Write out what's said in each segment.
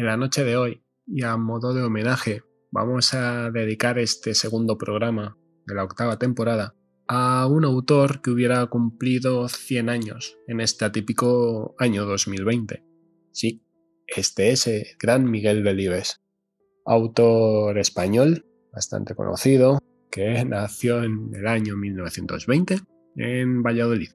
En la noche de hoy, y a modo de homenaje, vamos a dedicar este segundo programa de la octava temporada a un autor que hubiera cumplido 100 años en este atípico año 2020. Sí, este es el gran Miguel Delibes, autor español bastante conocido, que nació en el año 1920 en Valladolid.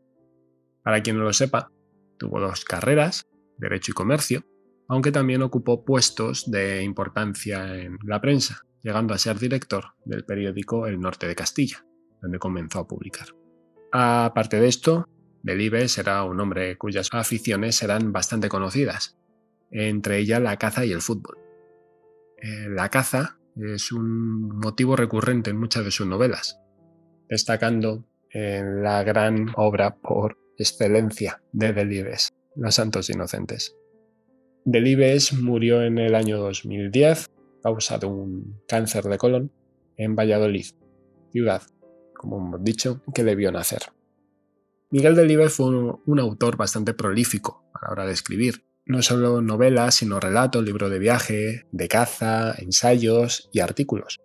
Para quien no lo sepa, tuvo dos carreras, Derecho y Comercio, aunque también ocupó puestos de importancia en la prensa, llegando a ser director del periódico El Norte de Castilla donde comenzó a publicar. Aparte de esto, Delibes era un hombre cuyas aficiones eran bastante conocidas, entre ellas la caza y el fútbol. Eh, la caza es un motivo recurrente en muchas de sus novelas, destacando en la gran obra por excelencia de Delibes, Los Santos Inocentes. Delibes murió en el año 2010 causa de un cáncer de colon en Valladolid, ciudad como hemos dicho, que vio nacer. Miguel Delibes fue un, autor bastante prolífico a la hora de escribir. No solo novelas, sino relatos, libros de viaje, de caza, ensayos y artículos.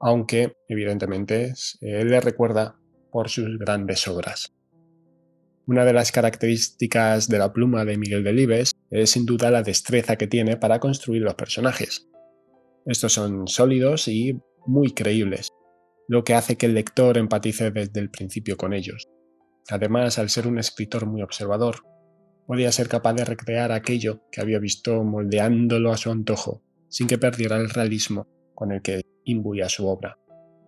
Aunque, evidentemente, él le recuerda por sus grandes obras. Una de las características de la pluma de Miguel Delibes es sin duda la destreza que tiene para construir los personajes. Estos son sólidos y muy creíbles, lo que hace que el lector empatice desde el principio con ellos. Además, al ser un escritor muy observador, podía ser capaz de recrear aquello que había visto moldeándolo a su antojo, sin que perdiera el realismo con el que imbuía su obra.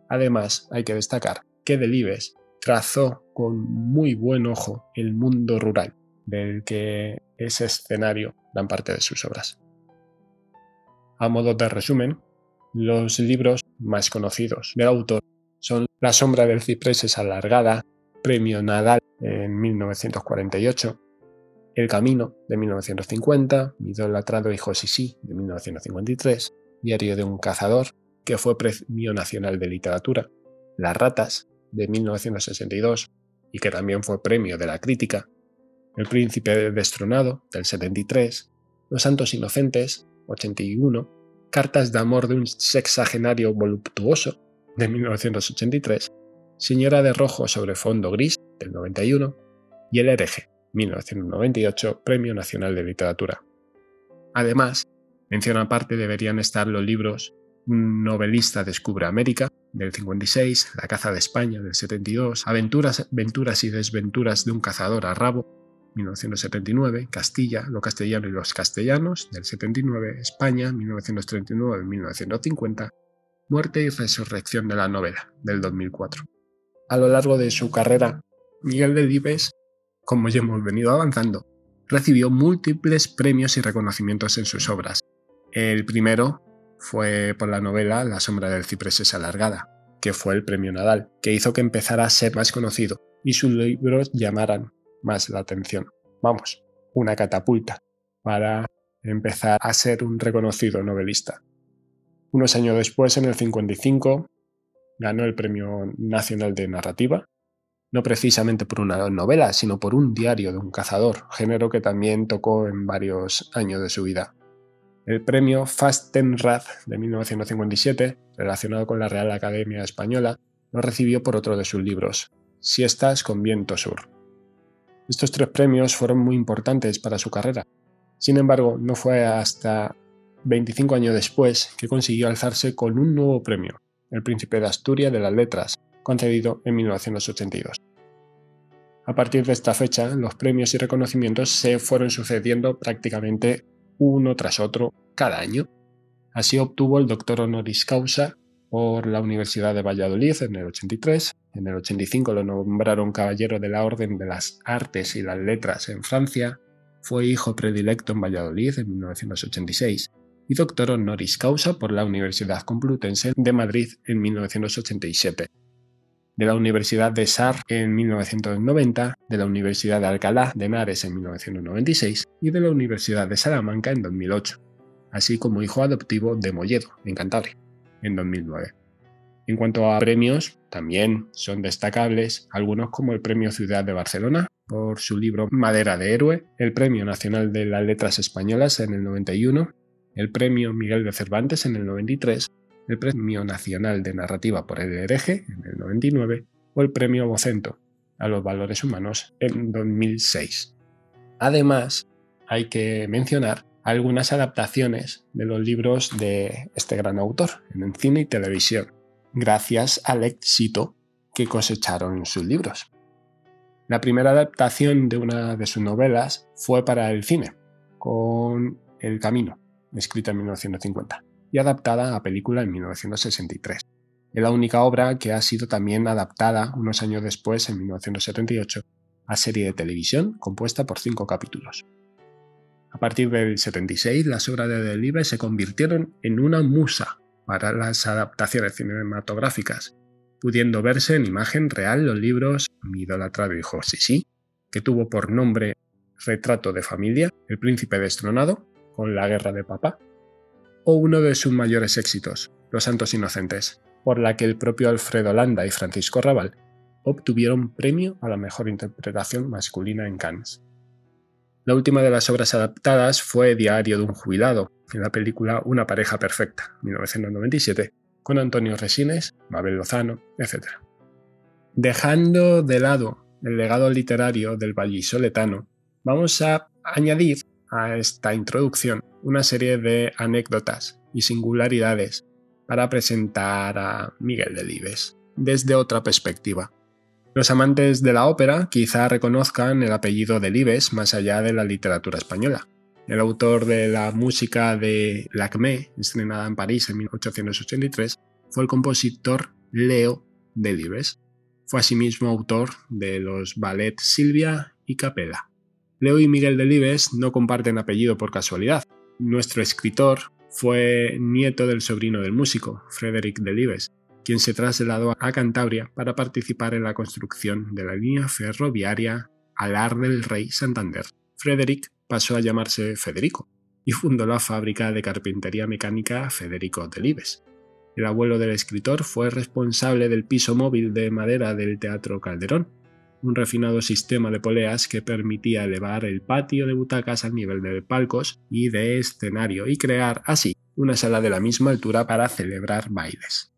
Además, hay que destacar que Delibes trazó con muy buen ojo el mundo rural, del que es escenario gran parte de sus obras. A modo de resumen, los libros más conocidos del autor son La sombra del ciprés es alargada, Premio Nadal en 1948, El camino de 1950, Mi idolatrado hijo Sisi de 1953, Diario de un cazador, que fue Premio Nacional de Literatura, Las ratas de 1962 y que también fue Premio de la Crítica, El príncipe destronado del 73, Los santos inocentes 81, Cartas de amor de un sexagenario voluptuoso de 1983, Señora de Rojo sobre fondo gris del 91 y El hereje, 1998, Premio Nacional de Literatura. Además, mención aparte deberían estar los libros Un novelista descubre América, del 56, La caza de España, del 72, Aventuras, Venturas y desventuras de un cazador a rabo, 1979, Castilla, lo castellano y los castellanos, del 79, España, 1939-1950, Muerte y resurrección de la novela, del 2004. A lo largo de su carrera, Miguel Delibes, como ya hemos venido avanzando, recibió múltiples premios y reconocimientos en sus obras. El primero fue por la novela La sombra del ciprés es alargada, que fue el premio Nadal, que hizo que empezara a ser más conocido y sus libros llamaran más la atención. Vamos, una catapulta para empezar a ser un reconocido novelista. Unos años después, en el 55, ganó el Premio Nacional de Narrativa, no precisamente por una novela, sino por un diario de un cazador, género que también tocó en varios años de su vida. El premio Fastenrad de 1957, relacionado con la Real Academia Española, lo recibió por otro de sus libros, Siestas con Viento Sur. Estos tres premios fueron muy importantes para su carrera. Sin embargo, no fue hasta 25 años después, que consiguió alzarse con un nuevo premio, el Príncipe de Asturias de las Letras, concedido en 1982. A partir de esta fecha, los premios y reconocimientos se fueron sucediendo prácticamente uno tras otro cada año. Así obtuvo el doctor honoris causa por la Universidad de Valladolid en el 83, en el 85 lo nombraron caballero de la Orden de las Artes y las Letras en Francia, fue hijo predilecto en Valladolid en 1986 y doctor honoris causa por la Universidad Complutense de Madrid en 1987, de la Universidad de Sar en 1990, de la Universidad de Alcalá de Henares en 1996 y de la Universidad de Salamanca en 2008, así como hijo adoptivo de Molledo, en Cantabria, en 2009. En cuanto a premios, también son destacables algunos como el Premio Ciudad de Barcelona por su libro Madera de Héroe, el Premio Nacional de las Letras Españolas en el 91 el Premio Miguel de Cervantes en el 93, el Premio Nacional de Narrativa por el Hereje en el 99 o el Premio Vocento a los Valores Humanos en 2006. Además, hay que mencionar algunas adaptaciones de los libros de este gran autor en cine y televisión, gracias al éxito que cosecharon sus libros. La primera adaptación de una de sus novelas fue para el cine, con El Camino, escrita en 1950, y adaptada a película en 1963. Es la única obra que ha sido también adaptada unos años después, en 1978, a serie de televisión compuesta por cinco capítulos. A partir del 76, las obras de Delibes se convirtieron en una musa para las adaptaciones cinematográficas, pudiendo verse en imagen real los libros Mi idolatrado hijo Sisi, que tuvo por nombre Retrato de familia, El príncipe destronado, con La guerra de papá, o uno de sus mayores éxitos, Los santos inocentes, por la que el propio Alfredo Landa y Francisco Raval obtuvieron premio a la mejor interpretación masculina en Cannes. La última de las obras adaptadas fue Diario de un jubilado, en la película Una pareja perfecta, 1997, con Antonio Resines, Mabel Lozano, etc. Dejando de lado el legado literario del vallisoletano, vamos a añadir a esta introducción una serie de anécdotas y singularidades para presentar a Miguel Delibes desde otra perspectiva. Los amantes de la ópera quizá reconozcan el apellido Delibes más allá de la literatura española. El autor de la música de Lacmé, estrenada en París en 1883, fue el compositor Leo Delibes. Fue asimismo autor de los ballets Silvia y Capella. Leo y Miguel Delibes no comparten apellido por casualidad. Nuestro escritor fue nieto del sobrino del músico, Frederick Delibes, quien se trasladó a Cantabria para participar en la construcción de la línea ferroviaria Alar del Rey Santander. Frederick pasó a llamarse Federico y fundó la fábrica de carpintería mecánica Federico Delibes. El abuelo del escritor fue responsable del piso móvil de madera del Teatro Calderón, un refinado sistema de poleas que permitía elevar el patio de butacas al nivel de palcos y de escenario y crear así una sala de la misma altura para celebrar bailes.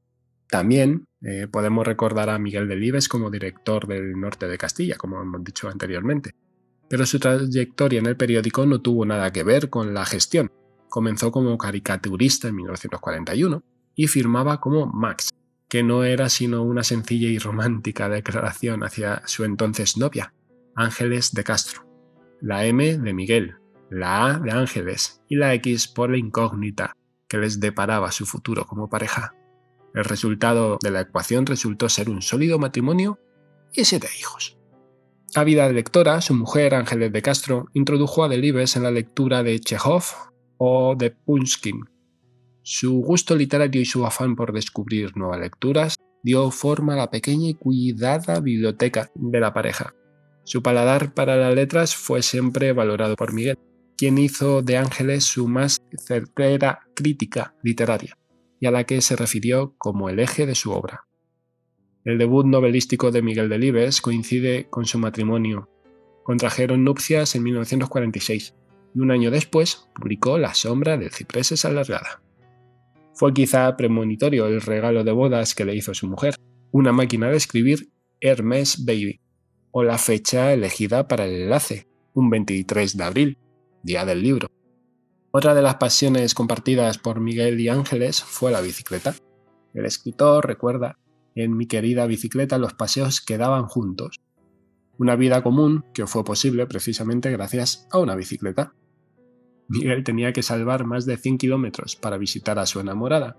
También eh, podemos recordar a Miguel Delibes como director del norte de Castilla, como hemos dicho anteriormente. Pero su trayectoria en el periódico no tuvo nada que ver con la gestión. Comenzó como caricaturista en 1941 y firmaba como Max, que no era sino una sencilla y romántica declaración hacia su entonces novia, Ángeles de Castro. La M de Miguel, la A de Ángeles y la X por la incógnita que les deparaba su futuro como pareja. El resultado de la ecuación resultó ser un sólido matrimonio y siete hijos. Ávida lectora, su mujer, Ángeles de Castro, introdujo a Delibes en la lectura de Chekhov o de Pushkin. Su gusto literario y su afán por descubrir nuevas lecturas dio forma a la pequeña y cuidada biblioteca de la pareja. Su paladar para las letras fue siempre valorado por Miguel, quien hizo de Ángeles su más certera crítica literaria y a la que se refirió como el eje de su obra. El debut novelístico de Miguel Delibes coincide con su matrimonio. Contrajeron nupcias en 1946 y un año después publicó La sombra del ciprés es alargada. Fue quizá premonitorio el regalo de bodas que le hizo su mujer, una máquina de escribir Hermes Baby, o la fecha elegida para el enlace, un 23 de abril, día del libro. Otra de las pasiones compartidas por Miguel y Ángeles fue la bicicleta. El escritor recuerda en mi querida bicicleta los paseos que daban juntos. Una vida común que fue posible precisamente gracias a una bicicleta. Miguel tenía que salvar más de 100 kilómetros para visitar a su enamorada,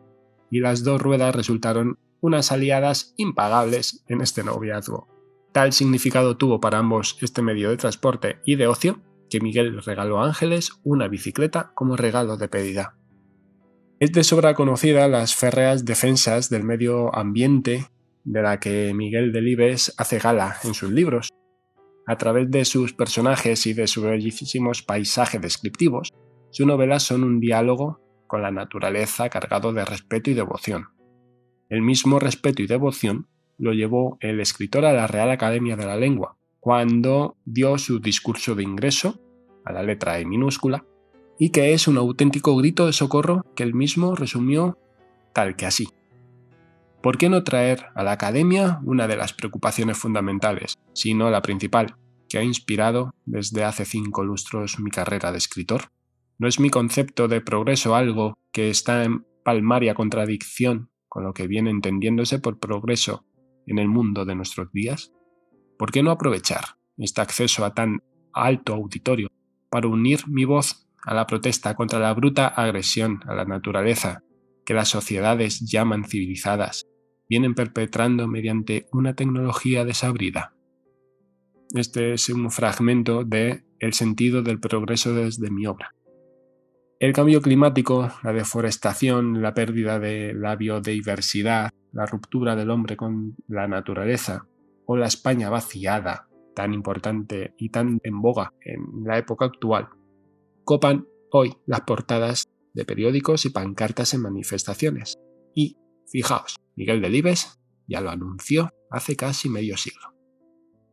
y las dos ruedas resultaron unas aliadas impagables en este noviazgo. Tal significado tuvo para ambos este medio de transporte y de ocio que Miguel regaló a Ángeles una bicicleta como regalo de pedida. Es de sobra conocida las férreas defensas del medio ambiente de la que Miguel Delibes hace gala en sus libros. A través de sus personajes y de sus bellísimos paisajes descriptivos, sus novelas son un diálogo con la naturaleza cargado de respeto y devoción. El mismo respeto y devoción lo llevó el escritor a la Real Academia de la Lengua, cuando dio su discurso de ingreso, a la letra E minúscula, y que es un auténtico grito de socorro que él mismo resumió tal que así. ¿Por qué no traer a la academia una de las preocupaciones fundamentales, si no la principal, que ha inspirado desde hace cinco lustros mi carrera de escritor? ¿No es mi concepto de progreso algo que está en palmaria contradicción con lo que viene entendiéndose por progreso en el mundo de nuestros días? ¿Por qué no aprovechar este acceso a tan alto auditorio para unir mi voz a la protesta contra la bruta agresión a la naturaleza que las sociedades llaman civilizadas vienen perpetrando mediante una tecnología desabrida? Este es un fragmento de El sentido del progreso desde mi obra. El cambio climático, la deforestación, la pérdida de la biodiversidad, la ruptura del hombre con la naturaleza, o la España vaciada, tan importante y tan en boga en la época actual, copan hoy las portadas de periódicos y pancartas en manifestaciones. Y, fijaos, Miguel Delibes ya lo anunció hace casi medio siglo.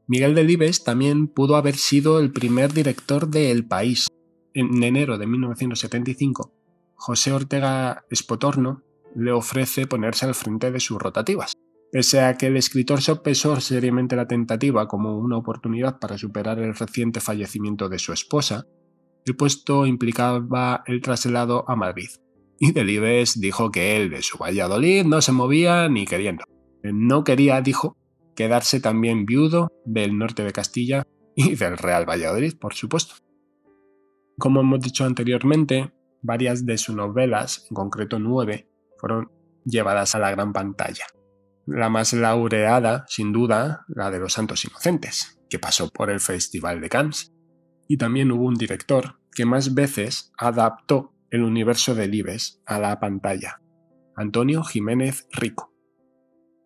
Miguel Delibes también pudo haber sido el primer director de El País, en enero de 1975, José Ortega Espotorno le ofrece ponerse al frente de sus rotativas. Pese a que el escritor sopesó seriamente la tentativa como una oportunidad para superar el reciente fallecimiento de su esposa, el puesto implicaba el traslado a Madrid. Y Delibes dijo que él de su Valladolid no se movía ni queriendo. No quería, dijo, quedarse también viudo del norte de Castilla y del Real Valladolid, por supuesto. Como hemos dicho anteriormente, varias de sus novelas, en concreto nueve, fueron llevadas a la gran pantalla. La más laureada, sin duda, la de Los Santos Inocentes, que pasó por el Festival de Cannes. Y también hubo un director que más veces adaptó el universo de Libes a la pantalla, Antonio Jiménez Rico.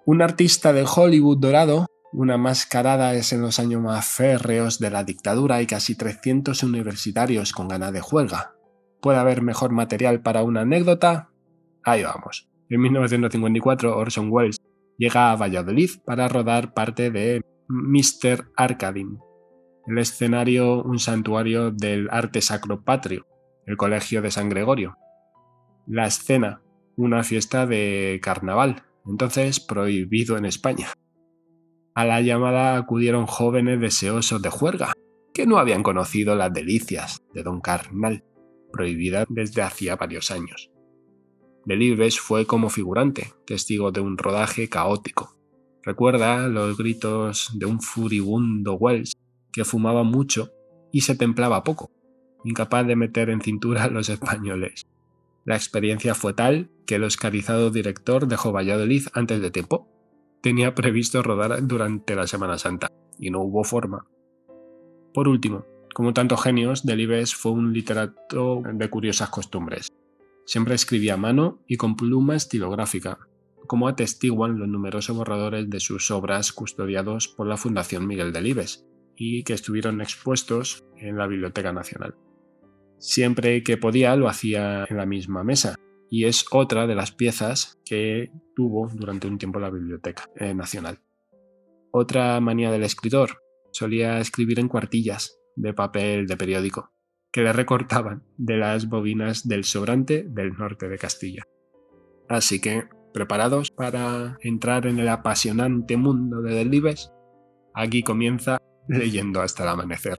Un artista de Hollywood dorado una mascarada es en los años más férreos de la dictadura y casi 300 universitarios con ganas de juelga. ¿Puede haber mejor material para una anécdota? Ahí vamos. En 1954 Orson Welles llega a Valladolid para rodar parte de Mr. Arcadine, el escenario un santuario del arte sacro patrio, el Colegio de San Gregorio. La escena, una fiesta de carnaval, entonces prohibido en España. A la llamada acudieron jóvenes deseosos de juerga, que no habían conocido las delicias de Don Carnal, prohibida desde hacía varios años. Delibes fue como figurante, testigo de un rodaje caótico. Recuerda los gritos de un furibundo Wells que fumaba mucho y se templaba poco, incapaz de meter en cintura a los españoles. La experiencia fue tal que el oscarizado director dejó Valladolid antes de tiempo tenía previsto rodar durante la Semana Santa, y no hubo forma. Por último, como tantos genios, Delibes fue un literato de curiosas costumbres. Siempre escribía a mano y con pluma estilográfica, como atestiguan los numerosos borradores de sus obras custodiados por la Fundación Miguel Delibes y que estuvieron expuestos en la Biblioteca Nacional. Siempre que podía lo hacía en la misma mesa, y es otra de las piezas que tuvo durante un tiempo la Biblioteca eh, Nacional. Otra manía del escritor, solía escribir en cuartillas de papel de periódico, que le recortaban de las bobinas del sobrante del norte de Castilla. Así que, ¿preparados para entrar en el apasionante mundo de Delibes? Aquí comienza leyendo hasta el amanecer.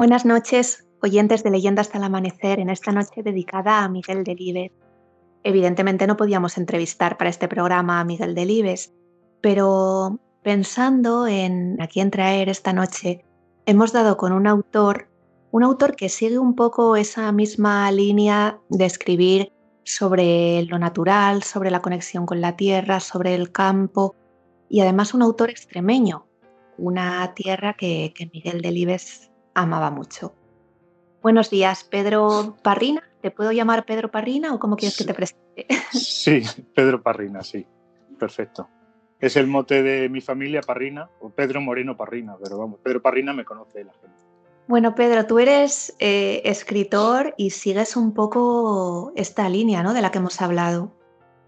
Buenas noches, oyentes de Leyenda hasta el amanecer, en esta noche dedicada a Miguel Delibes. Evidentemente no podíamos entrevistar para este programa a Miguel Delibes, pero pensando en a quién traer esta noche, hemos dado con un autor, un autor que sigue un poco esa misma línea de escribir sobre lo natural, sobre la conexión con la tierra, sobre el campo, y además un autor extremeño, una tierra que, que Miguel Delibes amaba mucho. Buenos días, Pedro Parrina. ¿Te puedo llamar Pedro Parrina o cómo quieres que te presente? Sí, Pedro Parrina, sí. Perfecto. Es el mote de mi familia, Parrina, o Pedro Moreno Parrina, pero vamos, Pedro Parrina me conoce la gente. Bueno, Pedro, tú eres eh, escritor y sigues un poco esta línea ¿no? de la que hemos hablado.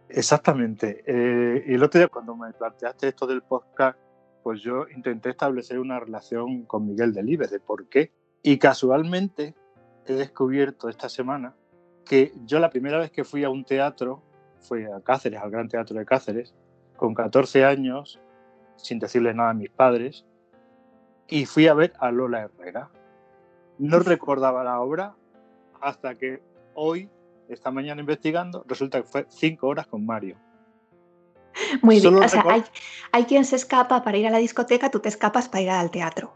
Exactamente. Eh, y el otro día, cuando me planteaste esto del podcast, pues yo intenté establecer una relación con Miguel Delibes, de por qué. Y casualmente he descubierto esta semana que yo la primera vez que fui a un teatro, fui a Cáceres, al Gran Teatro de Cáceres, con 14 años, sin decirle nada a mis padres, y fui a ver a Lola Herrera. No recordaba la obra hasta que hoy, esta mañana investigando, resulta que fue cinco horas con Mario. Muy bien. O sea, hay, quien se escapa para ir a la discoteca, tú te escapas para ir al teatro.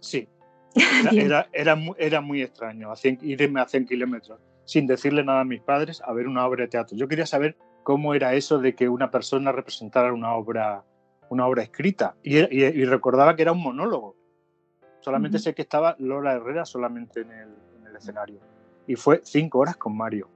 Sí. Era, era, muy, extraño irme a 100 kilómetros sin decirle nada a mis padres a ver una obra de teatro. Yo quería saber cómo era eso de que una persona representara una obra, una obra escrita. Y, recordaba que era un monólogo. Solamente sé que estaba Lola Herrera solamente en el, en el escenario. Y fue cinco horas con Mario.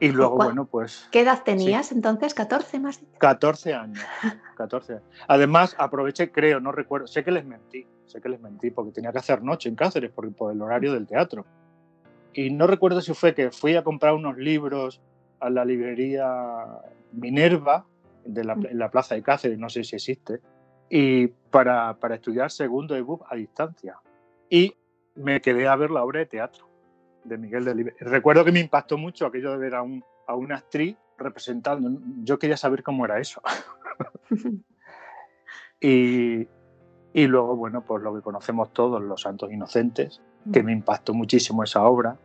Y luego, bueno, pues... ¿Qué edad tenías entonces? ¿14 más? 14 años. 14 Además, aproveché, creo, no recuerdo, sé que les mentí, sé que les mentí porque tenía que hacer noche en Cáceres por, por el horario del teatro. Y no recuerdo si fue que fui a comprar unos libros a la librería Minerva de la, mm. en la plaza de Cáceres, no sé si existe, y para, para estudiar segundo ebook a distancia. Y me quedé a ver la obra de teatro de Miguel Delibes. Recuerdo que me impactó mucho aquello de ver a, un, a una actriz representando. Yo quería saber cómo era eso. y, y, luego, bueno, pues lo que conocemos todos, Los Santos Inocentes, que me impactó muchísimo esa obra.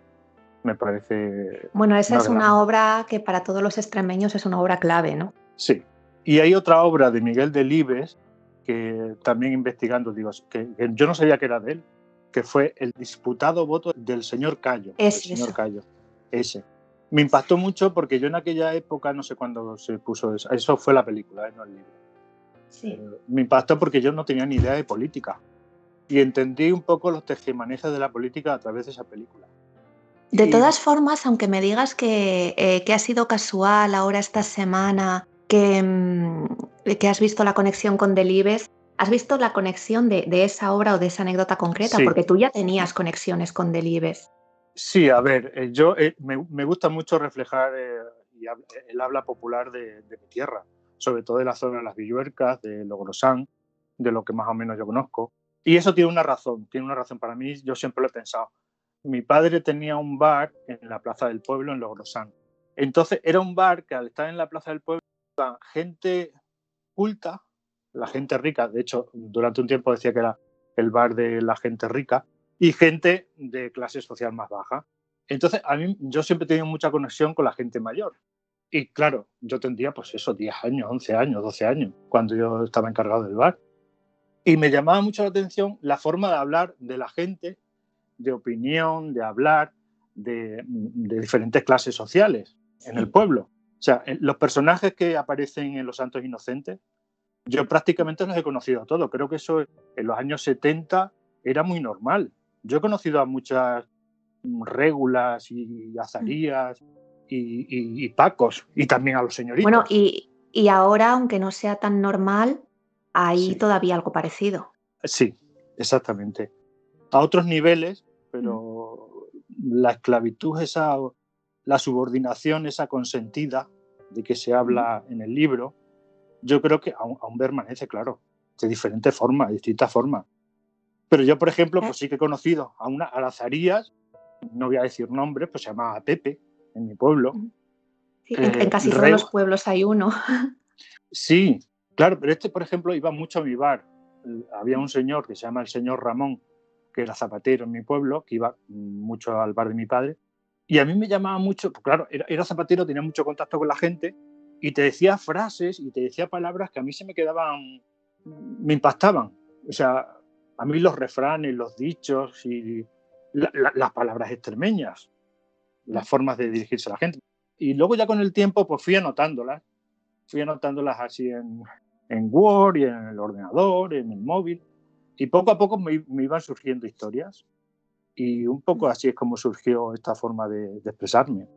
Me parece. Bueno, esa es una obra que para todos los extremeños es una obra clave, ¿no? Sí. Y hay otra obra de Miguel Delibes que también investigando, digo, que yo no sabía que era de él, que fue el disputado voto del señor Cayo. Ese, señor Cayo. Ese. Me impactó mucho porque yo en aquella época, no sé cuándo se puso eso, eso fue la película, ¿eh? no el libro. Sí. Eh, me impactó porque yo no tenía ni idea de política. Y entendí un poco los tejemanejes de la política a través de esa película. De todas formas, aunque me digas que, eh, que ha sido casual ahora esta semana, que, mm, que has visto la conexión con Delibes, ¿Has visto la conexión de, esa obra o de esa anécdota concreta? Porque tú ya tenías conexiones con Delibes. Sí, a ver, eh, yo eh, me, gusta mucho reflejar eh, el habla popular de, mi tierra, sobre todo de la zona de las Villuercas, de Logrosán, de lo que más o menos yo conozco. Y eso tiene una razón, tiene una razón para mí, yo siempre lo he pensado. Mi padre tenía un bar en la Plaza del Pueblo, en Logrosán. Entonces era un bar que al estar en la Plaza del Pueblo, gente culta, la gente rica, de hecho, durante un tiempo decía que era el bar de la gente rica, y gente de clase social más baja. Entonces, a mí, yo siempre he tenido mucha conexión con la gente mayor. Y claro, yo tendría, pues eso, 10 años, 11 años, 12 años, cuando yo estaba encargado del bar. Y me llamaba mucho la atención la forma de hablar de la gente, de opinión, de hablar, de, de diferentes clases sociales en el pueblo. O sea, los personajes que aparecen en Los Santos Inocentes yo prácticamente los he conocido a todos. Creo que eso en los años 70 era muy normal. Yo he conocido a muchas régulas y azarías y, pacos y también a los señoritos. Bueno, y, ahora, aunque no sea tan normal, hay todavía algo parecido. Sí, exactamente. A otros niveles, pero la esclavitud, esa, la subordinación, esa consentida de que se habla en el libro, yo creo que aún, permanece, claro, de diferentes formas, de distintas formas. Pero yo, por ejemplo, pues sí que he conocido a una a las no voy a decir nombres, pues se llamaba Pepe, en mi pueblo. en, eh, casi todos los pueblos hay uno. Sí, claro, pero este, por ejemplo, iba mucho a mi bar. Había un señor que se llama el señor Ramón, que era zapatero en mi pueblo, que iba mucho al bar de mi padre, y a mí me llamaba mucho, pues claro, era, zapatero, tenía mucho contacto con la gente, y te decía frases y te decía palabras que a mí se me quedaban, me impactaban. O sea, a mí los refranes, los dichos y las palabras extremeñas, las formas de dirigirse a la gente. Y luego ya con el tiempo pues fui anotándolas, fui anotándolas así en, en Word y en el ordenador, en el móvil, y poco a poco me, iban surgiendo historias. Y un poco así es como surgió esta forma de, expresarme.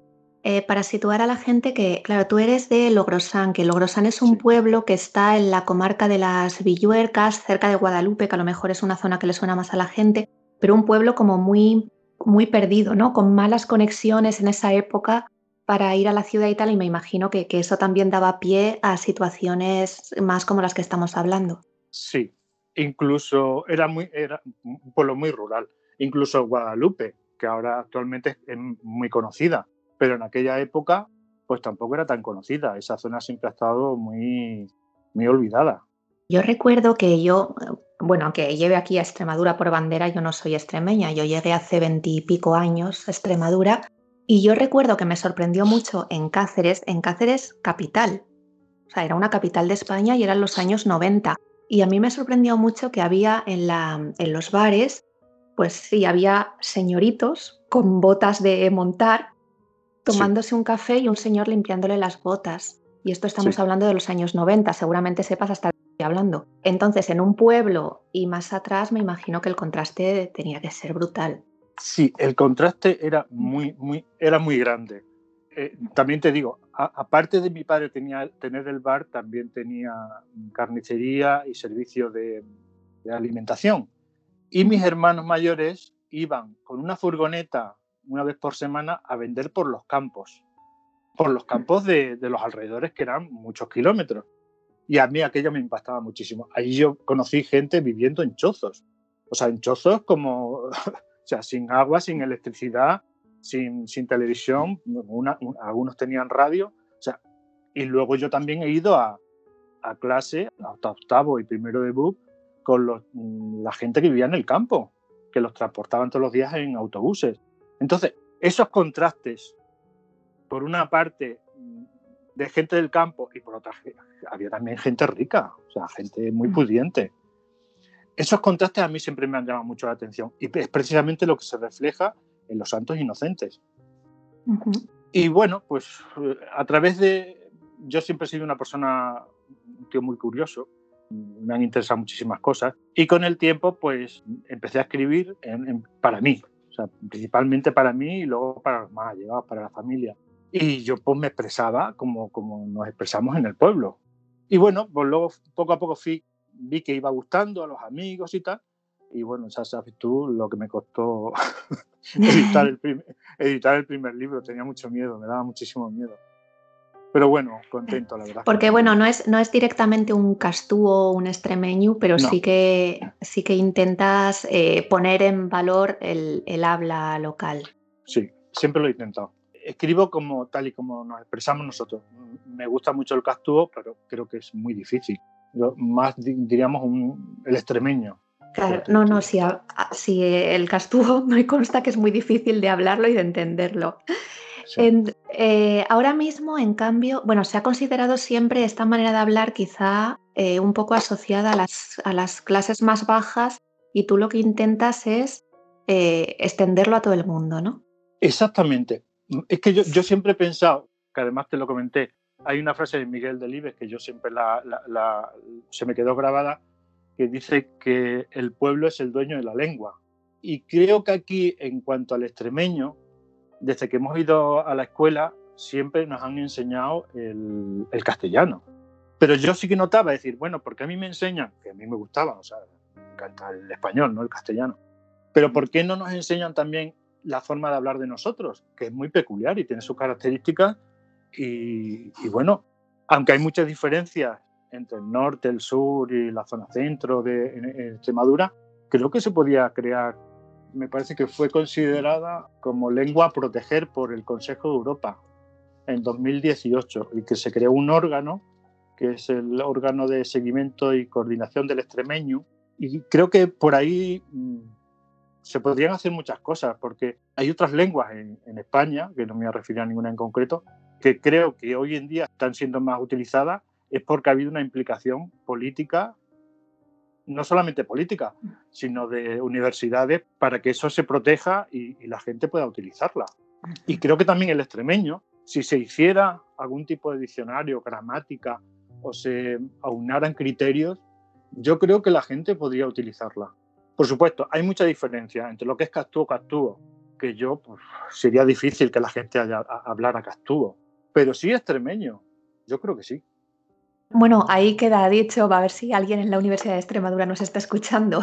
Eh, para situar a la gente que, claro, tú eres de Logrosán, que Logrosán es un pueblo que está en la comarca de las Villuercas, cerca de Guadalupe, que a lo mejor es una zona que le suena más a la gente, pero un pueblo como muy, muy perdido, ¿no? Con malas conexiones en esa época para ir a la ciudad y tal, y me imagino que, eso también daba pie a situaciones más como las que estamos hablando. Sí, incluso era, muy, era un pueblo muy rural, incluso Guadalupe, que ahora actualmente es muy conocida, pero en aquella época pues tampoco era tan conocida, esa zona siempre ha estado muy, muy olvidada. Yo recuerdo que yo, bueno, aunque lleve aquí a Extremadura por bandera, yo no soy extremeña, yo llegué hace veintipico años a Extremadura y yo recuerdo que me sorprendió mucho en Cáceres, en Cáceres capital. O sea, era una capital de España y eran los años 90. Y a mí me sorprendió mucho que había en, la, en los bares, pues sí, había señoritos con botas de montar, tomándose un café y un señor limpiándole las botas. Y esto estamos hablando de los años 90, seguramente sepas hasta estoy hablando. Entonces, en un pueblo y más atrás, me imagino que el contraste tenía que ser brutal. Sí, el contraste era muy, muy, era muy grande. Eh, también te digo, aparte de mi padre tenía, tener el bar, también tenía carnicería y servicio de, alimentación. Y mis hermanos mayores iban con una furgoneta una vez por semana a vender por los campos, por los campos de, de, los alrededores, que eran muchos kilómetros. Y a mí aquello me impactaba muchísimo. Allí yo conocí gente viviendo en chozos. O sea, en chozos como O sea, sin agua, sin electricidad, sin, sin televisión, algunos tenían radio. O sea, y luego yo también he ido a, a clase, hasta octavo y primero de BUP, con los, mm, la gente que vivía en el campo, que los transportaban todos los días en autobuses. Entonces, esos contrastes, por una parte, mm, de gente del campo y por otra, había también gente rica, o sea, gente muy mm. pudiente esos contrastes a mí siempre me han llamado mucho la atención y es precisamente lo que se refleja en los santos inocentes. Y bueno, pues a través de... Yo siempre he sido una persona, un tío muy curioso, me han interesado muchísimas cosas y con el tiempo pues empecé a escribir para mí, sea, principalmente para mí y luego para los más allegados, para la familia. Y yo pues me expresaba como, como nos expresamos en el pueblo. Y bueno, pues luego poco a poco fui vi que iba gustando a los amigos y tal. Y bueno, ya sabes tú lo que me costó editar, el primer, editar el primer libro. Tenía mucho miedo, me daba muchísimo miedo. Pero bueno, contento, la verdad. Porque bueno, no es, no es directamente un castúo o un extremeño, pero sí, que, sí que intentas eh, poner en valor el, el habla local. Sí, siempre lo he intentado escribo como tal y como nos expresamos nosotros. Me gusta mucho el castúo, pero creo que es muy difícil más diríamos un, el extremeño. Claro, no, no, si, si el castúo me consta que es muy difícil de hablarlo y de entenderlo. Eh, ahora mismo, en cambio, bueno, se ha considerado siempre esta manera de hablar quizá eh, un poco asociada a las, a las, clases más bajas y tú lo que intentas es eh, extenderlo a todo el mundo, ¿no? Exactamente. Es que yo, yo siempre he pensado, que además te lo comenté, hay una frase de Miguel Delibes que yo siempre la, se me quedó grabada, que dice que el pueblo es el dueño de la lengua. Y creo que aquí, en cuanto al extremeño, desde que hemos ido a la escuela, siempre nos han enseñado el, castellano. Pero yo sí que notaba decir, bueno, porque a mí me enseñan, que a mí me gustaba, o sea, me encanta el español, no el castellano. Pero ¿por qué no nos enseñan también la forma de hablar de nosotros, que es muy peculiar y tiene sus características y, bueno, aunque hay muchas diferencias entre el norte, el sur y la zona centro de Extremadura, creo que se podía crear, me parece que fue considerada como lengua a proteger por el Consejo de Europa en 2018 y que se creó un órgano que es el órgano de seguimiento y coordinación del extremeño. Y creo que por ahí mm, se podrían hacer muchas cosas, porque hay otras lenguas en, España, que no me voy a referir a ninguna en concreto, que creo que hoy en día están siendo más utilizadas, es porque ha habido una implicación política, no solamente política, sino de universidades, para que eso se proteja y, y la gente pueda utilizarla. Y creo que también el extremeño, si se hiciera algún tipo de diccionario, gramática, o se aunaran criterios, yo creo que la gente podría utilizarla. Por supuesto, hay mucha diferencia entre lo que es castúo castúo, que yo pues, sería difícil que la gente haya, hablara castúo, pero sí extremeño, yo creo que sí. Bueno, ahí queda dicho, va a ver si alguien en la Universidad de Extremadura nos está escuchando.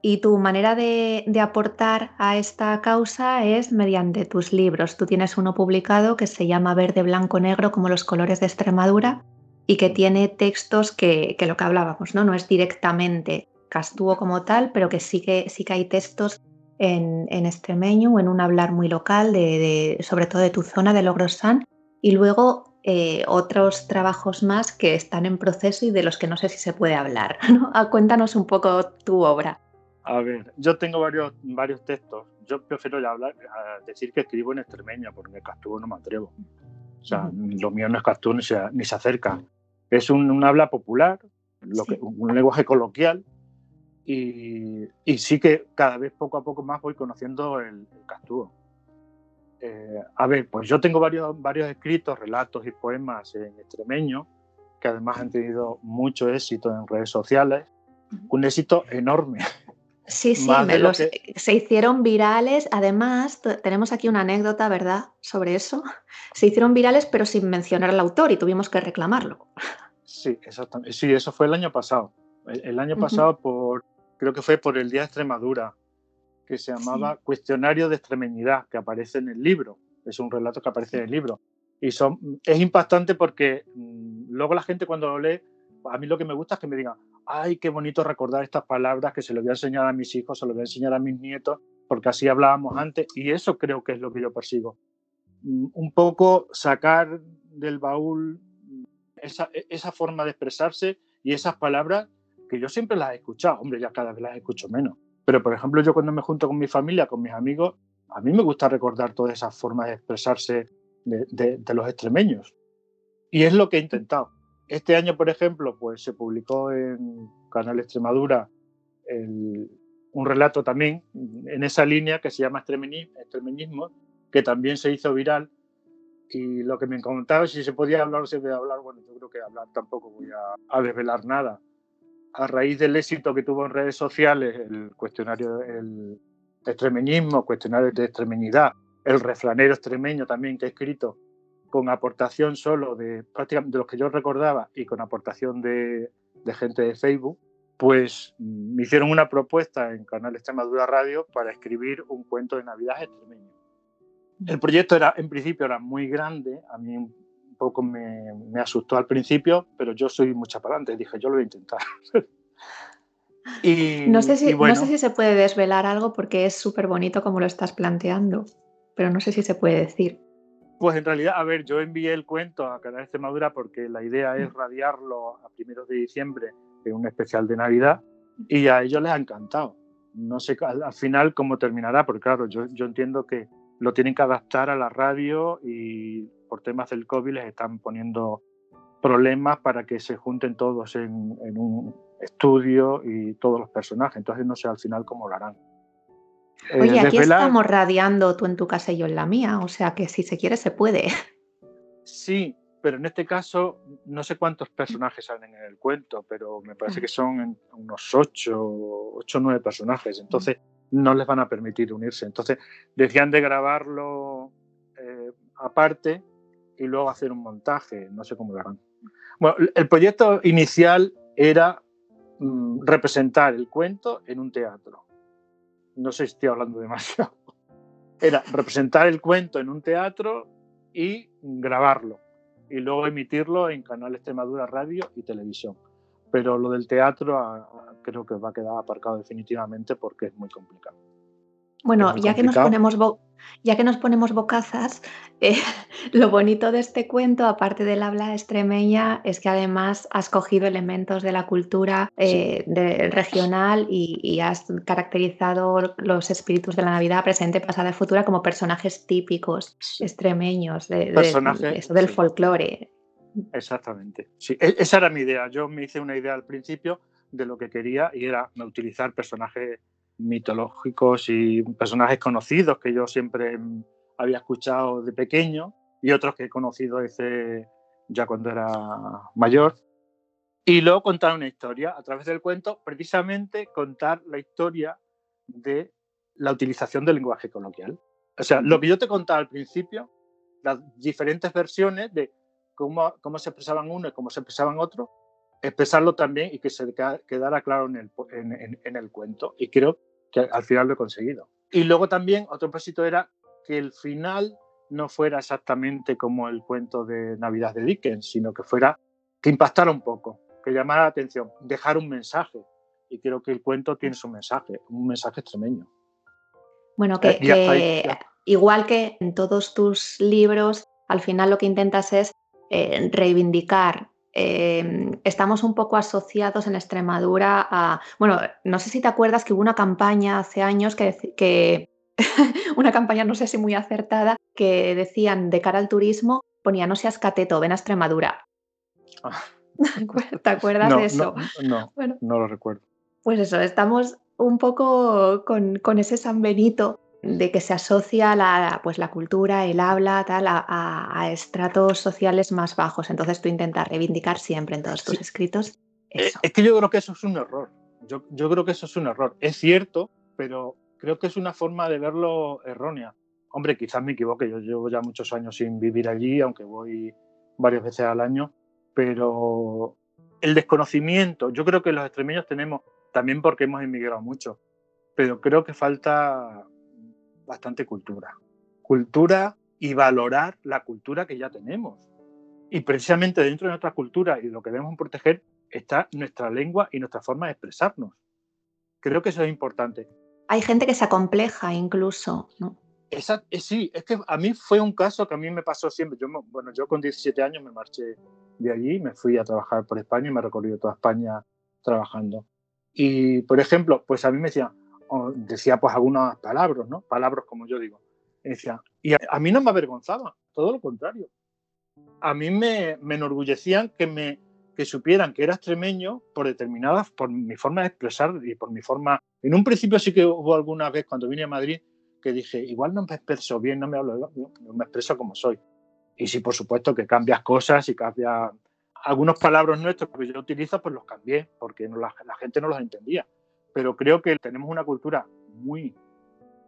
Y tu manera de, aportar a esta causa es mediante tus libros. Tú tienes uno publicado que se llama Verde, Blanco, Negro, como los colores de Extremadura, y que tiene textos que, que lo que hablábamos, ¿no? No es directamente Castúo como tal, pero que sí que, sí que hay textos en, en extremeño o en un hablar muy local, de, de, sobre todo de tu zona, de Logrosán, y luego eh, otros trabajos más que están en proceso y de los que no sé si se puede hablar. ¿no? Ah, cuéntanos un poco tu obra. A ver, yo tengo varios, varios textos. Yo prefiero hablar, decir que escribo en extremeño, porque en Castúo no me atrevo. O sea, uh -huh. lo mío no es Castúo ni se, ni se acerca. Es un, un habla popular, lo que, un lenguaje coloquial, y, y, sí que cada vez poco a poco más voy conociendo el, el castúo. Eh, a ver, pues yo tengo varios, varios escritos, relatos y poemas en extremeño, que además han tenido mucho éxito en redes sociales, un éxito enorme. Sí, sí, los, que... se hicieron virales. Además, tenemos aquí una anécdota, ¿verdad?, sobre eso. Se hicieron virales, pero sin mencionar al autor y tuvimos que reclamarlo. Sí, exactamente. Sí, eso fue el año pasado. El, el año pasado, uh -huh. por, creo que fue por el Día de Extremadura, que se llamaba sí. Cuestionario de Extremeñidad, que aparece en el libro. Es un relato que aparece en el libro. Y son, es impactante porque mmm, luego la gente cuando lo lee, a mí lo que me gusta es que me digan, ay, qué bonito recordar estas palabras que se lo voy a enseñar a mis hijos, se lo voy a enseñar a mis nietos, porque así hablábamos antes. Y eso creo que es lo que yo persigo. Un poco sacar del baúl esa, esa forma de expresarse y esas palabras que yo siempre las he escuchado. Hombre, ya cada vez las escucho menos pero, por ejemplo, yo cuando me junto con mi familia, con mis amigos, a mí me gusta recordar todas esas formas de expresarse de, los extremeños. Y es lo que he intentado. Este año, por ejemplo, pues se publicó en Canal Extremadura un relato también en esa línea que se llama Extremeñismo, que también se hizo viral. Y lo que me comentaba, si se podía hablar o se podía hablar, bueno, yo creo que hablar tampoco voy a, a desvelar nada a raíz del éxito que tuvo en redes sociales el cuestionario, el extremeñismo, cuestionario de extremeñidad, el refranero extremeño también que he escrito con aportación solo de prácticamente de los que yo recordaba y con aportación de, de gente de Facebook, pues me hicieron una propuesta en Canal Extremadura Radio para escribir un cuento de Navidad extremeño. El proyecto era, en principio era muy grande, a mí poco me, me, asustó al principio, pero yo soy mucha para adelante, dije, yo lo voy a intentar. y, no, sé si, bueno, no sé si se puede desvelar algo porque es súper bonito como lo estás planteando, pero no sé si se puede decir. Pues en realidad, a ver, yo envié el cuento a Canal Extremadura porque la idea es radiarlo a primeros de diciembre en un especial de Navidad y a ellos les ha encantado. No sé al, al final cómo terminará, porque claro, yo, yo entiendo que lo tienen que adaptar a la radio y por temas del COVID les están poniendo problemas para que se junten todos en, en, un estudio y todos los personajes. Entonces no sé al final cómo lo harán. Oye, eh, aquí desvelar... estamos radiando tú en tu casa y yo en la mía, o sea que si se quiere se puede. Sí, pero en este caso no sé cuántos personajes salen en el cuento, pero me parece que son unos ocho, ocho o nueve personajes. Entonces no les van a permitir unirse. Entonces decían de grabarlo eh, aparte y luego hacer un montaje, no sé cómo lo harán. Bueno, el proyecto inicial era mm, representar el cuento en un teatro. No sé si estoy hablando demasiado. Era representar el cuento en un teatro y grabarlo y luego emitirlo en Canal Extremadura Radio y Televisión. Pero lo del teatro a, a, creo que va a quedar aparcado definitivamente porque es muy complicado. Bueno, ya que nos ponemos Ya que nos ponemos bocazas, eh, lo bonito de este cuento, aparte del habla extremeña, es que además has cogido elementos de la cultura eh, regional y, has caracterizado los espíritus de la Navidad presente, pasada y futura como personajes típicos extremeños de, eso, del folclore. Exactamente. Sí, e, esa era mi idea. Yo me hice una idea al principio de lo que quería y era utilizar personajes mitológicos y personajes conocidos que yo siempre había escuchado de pequeño y otros que he conocido desde ya cuando era mayor. Y luego contar una historia a través del cuento, precisamente contar la historia de la utilización del lenguaje coloquial. O sea, lo que yo te contaba al principio, las diferentes versiones de cómo, cómo se expresaban uno y cómo se expresaban otro, expresarlo también y que se quedara claro en el, en, en el cuento. Y creo que al final lo he conseguido. Y luego también otro propósito era que el final no fuera exactamente como el cuento de Navidad de Dickens, sino que fuera que impactara un poco, que llamara la atención, dejar un mensaje. Y creo que el cuento tiene su mensaje, un mensaje extremeño. Bueno, que, eh, igual que en todos tus libros, al final lo que intentas es eh, reivindicar Em, estamos un poco asociados en Extremadura a, bueno, no sé si te acuerdas que hubo una campaña hace años que, que una campaña no sé si muy acertada, que decían de cara al turismo, ponía no seas cateto, ven a Extremadura. Ah. ¿Te acuerdas de eso? No, no, no lo recuerdo. Pues eso, estamos un poco con, con ese San Benito de que se asocia la, pues la cultura, el habla, tal, a, estratos sociales más bajos. Entonces tú intentas reivindicar siempre en todos tus escritos eh, Es que yo creo que eso es un error. Yo, yo, creo que eso es un error. Es cierto, pero creo que es una forma de verlo errónea. Hombre, quizás me equivoque. Yo llevo ya muchos años sin vivir allí, aunque voy varias veces al año. Pero el desconocimiento, yo creo que los extremeños tenemos, también porque hemos emigrado mucho, pero creo que falta bastante cultura. Cultura y valorar la cultura que ya tenemos. Y precisamente dentro de nuestra cultura y lo que debemos proteger está nuestra lengua y nuestra forma de expresarnos. Creo que eso es importante. Hay gente que se acompleja incluso, ¿no? Esa, eh, sí, es que a mí fue un caso que a mí me pasó siempre. Yo, bueno, yo con 17 años me marché de allí, me fui a trabajar por España y me he recorrido toda España trabajando. Y, por ejemplo, pues a mí me decían, decía pues algunas palabras, ¿no? Palabras como yo digo. Y, decía, y a, mí no me avergonzaba, todo lo contrario. A mí me, me enorgullecían que me que supieran que era extremeño por determinadas, por mi forma de expresar y por mi forma... En un principio sí que hubo alguna vez cuando vine a Madrid que dije, igual no me expreso bien, no me hablo, no me expreso como soy. Y sí, por supuesto que cambias cosas y cambias algunos palabras nuestros que yo utilizo, pues los cambié, porque la, la gente no los entendía pero creo que tenemos una cultura muy,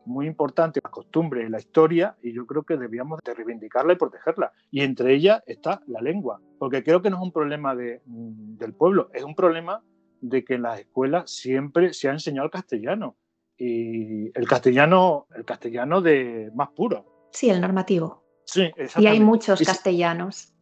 muy importante, la costumbre, la historia, y yo creo que debíamos de reivindicarla y protegerla. Y entre ellas está la lengua, porque creo que no es un problema de, mm, del pueblo, es un problema de que en las escuelas siempre se ha enseñado el castellano y el castellano, el castellano de más puro. Sí, el normativo. Sí, Y hay muchos castellanos.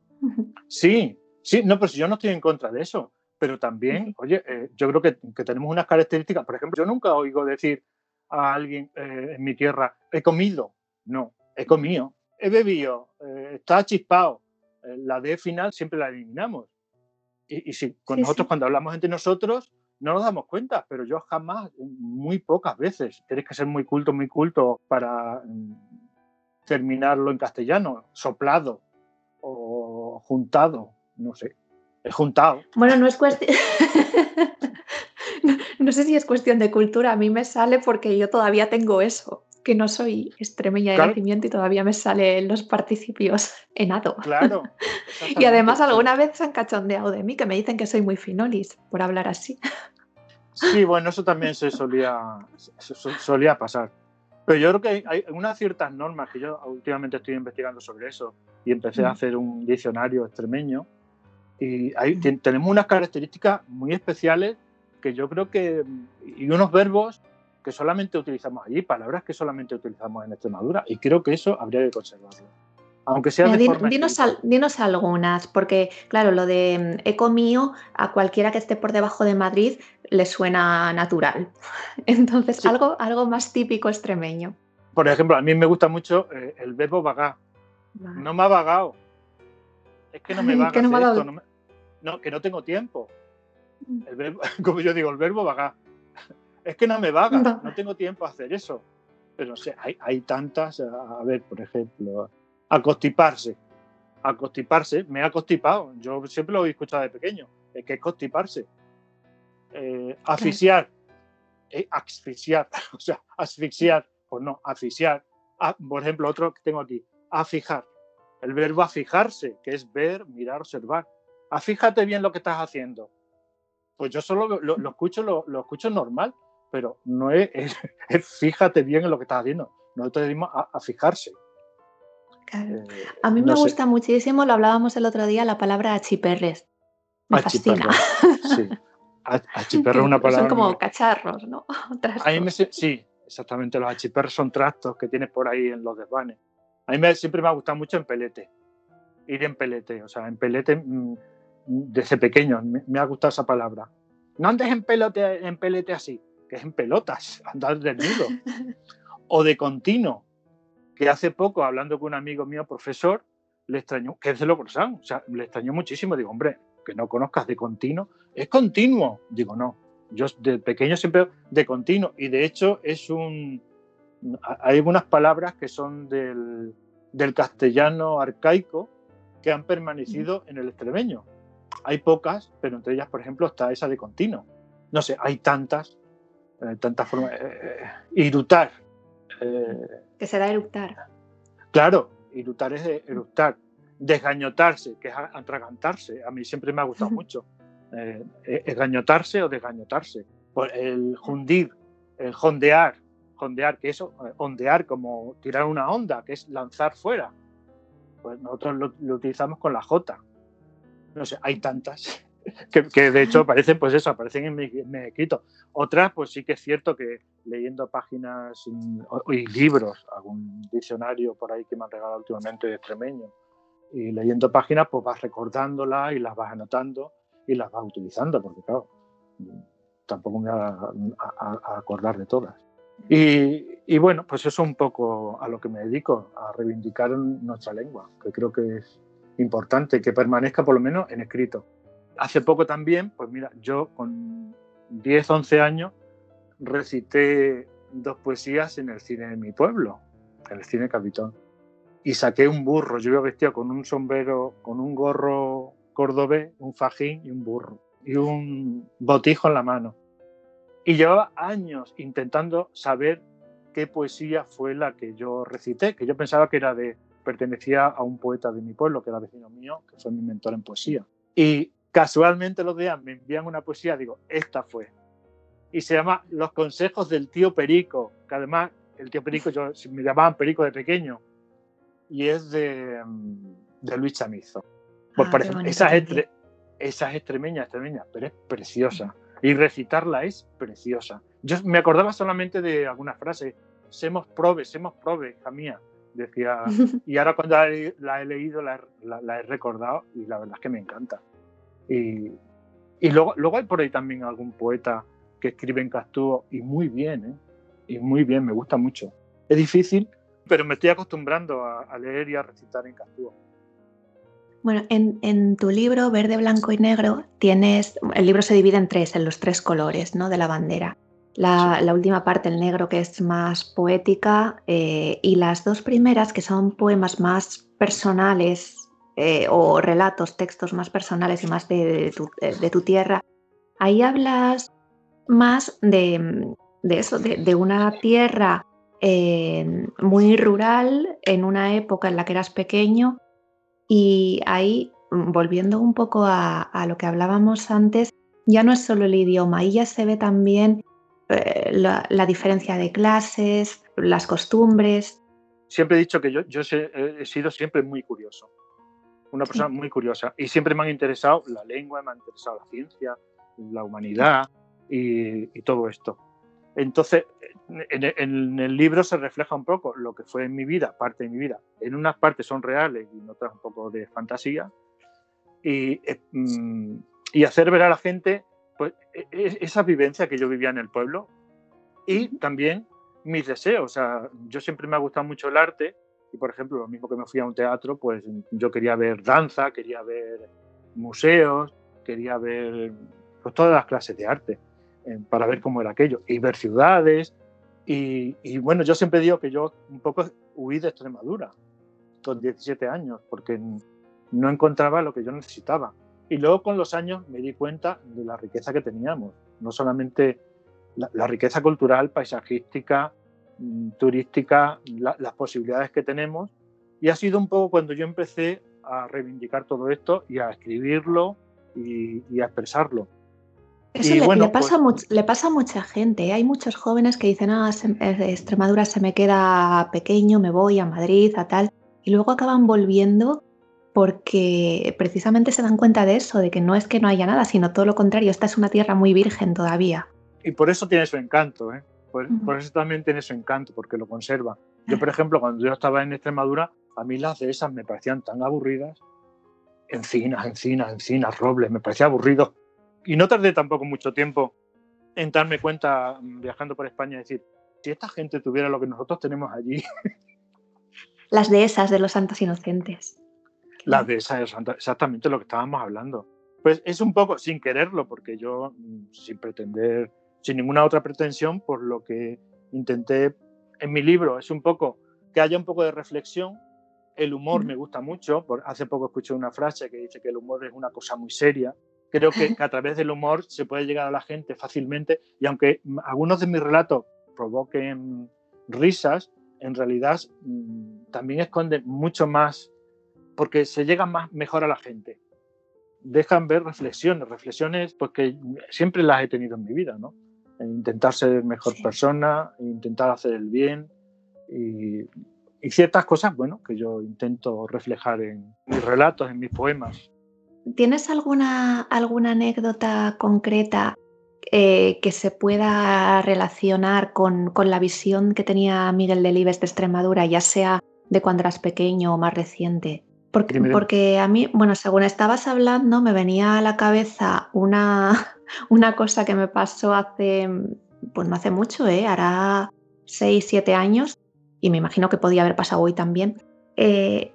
Sí, sí, no, pero si yo no estoy en contra de eso pero también, oye, eh, yo creo que, tenemos unas características, por ejemplo, yo nunca oigo decir a alguien eh, en mi tierra, he comido, no, he comido, he bebido, eh, está chispado, la D final siempre la eliminamos. Y, si con nosotros cuando hablamos entre nosotros no nos damos cuenta, pero yo jamás, muy pocas veces, tienes que ser muy culto, muy culto para mm, terminarlo en castellano, soplado o juntado, no sé juntado. Bueno, no es cuestión. no, sé si es cuestión de cultura, a mí me sale porque yo todavía tengo eso, que no soy extremeña de nacimiento y todavía me salen los participios en ado. Claro. y además alguna vez se han cachondeado de mí, que me dicen que soy muy finolis por hablar así. Sí, bueno, eso también se solía, solía pasar. Pero yo creo que hay, unas ciertas normas que yo últimamente estoy investigando sobre eso y empecé a mm. hacer un diccionario extremeño y tenemos unas características muy especiales que yo creo que, y unos verbos que solamente utilizamos allí, palabras que solamente utilizamos en Extremadura, y creo que eso habría que conservarlo. Aunque sea de forma dinos, algunas, porque claro, lo de mm, eco mío a cualquiera que esté por debajo de Madrid le suena natural. Entonces, algo, algo más típico extremeño. por ejemplo, a mí me gusta mucho eh, el verbo vagar. No me ha vagado. Es que no me va no, que no tengo tiempo. Mm. como yo digo, el verbo vagar. Es que no me vaga, no, tengo tiempo a hacer eso. Pero no sé, hay, hay tantas, a ver, por ejemplo, acostiparse. Acostiparse, me ha constipado. Yo siempre lo he escuchado de pequeño. Es que es constiparse. Eh, asfixiar. Eh, asfixiar. O sea, asfixiar. Pues no, asfixiar. Ah, por ejemplo, otro que tengo aquí. Afijar. El verbo afijarse, que es ver, mirar, observar. Afíjate bien lo que estás haciendo. Pues yo solo lo, escucho, lo, escucho normal, pero no es, fíjate bien en lo que estás haciendo. Nosotros decimos a, fijarse. Eh, a mí me gusta muchísimo, lo hablábamos el otro día, la palabra achiperres. Me fascina. Sí. Achiperro es una palabra. Son como cacharros, ¿no? sí, exactamente. Los achiperros son trastos que tienes por ahí en los desvanes. A mí siempre me ha gustado mucho en pelete. Ir en pelete. O sea, en pelete mm, desde pequeño me, ha gustado esa palabra. No andes en, pelote, en pelete así, que es en pelotas, andar desnudo. o de continuo, que hace poco, hablando con un amigo mío, profesor, le extrañó, que es de Logrosán, o sea, le extrañó muchísimo. Digo, hombre, que no conozcas de continuo, es continuo. Digo, no, yo de pequeño siempre de continuo, y de hecho es un. Hay algunas palabras que son del, del castellano arcaico que han permanecido en el extremeño. Hay pocas, pero entre ellas, por ejemplo, está esa de continuo. No sé, hay tantas, eh, tantas formas. Eh, eh, irutar. ¿Qué será eructar? Claro, irutar es eructar. Desgañotarse, que es atragantarse. A mí siempre me ha gustado mucho. esgañotarse o desgañotarse. El jundir, el jondear, jondear, que eso, ondear, como tirar una onda, que es lanzar fuera. Pues nosotros lo utilizamos con la J no sé, hay tantas que, de hecho aparecen, pues eso, aparecen en mi, escrito. Otras, pues sí que es cierto que leyendo páginas y libros, algún diccionario por ahí que me han regalado últimamente de extremeño, y leyendo páginas, pues vas recordándolas y las vas anotando y las vas utilizando, porque claro, tampoco me voy a, acordar de todas. Y, y, bueno, pues eso es un poco a lo que me dedico, a reivindicar nuestra lengua, que creo que es importante que permanezca por lo menos en escrito. Hace poco también, pues mira, yo con 10, 11 años recité dos poesías en el cine de mi pueblo, en el cine Capitón. Y saqué un burro, yo iba vestido con un sombrero, con un gorro cordobés, un fajín y un burro, y un botijo en la mano. Y llevaba años intentando saber qué poesía fue la que yo recité, que yo pensaba que era de pertenecía a un poeta de mi pueblo, que era vecino mío, que fue mi mentor en poesía. Y casualmente los días me envían una poesía, digo, esta fue. Y se llama Los consejos del tío Perico, que además el tío Perico, yo me llamaban Perico de pequeño, y es de, de Luis Chamizo. Pues ah, esa, es esa es extremeña, extremeña, pero es preciosa. Y recitarla es preciosa. Yo me acordaba solamente de algunas frases. Semos probes, semos probes, hija mía decía, y ahora cuando la he leído la, he recordado y la verdad es que me encanta. Y, y luego, luego hay por ahí también algún poeta que escribe en castúo y muy bien, ¿eh? y muy bien, me gusta mucho. Es difícil, pero me estoy acostumbrando a, leer y a recitar en castúo. Bueno, en, en, tu libro Verde, Blanco y Negro tienes, el libro se divide en tres, en los tres colores ¿no? de la bandera la, última parte, el negro, que es más poética, eh, y las dos primeras, que son poemas más personales eh, o relatos, textos más personales y más de, tu, tierra, ahí hablas más de, eso, de, una tierra eh, muy rural en una época en la que eras pequeño y ahí, volviendo un poco a, a lo que hablábamos antes, ya no es solo el idioma, ahí ya se ve también eh, la, diferencia de clases, las costumbres. Siempre he dicho que yo, yo he sido siempre muy curioso, una persona muy curiosa, y siempre me han interesado la lengua, me ha interesado la ciencia, la humanidad y, todo esto. Entonces, en, el libro se refleja un poco lo que fue en mi vida, parte de mi vida. En unas partes son reales y en otras un poco de fantasía. Y, eh, mm, y hacer ver a la gente pues e, e, esa vivencia que yo vivía en el pueblo y también mis deseos. O sea, yo siempre me ha gustado mucho el arte y, por ejemplo, lo mismo que me fui a un teatro, pues yo quería ver danza, quería ver museos, quería ver pues, todas las clases de arte eh, para ver cómo era aquello y ver ciudades. Y, y, bueno, yo siempre digo que yo un poco huí de Extremadura con 17 años porque no encontraba lo que yo necesitaba. Y luego con los años me di cuenta de la riqueza que teníamos, no solamente la, riqueza cultural, paisajística, mm, turística, las posibilidades que tenemos. Y ha sido un poco cuando yo empecé a reivindicar todo esto y a escribirlo y, a expresarlo. Eso le, le, pasa pues le, pasa a mucha gente. ¿eh? Hay muchos jóvenes que dicen, ah, Extremadura se me queda pequeño, me voy a Madrid, a tal. Y luego acaban volviendo porque precisamente se dan cuenta de eso, de que no es que no haya nada, sino todo lo contrario, esta es una tierra muy virgen todavía. Y por eso tiene su encanto, ¿eh? por, eso también tiene su encanto, porque lo conserva. Yo, por ejemplo, cuando yo estaba en Extremadura, a mí las de esas me parecían tan aburridas. Encinas, encinas, encinas, robles, me parecía aburrido. Y no tardé tampoco mucho tiempo en darme cuenta, viajando por España, de decir, si esta gente tuviera lo que nosotros tenemos allí. Las de esas, de los santos inocentes. Las de esas, exactamente lo que estábamos hablando. Pues es un poco sin quererlo, porque yo, mm, sin pretender, sin ninguna otra pretensión, por lo que intenté en mi libro, es un poco que haya un poco de reflexión. El humor me gusta mucho. Hace poco escuché una frase que dice que el humor es una cosa muy seria. Creo que, que a través del humor se puede llegar a la gente fácilmente y aunque algunos de mis relatos provoquen risas, en realidad mm, también esconden mucho más porque se llega más, mejor a la gente. Dejan ver reflexiones, reflexiones porque siempre las he tenido en mi vida, ¿no? Intentar ser mejor persona, intentar hacer el bien y, ciertas cosas, bueno, que yo intento reflejar en mis relatos, en mis poemas. ¿Tienes alguna, alguna anécdota concreta eh, que se pueda relacionar con, con, la visión que tenía Miguel Delibes de Extremadura, ya sea de cuando eras pequeño o más reciente? Porque, a mí, bueno, según estabas hablando, me venía a la cabeza una, una cosa que me pasó hace, pues no hace mucho, ¿eh? hará 6, 7 años, y me imagino que podía haber pasado hoy también, eh,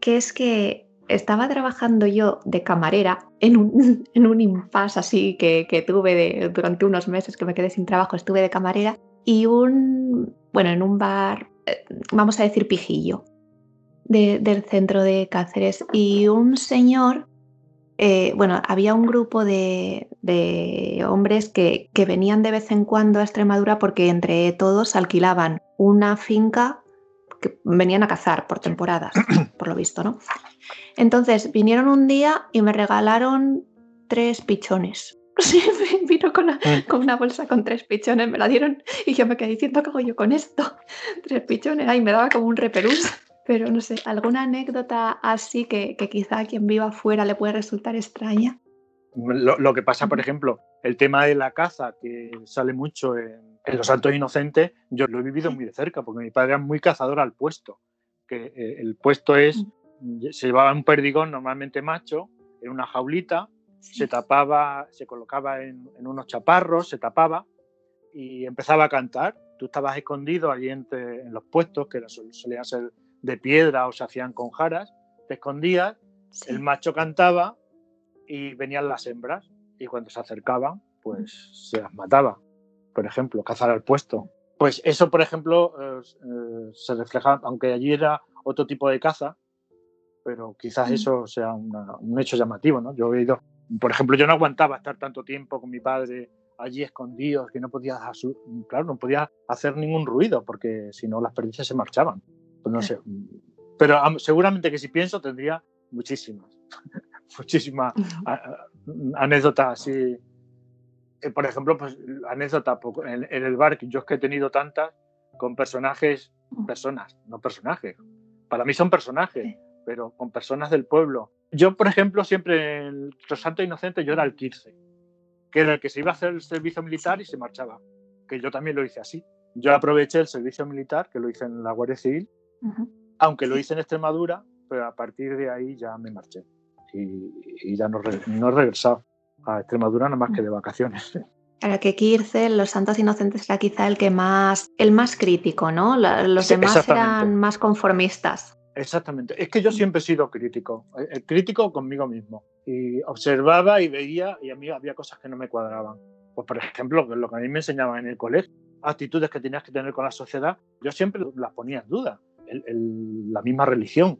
que es que estaba trabajando yo de camarera en un, en un impasse así que, que tuve de, durante unos meses que me quedé sin trabajo, estuve de camarera, y un, bueno, en un bar, eh, vamos a decir pijillo del centro de Cáceres y un señor, eh, bueno, había un grupo de, hombres que, que, venían de vez en cuando a Extremadura porque entre todos alquilaban una finca que venían a cazar por temporadas, por lo visto, ¿no? Entonces vinieron un día y me regalaron tres pichones. Sí, vino con una, mm. con una, bolsa con tres pichones, me la dieron y yo me quedé diciendo, ¿qué hago yo con esto? Tres pichones, ay, me daba como un repelús. Pero no sé, ¿alguna anécdota así que, quizá a quien viva afuera le puede resultar extraña? Lo, que pasa, por ejemplo, el tema de la caza, que sale mucho en, Los Santos Inocentes, yo lo he vivido muy de cerca, porque mi padre era muy cazador al puesto. Que eh, el puesto es, se llevaba un perdigón normalmente macho, en una jaulita, se tapaba, se colocaba en, unos chaparros, se tapaba y empezaba a cantar. Tú estabas escondido allí entre, en los puestos, que solían ser de piedra o se hacían con jaras, te escondías, el macho cantaba y venían las hembras y cuando se acercaban, pues se las mataba, por ejemplo, cazar al puesto. Pues eso, por ejemplo, eh, eh, se refleja, aunque allí era otro tipo de caza, pero quizás mm. eso sea un hecho llamativo, ¿no? Yo he ido, por ejemplo, yo no aguantaba estar tanto tiempo con mi padre allí escondidos, que no podía, claro, no podía hacer ningún ruido, porque si no las perdices se marchaban. Pues no sé. Pero seguramente que si pienso tendría muchísimas, muchísimas anécdotas así. Eh, por ejemplo, pues anécdota en, el bar, yo es que he tenido tantas con personajes, personas, no personajes. Para mí son personajes, pero con personas del pueblo. Yo, por ejemplo, siempre en Los Santo Inocente yo era el 15, que era el que se iba a hacer el servicio militar y se marchaba, que yo también lo hice así. Yo aproveché el servicio militar, que lo hice en la Guardia Civil, aunque lo hice en Extremadura, pero a partir de ahí ya me marché y, ya no, no, he regresado a Extremadura nada más que de vacaciones. Para que Kirchner, los santos inocentes, era quizá el que más, el más crítico, ¿no? Los demás eran más conformistas. Exactamente. Es que yo siempre he sido crítico, el eh, crítico conmigo mismo. Y observaba y veía y a mí había cosas que no me cuadraban. Pues por ejemplo, lo que a mí me enseñaban en el colegio, actitudes que tenías que tener con la sociedad, yo siempre las ponía en duda. La misma religión.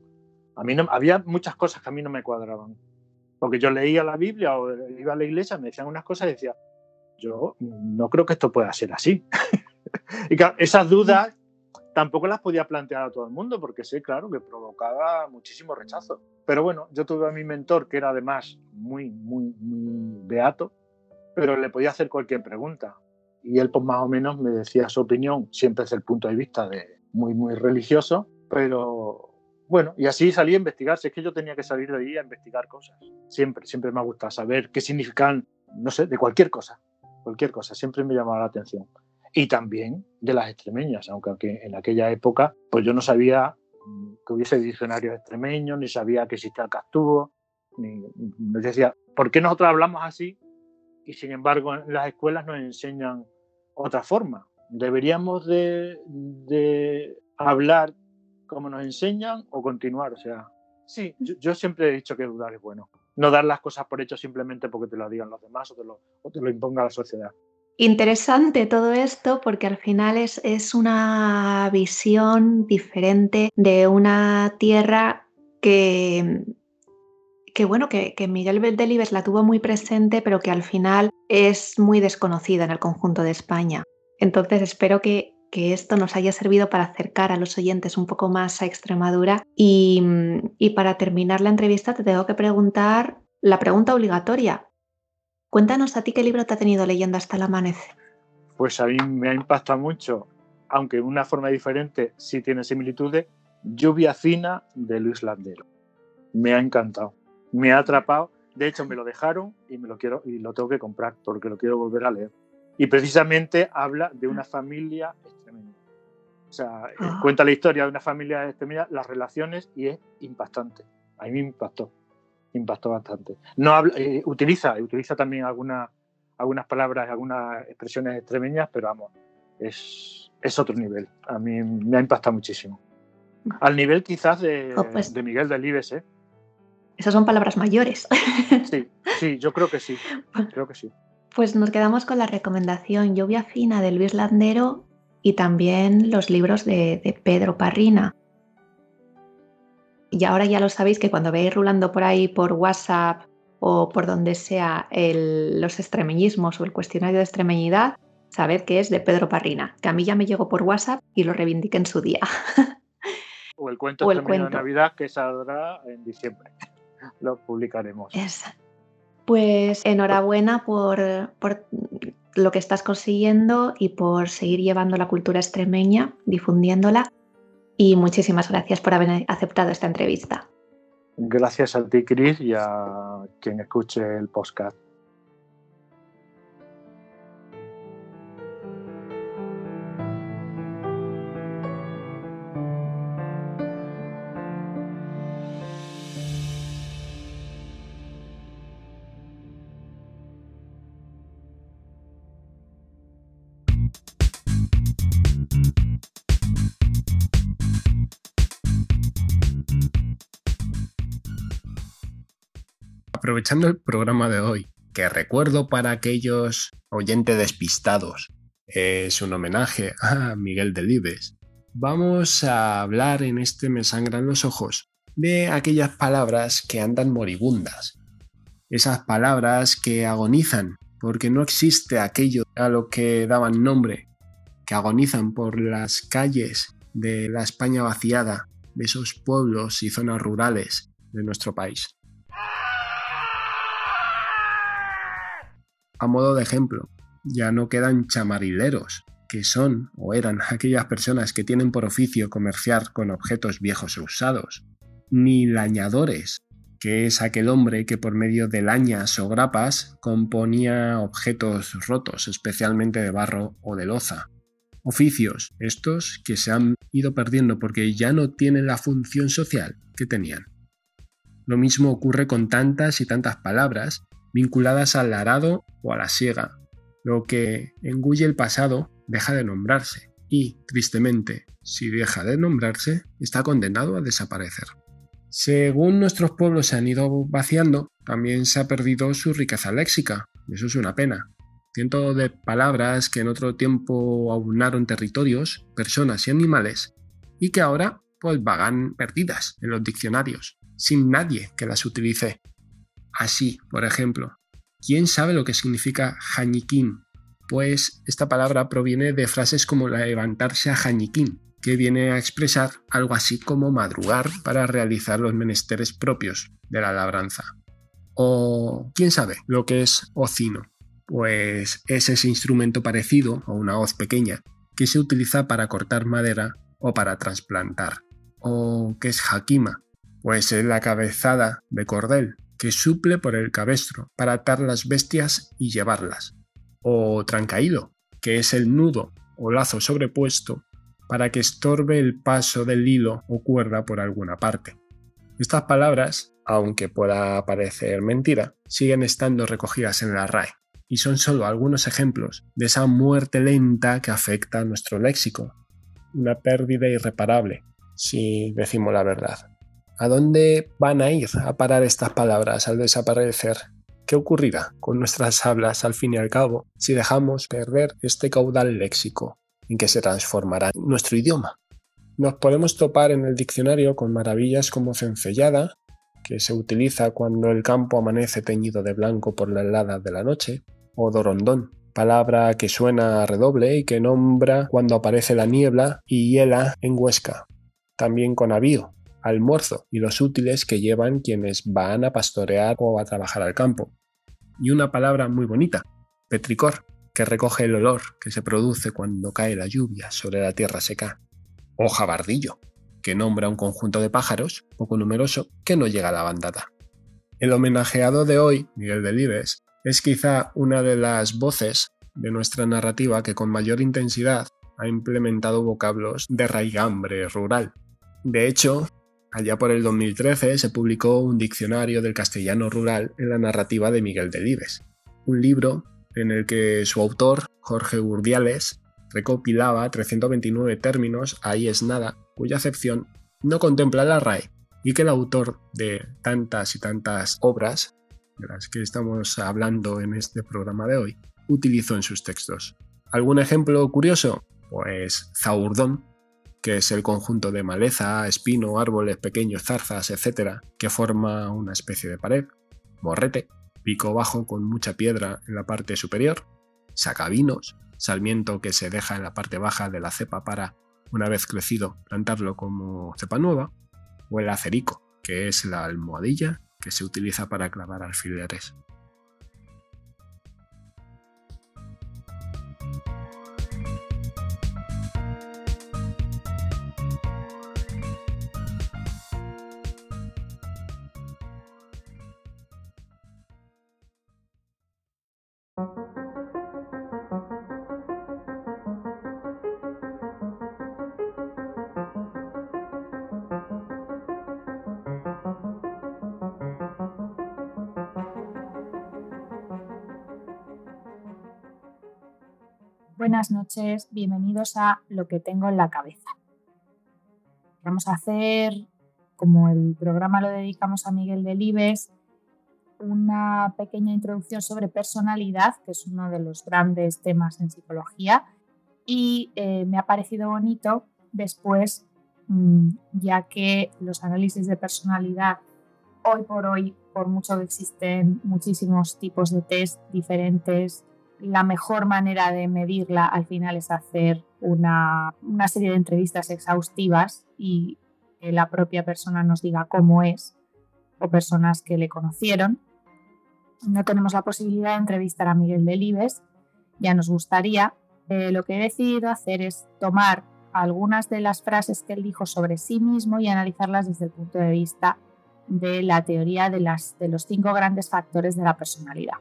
A mí no, había muchas cosas que a mí no me cuadraban. Porque yo leía la Biblia o iba a la iglesia, me decían unas cosas y decía, yo no creo que esto pueda ser así. y esas dudas tampoco las podía plantear a todo el mundo porque sé, claro, que provocaba muchísimo rechazo. Pero bueno, yo tuve a mi mentor que era además muy, muy, muy beato, pero le podía hacer cualquier pregunta. Y él, pues más o menos, me decía su opinión, siempre desde el punto de vista de muy, muy religioso, pero bueno, y así salí a investigar. Si es que yo tenía que salir de ahí a investigar cosas. Siempre, siempre me ha gustado saber qué significan, no sé, de cualquier cosa. Cualquier cosa, siempre me llamaba la atención y también de las extremeñas, aunque en aquella época pues yo no sabía que hubiese diccionarios extremeños, ni sabía que existía el castúo, ni, nos decía, ¿por qué nosotros hablamos así? Y sin embargo en las escuelas nos enseñan otra forma. Deberíamos de, de hablar como nos enseñan o continuar. O sea, sí, yo, siempre he dicho que dudar es bueno. No dar las cosas por hecho simplemente porque te lo digan los demás o te lo, o te lo imponga la sociedad. Interesante todo esto porque al final es, es una visión diferente de una tierra que, que bueno, que, que Miguel Delibes la tuvo muy presente, pero que al final es muy desconocida en el conjunto de España. Entonces espero que, esto nos haya servido para acercar a los oyentes un poco más a Extremadura. Y, y para terminar la entrevista te tengo que preguntar la pregunta obligatoria. Cuéntanos a ti qué libro te ha tenido leyendo hasta el amanecer. Pues a mí me ha impactado mucho, aunque de una forma diferente sí tiene similitudes, Lluvia Fina de Luis Landero. Me ha encantado, me ha atrapado. De hecho, me lo dejaron y me lo quiero y lo tengo que comprar porque lo quiero volver a leer. Y precisamente habla de una familia extremeña. O sea, eh, ah. cuenta la historia de una familia extremeña, las relaciones y es impactante. A mí me impactó impactó bastante. No eh, utiliza, utiliza también algunas algunas palabras, algunas expresiones extremeñas, pero vamos, es, es otro nivel. A mí me ha impactado muchísimo. Al nivel quizás de, oh, pues de Miguel Delibes, ¿eh? Esas son palabras mayores. Sí, sí, yo creo que sí. Creo que sí. Pues nos quedamos con la recomendación Lluvia Fina de Luis Landero y también los libros de, de Pedro Parrina. Y ahora ya lo sabéis que cuando veis rulando por ahí por WhatsApp o por donde sea los extremeñismos o el cuestionario de extremeñidad, sabed que es de Pedro Parrina, que a mí ya me llegó por WhatsApp y lo reivindiqué en su día. O el cuento, de Navidad que saldrá en diciembre. Lo publicaremos. Pues enhorabuena por, lo que estás consiguiendo y por seguir llevando la cultura extremeña, difundiéndola y muchísimas gracias por haber aceptado esta entrevista. Gracias a ti, Chris, y a quien escuche el podcast. Aprovechando el programa de hoy, que recuerdo para aquellos oyentes despistados, es un homenaje a Miguel Delibes, vamos a hablar en este Me sangran los ojos de aquellas palabras que andan moribundas, esas palabras que agonizan porque no existe aquello a lo que daban nombre, que agonizan por las calles de la España vaciada, de esos pueblos y zonas rurales de nuestro país. A modo de ejemplo, ya no quedan chamarileros, que son o eran aquellas personas que tienen por oficio comerciar con objetos viejos e usados, ni lañadores, que es aquel hombre que por medio de lañas o grapas componía objetos rotos, especialmente de barro o de loza. Oficios, estos que se han ido perdiendo porque ya no tienen la función social que tenían. Lo mismo ocurre con tantas y tantas palabras vinculadas al arado o a la siega, Lo que engulle el pasado deja de nombrarse y, tristemente, si deja de nombrarse, está condenado a desaparecer. Según nuestros pueblos se han ido vaciando, también se ha perdido su riqueza léxica, eso es una pena. Cientos de palabras que en otro tiempo aunaron territorios, personas y animales, y que ahora pues vagan perdidas en los diccionarios, sin nadie que las utilice. Así, por ejemplo, ¿quién sabe lo que significa jañiquín? Pues esta palabra proviene de frases como levantarse a jañiquín, que viene a expresar algo así como madrugar para realizar los menesteres propios de la labranza. O quién sabe lo que es ocino, pues es ese instrumento parecido a una hoz pequeña que se utiliza para cortar madera o para trasplantar. O qué es jaquima, pues es la cabezada de cordel que suple por el cabestro para atar las bestias y llevarlas. O trancaído, que es el nudo o lazo sobrepuesto para que estorbe el paso del hilo o cuerda por alguna parte. Estas palabras, aunque pueda parecer mentira, siguen estando recogidas en la RAE y son solo algunos ejemplos de esa muerte lenta que afecta a nuestro léxico. Una pérdida irreparable, si decimos la verdad. ¿A dónde van a ir a parar estas palabras al desaparecer? ¿Qué ocurrirá con nuestras hablas al fin y al cabo si dejamos perder este caudal léxico en que se transformará nuestro idioma. Nos podemos topar en el diccionario con maravillas como cencellada, que se utiliza cuando el campo amanece teñido de blanco por la helada de la noche, o dorondón, palabra que suena a redoble y que nombra cuando aparece la niebla y hiela en Huesca. También con avío, almuerzo y los útiles que llevan quienes van a pastorear o a trabajar al campo. Y una palabra muy bonita, petricor, que recoge el olor que se produce cuando cae la lluvia sobre la tierra seca, o jabardillo, que nombra un conjunto de pájaros poco numeroso que no llega a la bandada. El homenajeado de hoy, Miguel Delibes, es quizá una de las voces de nuestra narrativa que con mayor intensidad ha implementado vocablos de raigambre rural. De hecho, allá por el 2013 se publicó un diccionario del castellano rural en la narrativa de Miguel Delibes, un libro en el que su autor, Jorge Urdiales, recopilaba 329 términos, ahí es nada, cuya acepción no contempla la RAE, y que el autor de tantas y tantas obras, de las que estamos hablando en este programa de hoy, utilizó en sus textos. ¿Algún ejemplo curioso? Pues zaurdón, que es el conjunto de maleza, espino, árboles pequeños, zarzas, etc., que forma una especie de pared. Morrete, pico bajo con mucha piedra en la parte superior, sacavinos, salmiento que se deja en la parte baja de la cepa para, una vez crecido, plantarlo como cepa nueva, o el acerico, que es la almohadilla que se utiliza para clavar alfileres. Buenas noches, bienvenidos a Lo que tengo en la cabeza. Vamos a hacer, como el programa lo dedicamos a Miguel Delibes, una pequeña introducción sobre personalidad, que es uno de los grandes temas en psicología, y eh, me ha parecido bonito después, mm, ya que los análisis de personalidad hoy por hoy, por mucho que existen muchísimos tipos de test diferentes, la mejor manera de medirla al final es hacer una, serie de entrevistas exhaustivas y que la propia persona nos diga cómo es o personas que le conocieron. No tenemos la posibilidad de entrevistar a Miguel Delibes, ya nos gustaría. Eh, lo que he decidido hacer es tomar algunas de las frases que él dijo sobre sí mismo y analizarlas desde el punto de vista de la teoría de, las, de los cinco grandes factores de la personalidad.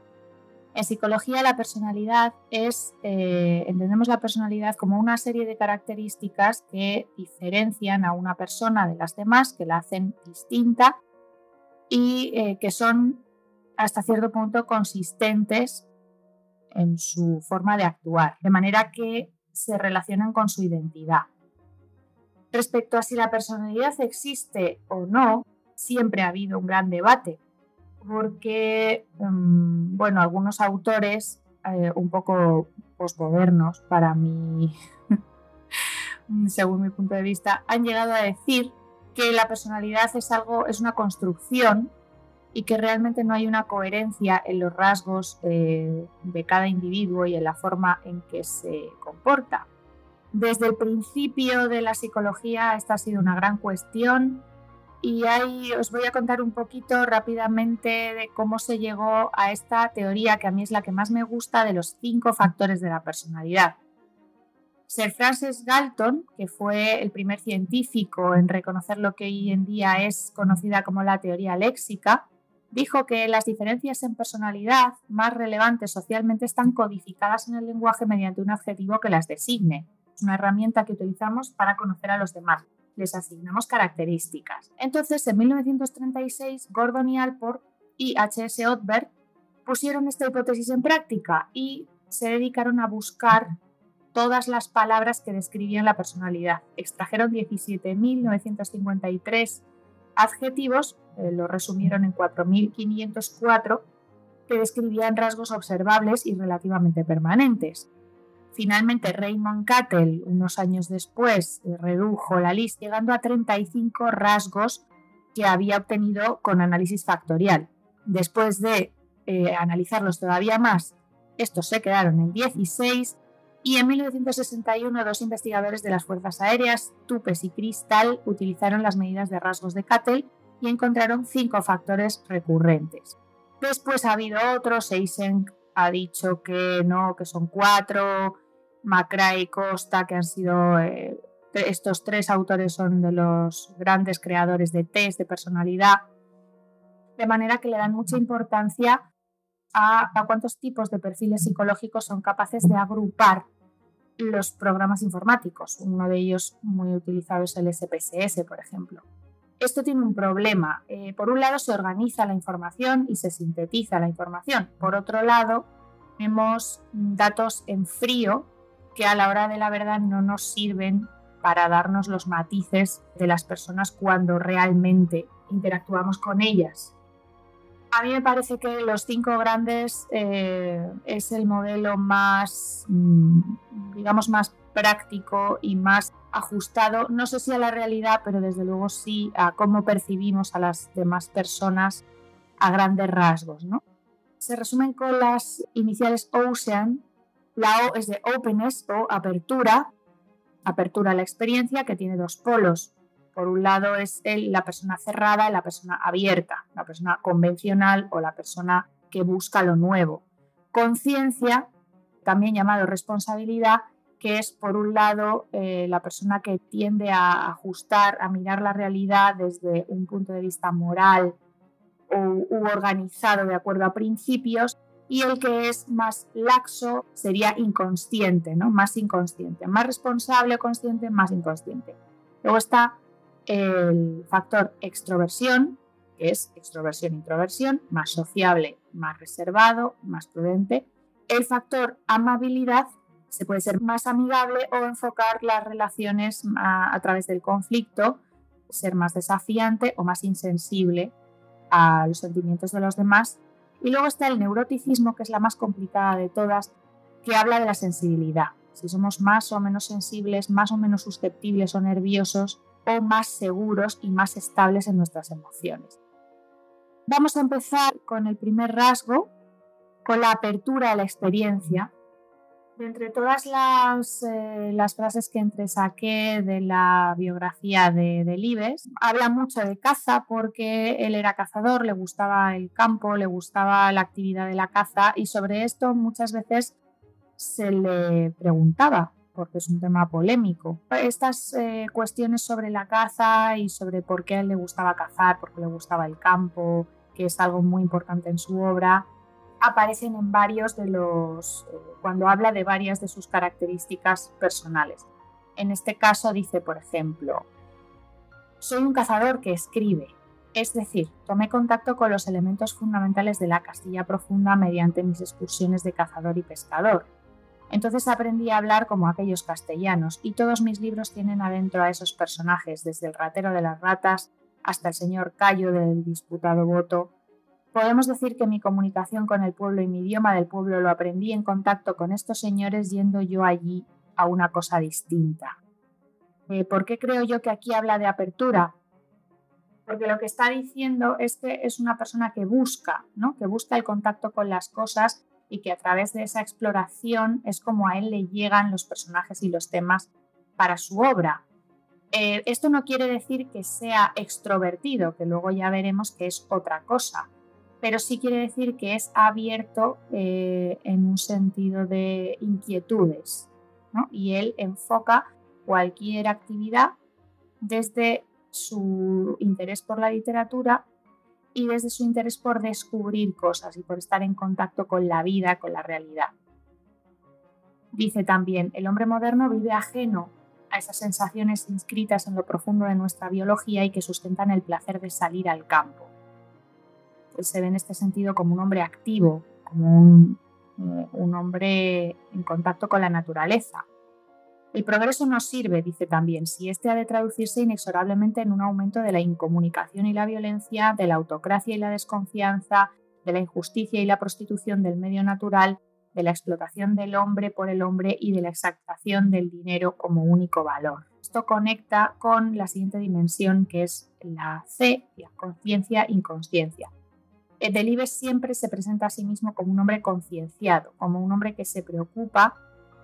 En psicología la personalidad es, eh, entendemos la personalidad como una serie de características que diferencian a una persona de las demás, que la hacen distinta y eh, que son hasta cierto punto consistentes en su forma de actuar, de manera que se relacionan con su identidad. Respecto a si la personalidad existe o no, siempre ha habido un gran debate, porque, mm, bueno, algunos autores eh, un poco posmodernos para mí, según mi punto de vista, han llegado a decir que la personalidad es algo, es una construcción y que realmente no hay una coherencia en los rasgos eh, de cada individuo y en la forma en que se comporta. Desde el principio de la psicología esta ha sido una gran cuestión y ahí os voy a contar un poquito rápidamente de cómo se llegó a esta teoría que a mí es la que más me gusta de los cinco factores de la personalidad. Sir Francis Galton, que fue el primer científico en reconocer lo que hoy en día es conocida como la teoría léxica, dijo que las diferencias en personalidad más relevantes socialmente están codificadas en el lenguaje mediante un adjetivo que las designe. Es una herramienta que utilizamos para conocer a los demás. Les asignamos características. Entonces, en 1936, Gordon y Alport y H.S. Odberg pusieron esta hipótesis en práctica y se dedicaron a buscar todas las palabras que describían la personalidad. Extrajeron 17.953 adjetivos eh, lo resumieron en 4.504, que describían rasgos observables y relativamente permanentes. Finalmente, Raymond Cattell, unos años después, eh, redujo la lista llegando a 35 rasgos que había obtenido con análisis factorial. Después de eh, analizarlos todavía más, estos se quedaron en 16 y en 1961 dos investigadores de las Fuerzas Aéreas, Tupes y Crystal, utilizaron las medidas de rasgos de Cattell y encontraron cinco factores recurrentes. Después ha habido otros, Eysenck ha dicho que no, que son cuatro, Macrae y Costa, que han sido, eh, estos tres autores son de los grandes creadores de test de personalidad, de manera que le dan mucha importancia a, cuántos tipos de perfiles psicológicos son capaces de agrupar los programas informáticos. Uno de ellos muy utilizado es el SPSS, por ejemplo. Esto tiene un problema. Eh, por un lado se organiza la información y se sintetiza la información. Por otro lado, tenemos datos en frío que a la hora de la verdad no nos sirven para darnos los matices de las personas cuando realmente interactuamos con ellas. A mí me parece que los cinco grandes eh, es el modelo más, mm, digamos, más práctico y más ajustado, no sé si a la realidad, pero desde luego sí a cómo percibimos a las demás personas a grandes rasgos. ¿no? Se resumen con las iniciales OCEAN. La O es de openness o apertura, apertura a la experiencia, que tiene dos polos. Por un lado es la persona cerrada y la persona abierta, la persona convencional o la persona que busca lo nuevo. Conciencia, también llamado responsabilidad, que es, por un lado, eh, la persona que tiende a ajustar, a mirar la realidad desde un punto de vista moral u, organizado de acuerdo a principios, y el que es más laxo sería inconsciente, ¿no? Más inconsciente, más responsable, consciente, más inconsciente. Luego está el factor extroversión, que es extroversión-introversión, más sociable, más reservado, más prudente. El factor amabilidad, se puede ser más amigable o enfocar las relaciones a, través del conflicto, ser más desafiante o más insensible a los sentimientos de los demás. Y luego está el neuroticismo, que es la más complicada de todas, que habla de la sensibilidad. Si somos más o menos sensibles, más o menos susceptibles o nerviosos, o más seguros y más estables en nuestras emociones. Vamos a empezar con el primer rasgo, con la apertura a la experiencia, de entre todas las, eh, las, frases que entresaqué de la biografía de, Libes, habla mucho de caza porque él era cazador, le gustaba el campo, le gustaba la actividad de la caza y sobre esto muchas veces se le preguntaba porque es un tema polémico. Estas eh, cuestiones sobre la caza y sobre por qué a él le gustaba cazar, por qué le gustaba el campo, que es algo muy importante en su obra, aparecen en varios de los, eh, cuando habla de varias de sus características personales. En este caso dice, por ejemplo, soy un cazador que escribe. Es decir, tomé contacto con los elementos fundamentales de la Castilla profunda mediante mis excursiones de cazador y pescador. Entonces aprendí a hablar como aquellos castellanos y todos mis libros tienen adentro a esos personajes, desde el ratero de las ratas hasta el señor Cayo del disputado voto. Podemos decir que mi comunicación con el pueblo y mi idioma del pueblo lo aprendí en contacto con estos señores yendo yo allí a una cosa distinta. Eh, ¿Por qué creo yo que aquí habla de apertura? porque lo que está diciendo es que es una persona que busca, ¿no? que busca el contacto con las cosas y que a través de esa exploración es como a él le llegan los personajes y los temas para su obra. Eh, esto no quiere decir que sea extrovertido, que luego ya veremos que es otra cosa, pero sí quiere decir que es abierto eh, en un sentido de inquietudes y él enfoca cualquier actividad desde su interés por la literatura y desde su interés por descubrir cosas y por estar en contacto con la vida, con la realidad. Dice también, el hombre moderno vive ajeno a esas sensaciones inscritas en lo profundo de nuestra biología y que sustentan el placer de salir al campo. Se ve en este sentido como un hombre activo, como un, eh, un hombre en contacto con la naturaleza, el progreso nos sirve, dice también, si este ha de traducirse inexorablemente en un aumento de la incomunicación y la violencia, de la autocracia y la desconfianza, de la injusticia y la prostitución del medio natural, de la explotación del hombre por el hombre y de la exactación del dinero como único valor. Esto conecta con la siguiente dimensión que es la C, la conciencia inconsciencia. Delibes siempre se presenta a sí mismo como un hombre concienciado, como un hombre que se preocupa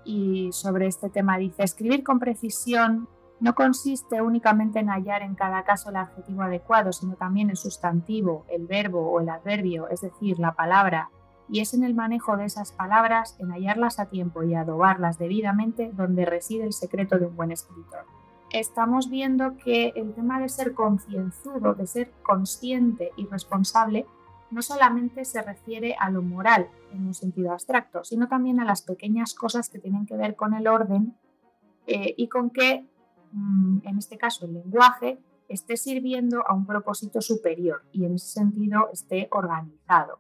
y sobre este tema dice, escribir con precisión no consiste únicamente en hallar en cada caso el adjetivo adecuado, sino también el sustantivo, el verbo o el adverbio, es decir, la palabra, y es en el manejo de esas palabras, en hallarlas a tiempo y adobarlas debidamente, donde reside el secreto de un buen escritor. Estamos viendo que el tema de ser concienzudo, de ser consciente y responsable, no solamente se refiere a lo moral en un sentido abstracto, sino también a las pequeñas cosas que tienen que ver con el orden eh, y con que, mm, en este caso, el lenguaje esté sirviendo a un propósito superior y en ese sentido esté organizado.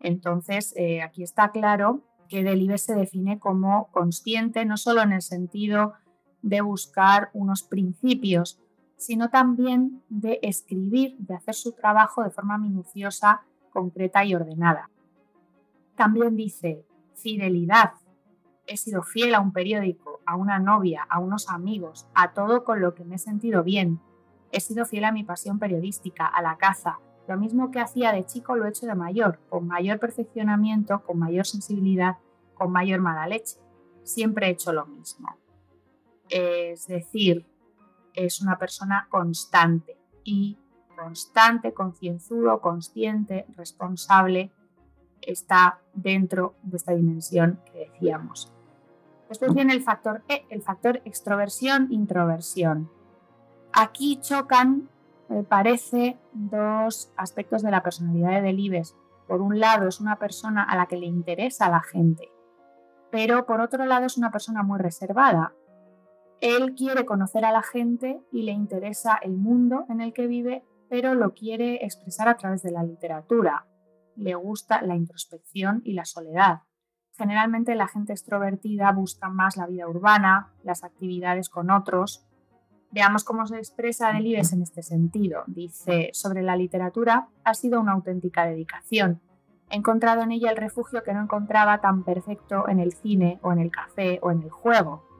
Entonces, eh, aquí está claro que Delibes se define como consciente no solo en el sentido de buscar unos principios, sino también de escribir, de hacer su trabajo de forma minuciosa, concreta y ordenada. También dice, fidelidad. He sido fiel a un periódico, a una novia, a unos amigos, a todo con lo que me he sentido bien. He sido fiel a mi pasión periodística, a la caza. Lo mismo que hacía de chico lo he hecho de mayor, con mayor perfeccionamiento, con mayor sensibilidad, con mayor mala leche. Siempre he hecho lo mismo. Es decir, es una persona constante y constante, concienzudo, consciente, responsable, está dentro de esta dimensión que decíamos. Después viene el factor E, el factor extroversión-introversión. Aquí chocan, me parece, dos aspectos de la personalidad de Delibes. Por un lado, es una persona a la que le interesa la gente, pero por otro lado es una persona muy reservada, él quiere conocer a la gente y le interesa el mundo en el que vive, pero lo quiere expresar a través de la literatura. Le gusta la introspección y la soledad. Generalmente la gente extrovertida busca más la vida urbana, las actividades con otros. Veamos cómo se expresa Delibes en este sentido. Dice, sobre la literatura ha sido una auténtica dedicación. He encontrado en ella el refugio que no encontraba tan perfecto en el cine o en el café o en el juego.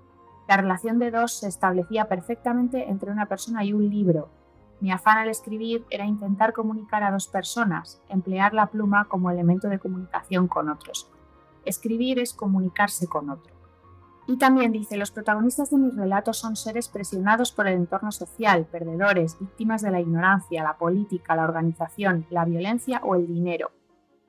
La relación de dos se establecía perfectamente entre una persona y un libro. Mi afán al escribir era intentar comunicar a dos personas, emplear la pluma como elemento de comunicación con otros. Escribir es comunicarse con otro. Y también dice, los protagonistas de mis relatos son seres presionados por el entorno social, perdedores, víctimas de la ignorancia, la política, la organización, la violencia o el dinero.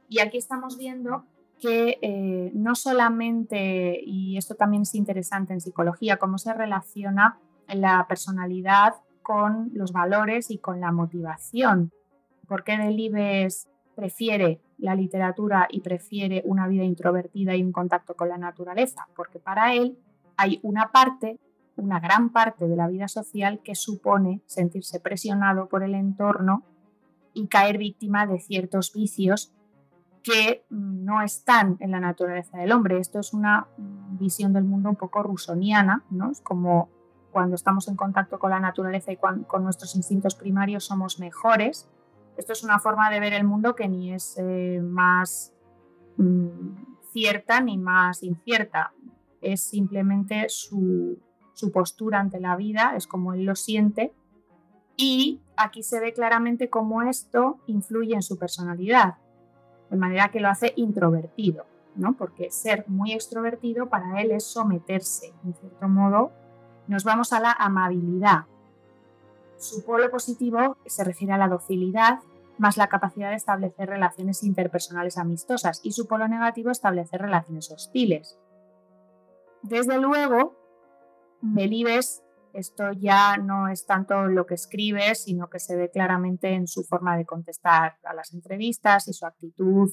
Y aquí estamos viendo que eh, no solamente, y esto también es interesante en psicología, cómo se relaciona la personalidad con los valores y con la motivación. ¿Por qué Delibes prefiere la literatura y prefiere una vida introvertida y un contacto con la naturaleza? Porque para él hay una parte, una gran parte de la vida social que supone sentirse presionado por el entorno y caer víctima de ciertos vicios que no están en la naturaleza del hombre. Esto es una visión del mundo un poco rusoniana, ¿no? Es como cuando estamos en contacto con la naturaleza y con, nuestros instintos primarios somos mejores. Esto es una forma de ver el mundo que ni es eh, más mm, cierta ni más incierta. Es simplemente su, su postura ante la vida, es como él lo siente. Y aquí se ve claramente cómo esto influye en su personalidad, de manera que lo hace introvertido, ¿no? Porque ser muy extrovertido para él es someterse, en cierto modo, nos vamos a la amabilidad. Su polo positivo se refiere a la docilidad, más la capacidad de establecer relaciones interpersonales amistosas, y su polo negativo establecer relaciones hostiles. Desde luego, Belibes, esto ya no es tanto lo que escribe, sino que se ve claramente en su forma de contestar a las entrevistas y su actitud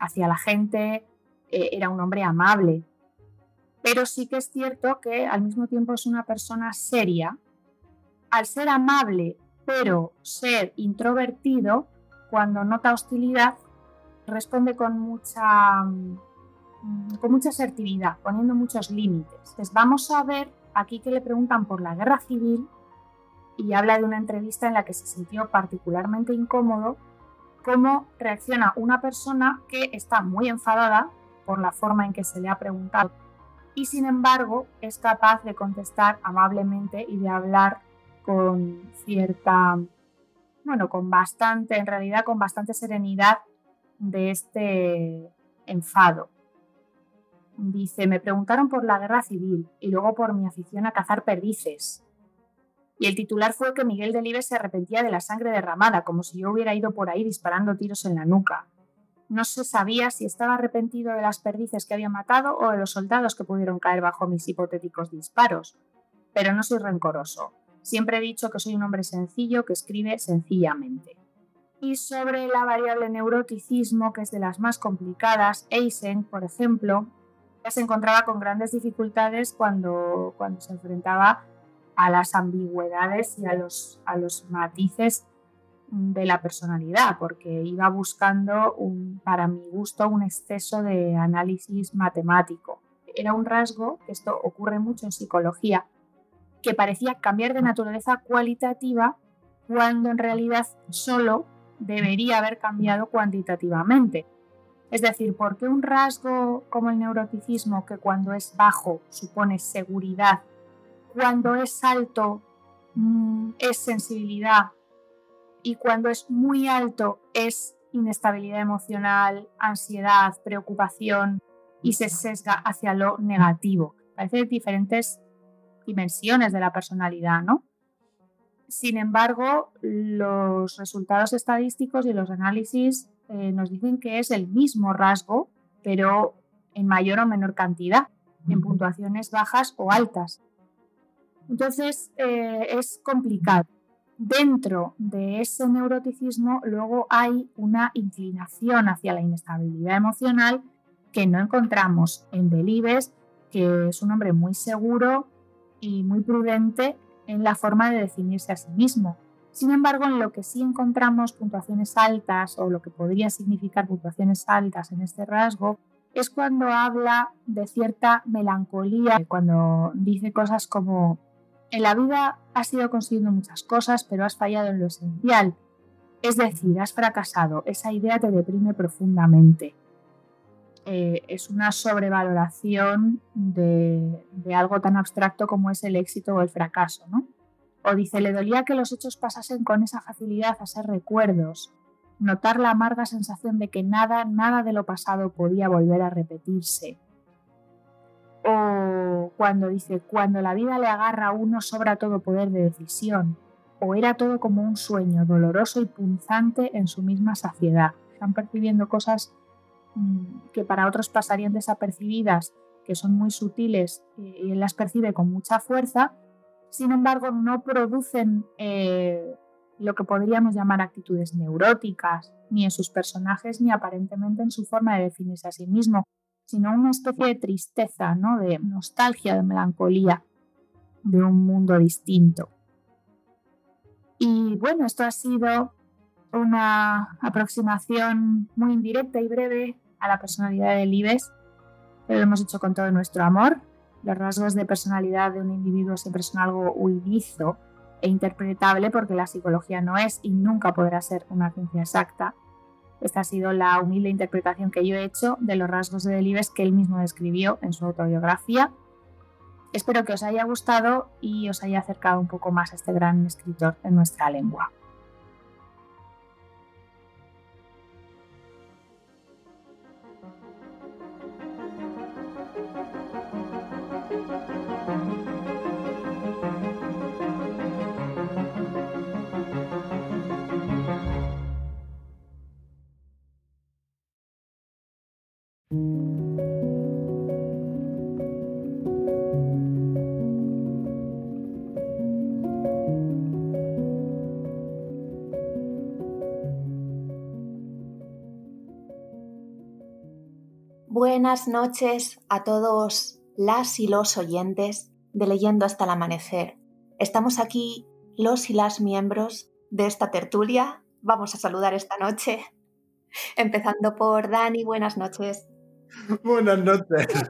hacia la gente. Eh, era un hombre amable, pero sí que es cierto que al mismo tiempo es una persona seria. Al ser amable, pero ser introvertido, cuando nota hostilidad, responde con mucha, mm, con mucha asertividad, poniendo muchos límites. Pues vamos a ver aquí que le preguntan por la guerra civil y habla de una entrevista en la que se sintió particularmente incómodo cómo reacciona una persona que está muy enfadada por la forma en que se le ha preguntado y sin embargo es capaz de contestar amablemente y de hablar con cierta, bueno, con bastante, en realidad con bastante serenidad de este enfado. Dice, me preguntaron por la guerra civil y luego por mi afición a cazar perdices. Y el titular fue que Miguel Delibes se arrepentía de la sangre derramada, como si yo hubiera ido por ahí disparando tiros en la nuca. No se sabía si estaba arrepentido de las perdices que había matado o de los soldados que pudieron caer bajo mis hipotéticos disparos. Pero no soy rencoroso. Siempre he dicho que soy un hombre sencillo que escribe sencillamente. Y sobre la variable neuroticismo, que es de las más complicadas, Eisen, por ejemplo, se encontraba con grandes dificultades cuando, cuando se enfrentaba a las ambigüedades y a los, a los matices de la personalidad, porque iba buscando, un, para mi gusto, un exceso de análisis matemático. Era un rasgo, esto ocurre mucho en psicología, que parecía cambiar de naturaleza cualitativa cuando en realidad solo debería haber cambiado cuantitativamente. Es decir, ¿por qué un rasgo como el neuroticismo, que cuando es bajo supone seguridad, cuando es alto mm, es sensibilidad y cuando es muy alto es inestabilidad emocional, ansiedad, preocupación y se sesga hacia lo negativo. Parece diferentes dimensiones de la personalidad, ¿no? Sin embargo, los resultados estadísticos y los análisis eh, nos dicen que es el mismo rasgo, pero en mayor o menor cantidad, en puntuaciones bajas o altas. Entonces, eh, es complicado dentro de ese neuroticismo luego hay una inclinación hacia la inestabilidad emocional que no encontramos en Delibes, que es un hombre muy seguro y muy prudente en la forma de definirse a sí mismo. Sin embargo, en lo que sí encontramos puntuaciones altas o lo que podría significar puntuaciones altas en este rasgo es cuando habla de cierta melancolía, cuando dice cosas como en la vida has ido consiguiendo muchas cosas, pero has fallado en lo esencial. Es decir, has fracasado. Esa idea te deprime profundamente. Eh, es una sobrevaloración de, de, algo tan abstracto como es el éxito o el fracaso, ¿no? O dice, le dolía que los hechos pasasen con esa facilidad a ser recuerdos, notar la amarga sensación de que nada, nada de lo pasado podía volver a repetirse, o cuando dice, cuando la vida le agarra a uno sobra todo poder de decisión, o era todo como un sueño doloroso y punzante en su misma saciedad. Están percibiendo cosas mm, que para otros pasarían desapercibidas, que son muy sutiles y él las percibe con mucha fuerza, sin embargo no producen eh, lo que podríamos llamar actitudes neuróticas, ni en sus personajes ni aparentemente en su forma de definirse a sí mismo, sino una especie de tristeza, ¿no? de nostalgia, de melancolía de un mundo distinto. Y bueno, esto ha sido una aproximación muy indirecta y breve a la personalidad de Libes, pero lo hemos hecho con todo nuestro amor. Los rasgos de personalidad de un individuo siempre son algo huidizo e interpretable porque la psicología no es y nunca podrá ser una ciencia exacta. Esta ha sido la humilde interpretación que yo he hecho de los rasgos de Delibes que él mismo describió en su autobiografía. Espero que os haya gustado y os haya acercado un poco más a este gran escritor en nuestra lengua. Buenas noches a todos las y los oyentes de Leyendo hasta el Amanecer. Estamos aquí los y las miembros de esta tertulia. Vamos a saludar esta noche, empezando por Dani. Buenas noches. Buenas noches.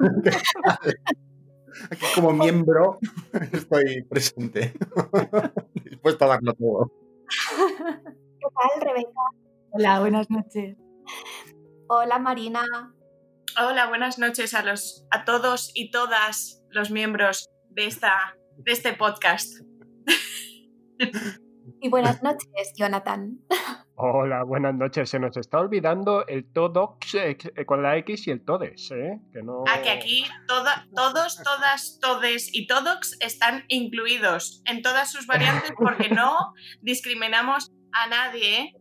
Aquí como miembro estoy presente, dispuesto a darlo todo. ¿Qué tal, Rebeca? Hola, buenas noches. Hola, Marina. Hola, buenas noches a, los, a todos y todas los miembros de, esta, de este podcast. Y buenas noches, Jonathan. Hola, buenas noches. Se nos está olvidando el todox eh, con la X y el todes, ¿eh? Que no... Ah, que aquí toda, todos, todas, todes y todox están incluidos en todas sus variantes porque no discriminamos a nadie.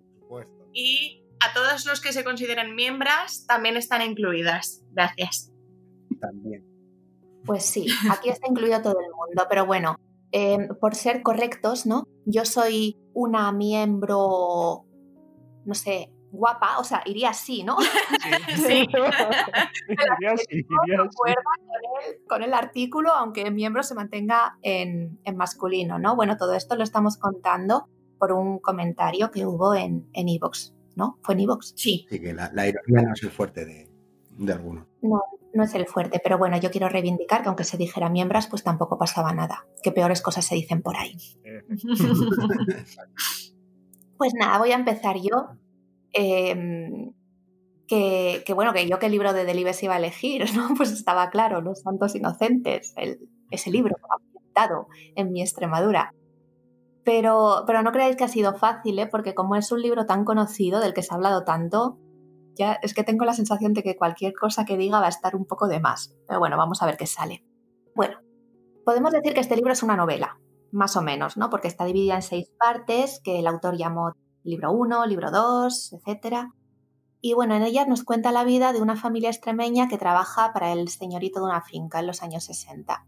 Y a todos los que se consideren miembros también están incluidas. Gracias. También. Pues sí, aquí está incluido todo el mundo, pero bueno, eh, por ser correctos, ¿no? Yo soy una miembro, no sé, guapa, o sea, iría así, ¿no? Sí. Iría así, iría así. Concuerda con el, con el artículo, aunque el miembro se mantenga en, en masculino, ¿no? Bueno, todo esto lo estamos contando por un comentario que hubo en en iVoox, ¿no? ¿Fue en iVoox? Sí. Así que la, la ironía no es el fuerte de, de alguno. No, no es el fuerte, pero bueno, yo quiero reivindicar que aunque se dijera miembros, pues tampoco pasaba nada. Que peores cosas se dicen por ahí. Eh, Pues nada, voy a empezar yo. Eh, que, que bueno, que yo qué libro de Delibes iba a elegir, ¿no? Pues estaba claro, Los Santos Inocentes, el- ese libro ambientado en mi Extremadura. Pero, pero no creáis que ha sido fácil, ¿eh? porque como es un libro tan conocido, del que se ha hablado tanto, ya es que tengo la sensación de que cualquier cosa que diga va a estar un poco de más. Pero bueno, vamos a ver qué sale. Bueno, podemos decir que este libro es una novela, más o menos, ¿no? Porque está dividida en seis partes que el autor llamó libro 1, libro 2, etc. Y bueno, en ella nos cuenta la vida de una familia extremeña que trabaja para el señorito de una finca en los años 60.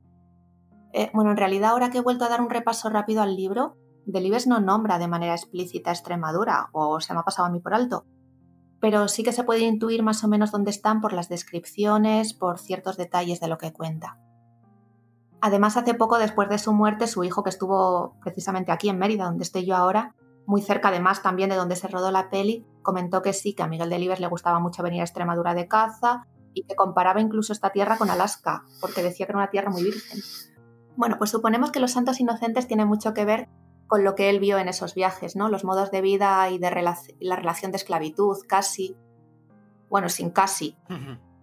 Eh, bueno, en realidad ahora que he vuelto a dar un repaso rápido al libro, Delibes no nombra de manera explícita Extremadura, o se me ha pasado a mí por alto, pero sí que se puede intuir más o menos dónde están por las descripciones, por ciertos detalles de lo que cuenta. Además, hace poco después de su muerte, su hijo, que estuvo precisamente aquí en Mérida, donde estoy yo ahora, muy cerca además también de donde se rodó la peli, comentó que sí, que a Miguel Delibes le gustaba mucho venir a Extremadura de caza y que comparaba incluso esta tierra con Alaska, porque decía que era una tierra muy virgen. Bueno, pues suponemos que los santos inocentes tienen mucho que ver con lo que él vio en esos viajes, ¿no? Los modos de vida y de relac- la relación de esclavitud, casi, bueno, sin casi,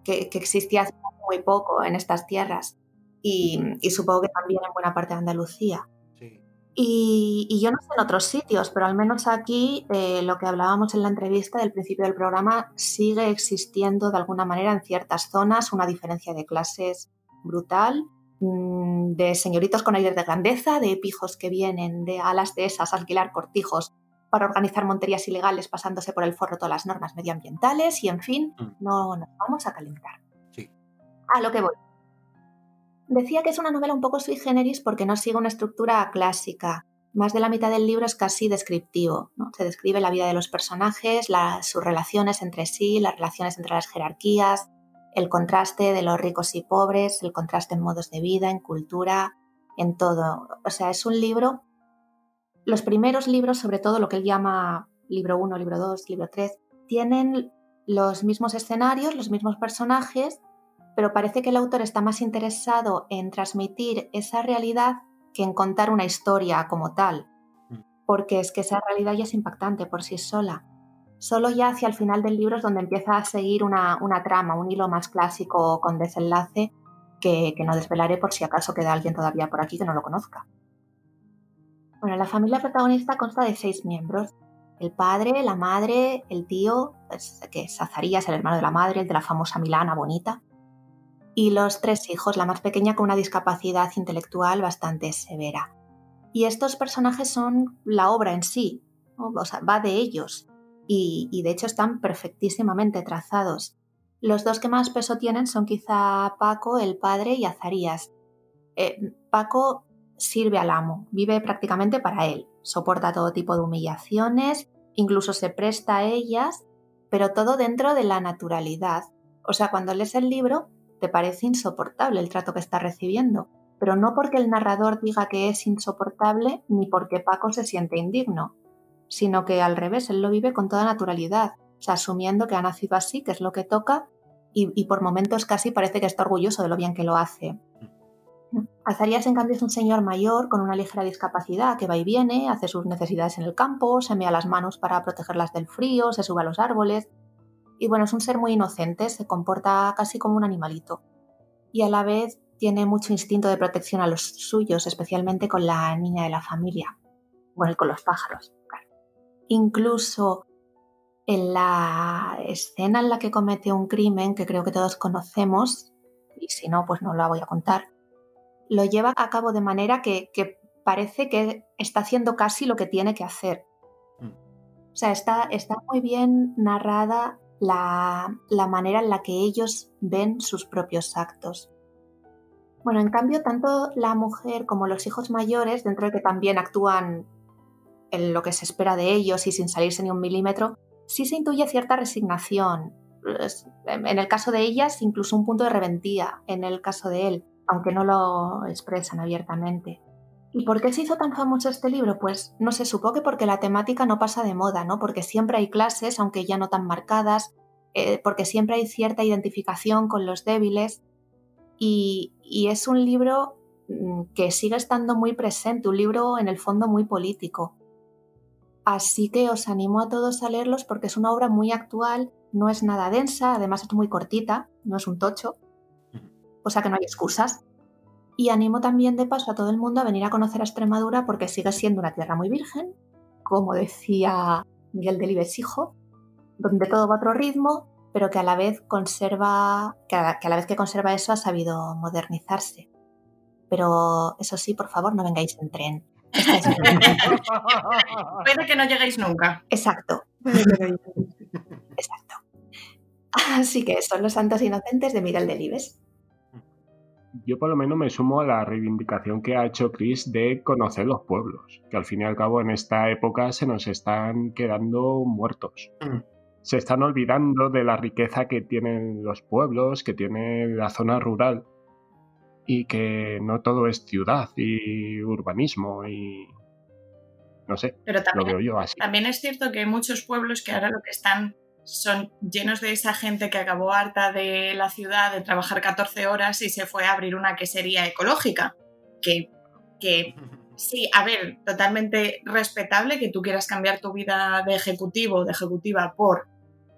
que, que existía hace muy poco en estas tierras y, y supongo que también en buena parte de Andalucía. Sí. Y, y yo no sé en otros sitios, pero al menos aquí eh, lo que hablábamos en la entrevista del principio del programa sigue existiendo de alguna manera en ciertas zonas una diferencia de clases brutal, de señoritos con aires de grandeza, de pijos que vienen de alas de esas a alquilar cortijos para organizar monterías ilegales pasándose por el forro todas las normas medioambientales y en fin, Mm. no nos vamos a calentar. Sí. A lo que voy. Decía que es una novela un poco sui generis porque no sigue una estructura clásica. Más de la mitad del libro es casi descriptivo. ¿no? Se describe la vida de los personajes, sus relaciones entre sí, las relaciones entre las jerarquías, el contraste de los ricos y pobres, el contraste en modos de vida, en cultura, en todo. O sea, es un libro. Los primeros libros, sobre todo lo que él llama libro 1, libro 2, libro 3, tienen los mismos escenarios, los mismos personajes, pero parece que el autor está más interesado en transmitir esa realidad que en contar una historia como tal, mm. porque es que esa realidad ya es impactante por sí sola. Solo ya hacia el final del libro es donde empieza a seguir una, trama, un hilo más clásico con desenlace que, que no desvelaré por si acaso queda alguien todavía por aquí que no lo conozca. Bueno, la familia protagonista consta de seis miembros. El padre, la madre, el tío, pues, que es Azarías, el hermano de la madre, el de la famosa Milana bonita, y los tres hijos, la más pequeña con una discapacidad intelectual bastante severa. Y estos personajes son la obra en sí, o sea, va de ellos, y, de hecho están perfectísimamente trazados. Los dos que más peso tienen son quizá Paco, el padre, y Azarías. Eh, Paco sirve al amo, vive prácticamente para él, soporta todo tipo de humillaciones, incluso se presta a ellas, pero todo dentro de la naturalidad. O sea, cuando lees el libro te parece insoportable el trato que está recibiendo, pero no porque el narrador diga que es insoportable ni porque Paco se siente indigno, sino que al revés, él lo vive con toda naturalidad, asumiendo que ha nacido así, que es lo que toca, y, y por momentos casi parece que está orgulloso de lo bien que lo hace. Azarías, en cambio, es un señor mayor con una ligera discapacidad que va y viene, hace sus necesidades en el campo, se mea las manos para protegerlas del frío, se sube a los árboles. Y bueno, es un ser muy inocente, se comporta casi como un animalito. Y a la vez tiene mucho instinto de protección a los suyos, especialmente con la niña de la familia. Bueno, con los pájaros. Incluso en la escena en la que comete un crimen, que creo que todos conocemos, y si no, pues no lo voy a contar, lo lleva a cabo de manera que, parece que está haciendo casi lo que tiene que hacer. Mm. O sea, está, está muy bien narrada la, la, manera en la que ellos ven sus propios actos. Bueno, en cambio, tanto la mujer como los hijos mayores, dentro de que también actúan en lo que se espera de ellos y sin salirse ni un milímetro, sí se intuye cierta resignación. En el caso de ellas, incluso un punto de reventía en el caso de él aunque no lo expresan abiertamente. ¿Y por qué se hizo tan famoso este libro? Pues no se supo que porque la temática no pasa de moda, ¿no? Porque siempre hay clases, aunque ya no tan marcadas, eh, porque siempre hay cierta identificación con los débiles. Y, y es un libro mm, que sigue estando muy presente, un libro en el fondo muy político. Así que os animo a todos a leerlos porque es una obra muy actual, no es nada densa, además es muy cortita, no es un tocho, o sea que no hay excusas. Y animo también de paso a todo el mundo a venir a conocer a Extremadura porque sigue siendo una tierra muy virgen, como decía Miguel Delibes hijo, donde todo va a otro ritmo, pero que a la vez conserva, que a, la vez que conserva eso ha sabido modernizarse. Pero eso sí, por favor, no vengáis en tren. Puede que no lleguéis nunca. Exacto. Exacto. Así que son los santos inocentes de Miguel Delibes yo por lo menos me sumo a la reivindicación que ha hecho Chris de conocer los pueblos, que al fin y al cabo en esta época se nos están quedando muertos. Mm. Se están olvidando de la riqueza que tienen los pueblos, que tiene la zona rural y que no todo es ciudad y urbanismo y no sé, Pero lo veo yo así. También es cierto que hay muchos pueblos que ahora lo que están son llenos de esa gente que acabó harta de la ciudad, de trabajar 14 horas y se fue a abrir una quesería ecológica. Que, que sí, a ver, totalmente respetable que tú quieras cambiar tu vida de ejecutivo, de ejecutiva por,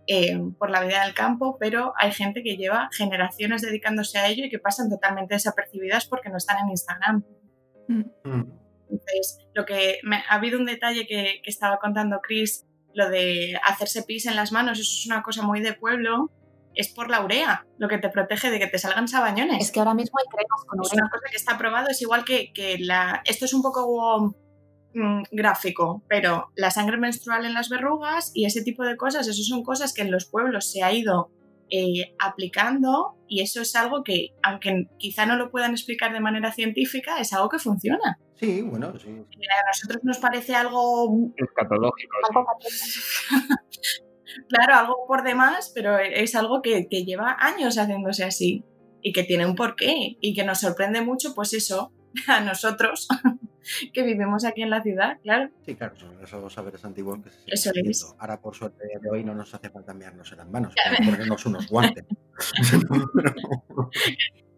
eh, por la vida del campo, pero hay gente que lleva generaciones dedicándose a ello y que pasan totalmente desapercibidas porque no están en Instagram. Mm. Entonces, lo que ha habido un detalle que, que estaba contando Chris lo de hacerse pis en las manos, eso es una cosa muy de pueblo, es por la urea, lo que te protege de que te salgan sabañones. Es que ahora mismo hay cremas con urea. Es una cosa que está probado, es igual que, la... Esto es un poco mm, gráfico, pero la sangre menstrual en las verrugas y ese tipo de cosas, eso son cosas que en los pueblos se ha ido eh, aplicando y eso es algo que, aunque quizá no lo puedan explicar de manera científica, es algo que funciona. Sí, bueno, sí. a nosotros nos parece algo... Escatológico. claro, algo por demás, pero es algo que, que lleva años haciéndose así y que tiene un porqué y que nos sorprende mucho, pues eso, a nosotros, que vivimos aquí en la ciudad, claro. Sí, claro, son esos saberes antiguos que se Eso es. Ahora, por suerte de hoy, no nos hace falta enviarnos en las manos, ponernos unos guantes.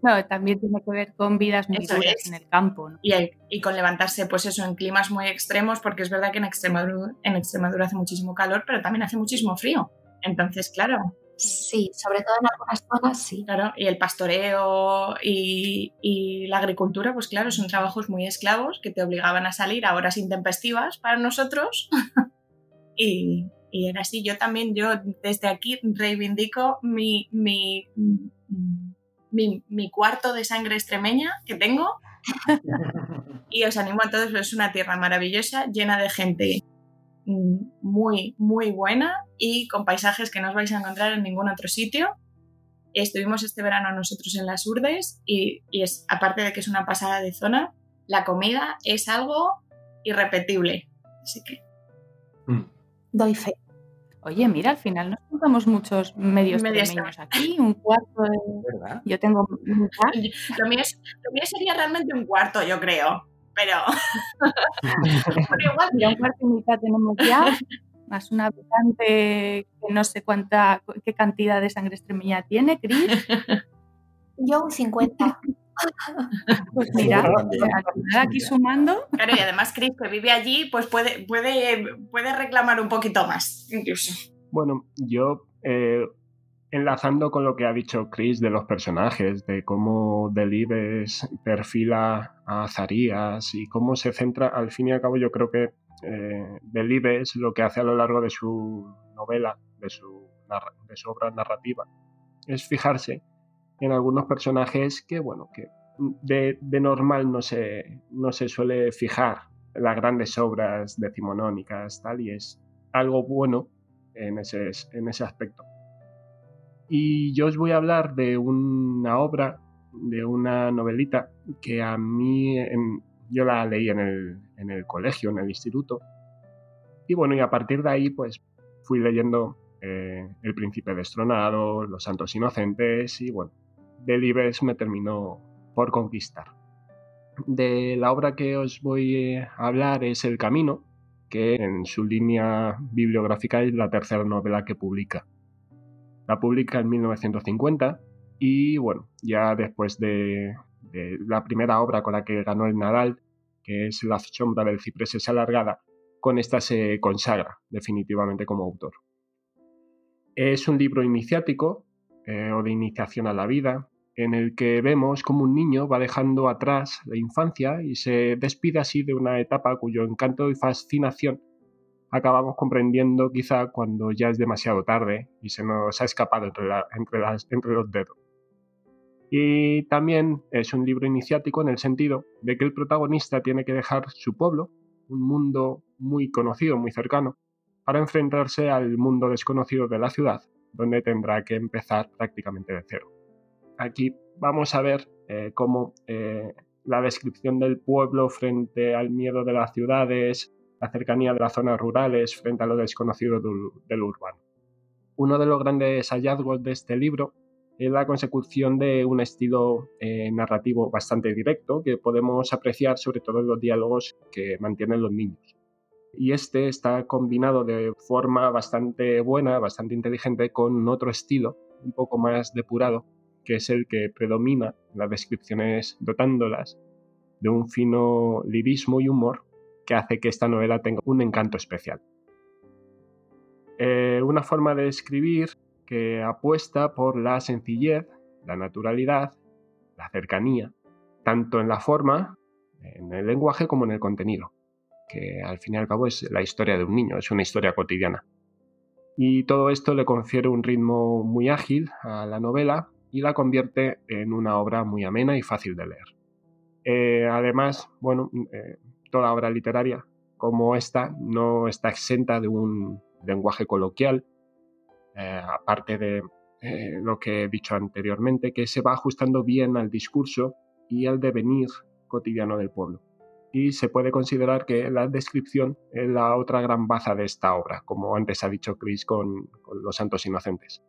No, también tiene que ver con vidas muy Eso duras es. en el campo. ¿no? Y, el- y con levantarse, pues eso, en climas muy extremos, porque es verdad que en Extremadura, en Extremadura hace muchísimo calor, pero también hace muchísimo frío. Entonces, claro, Sí, sobre todo en algunas zonas sí. claro, y el pastoreo y, y la agricultura, pues claro, son trabajos muy esclavos que te obligaban a salir a horas intempestivas para nosotros. y, y era así. Yo también, yo desde aquí reivindico mi, mi, mi, mi cuarto de sangre extremeña que tengo y os animo a todos, es una tierra maravillosa, llena de gente muy, muy buena y con paisajes que no os vais a encontrar en ningún otro sitio. Estuvimos este verano nosotros en las Urdes y, y es, aparte de que es una pasada de zona, la comida es algo irrepetible. Así que Doy fe. Oye, mira, al final nos juntamos muchos medios Medios extremeños aquí, un cuarto de... ¿Verdad? Yo tengo lo mío, es- lo mío sería realmente un cuarto, yo creo. Pero, pero igual, Mira, un cuarto y mitad tenemos ya, más un habitante que no sé cuánta, qué cantidad de sangre extremeña tiene, Cris. Yo un 50. Pues mira, final aquí sumando, Claro, y además Chris, que vive allí, pues puede, puede, puede reclamar un poquito más, incluso. Bueno, yo eh, enlazando con lo que ha dicho Chris de los personajes, de cómo Delibes perfila a Zarías y cómo se centra, al fin y al cabo yo creo que eh, Delibes lo que hace a lo largo de su novela, de su, de su obra narrativa, es fijarse en algunos personajes que, bueno, que de, de normal no se, no se suele fijar las grandes obras decimonónicas, tal, y es algo bueno en ese, en ese aspecto. Y yo os voy a hablar de una obra, de una novelita que a mí, yo la leí en el, en el colegio, en el instituto. Y bueno, y a partir de ahí, pues fui leyendo eh, El Príncipe Destronado, Los Santos Inocentes y bueno, Delibes me terminó por conquistar. De la obra que os voy a hablar es El Camino, que en su línea bibliográfica es la tercera novela que publica. La publica en 1950 y bueno, ya después de, la primera obra con la que ganó el Nadal, que es La sombra del ciprés es alargada, con esta se consagra definitivamente como autor. Es un libro iniciático eh, o de iniciación a la vida, en el que vemos como un niño va dejando atrás la infancia y se despide así de una etapa cuyo encanto y fascinación acabamos comprendiendo quizá cuando ya es demasiado tarde y se nos ha escapado entre, entre las- entre los dedos. Y también es un libro iniciático en el sentido de que el protagonista tiene que dejar su pueblo, un mundo muy conocido, muy cercano, para enfrentarse al mundo desconocido de la ciudad, donde tendrá que empezar prácticamente de cero. Aquí vamos a ver eh, cómo eh, la descripción del pueblo frente al miedo de las ciudades, la cercanía de las zonas rurales frente a lo desconocido del, urbano. Uno de los grandes hallazgos de este libro es la consecución de un estilo eh, narrativo bastante directo que podemos apreciar sobre todo en los diálogos que mantienen los niños. Y este está combinado de forma bastante buena, bastante inteligente, con otro estilo un poco más depurado, que es el que predomina en las descripciones, dotándolas de un fino lirismo y humor que hace que esta novela tenga un encanto especial. Eh, una forma de escribir que apuesta por la sencillez, la naturalidad, la cercanía, tanto en la forma, en el lenguaje como en el contenido, que al fin y al cabo es la historia de un niño, es una historia cotidiana. Y todo esto le confiere un ritmo muy ágil a la novela y la convierte en una obra muy amena y fácil de leer. Eh, además, bueno, eh, toda obra literaria como esta no está exenta de un lenguaje coloquial, eh, aparte de eh, lo que he dicho anteriormente, que se va ajustando bien al discurso y al devenir cotidiano del pueblo. Y se puede considerar que la descripción es la otra gran baza de esta obra, como antes ha dicho Chris con, Los Santos Inocentes,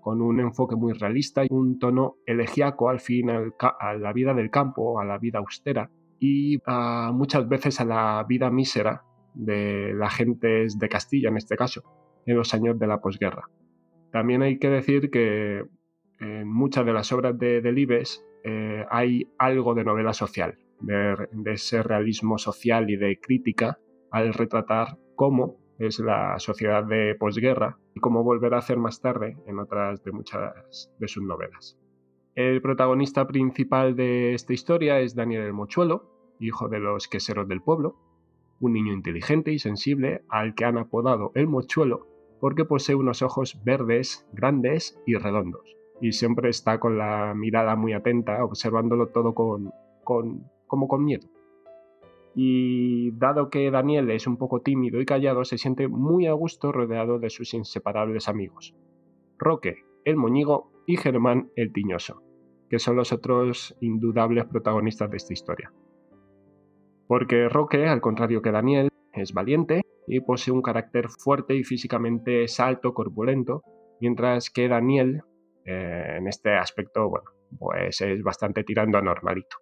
con un enfoque muy realista y un tono elegíaco al fin a la vida del campo, a la vida austera, y muchas veces a la vida mísera de la gente de Castilla en este caso, en los años de la posguerra. También hay que decir que en muchas de las obras de Delibes eh, hay algo de novela social, de, ese realismo social y de crítica al retratar cómo es la sociedad de posguerra y cómo volverá a hacer más tarde en otras de muchas de sus novelas. El protagonista principal de esta historia es Daniel el Mochuelo, hijo de los queseros del pueblo, un niño inteligente y sensible al que han apodado el Mochuelo porque posee unos ojos verdes, grandes y redondos, y siempre está con la mirada muy atenta, observándolo todo con, como con miedo. Y dado que Daniel es un poco tímido y callado, se siente muy a gusto rodeado de sus inseparables amigos. Roque, el moñigo, y Germán, el tiñoso, que son los otros indudables protagonistas de esta historia. Porque Roque, al contrario que Daniel, es valiente y posee un carácter fuerte y físicamente salto, corpulento, mientras que Daniel, eh, en este aspecto, bueno, pues es bastante tirando a normalito.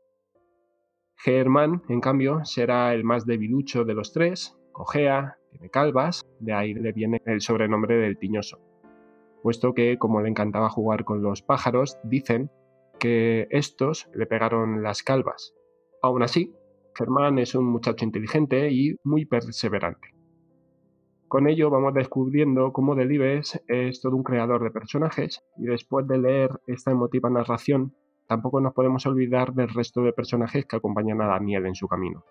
Germán, en cambio, será el más debilucho de los tres, cojea, tiene calvas, de ahí le viene el sobrenombre del tiñoso, puesto que, como le encantaba jugar con los pájaros, dicen que estos le pegaron las calvas. Aún así, Germán es un muchacho inteligente y muy perseverante. Con ello vamos descubriendo cómo Delibes es todo un creador de personajes y después de leer esta emotiva narración tampoco nos podemos olvidar del resto de personajes que acompañan a Daniel en su camino.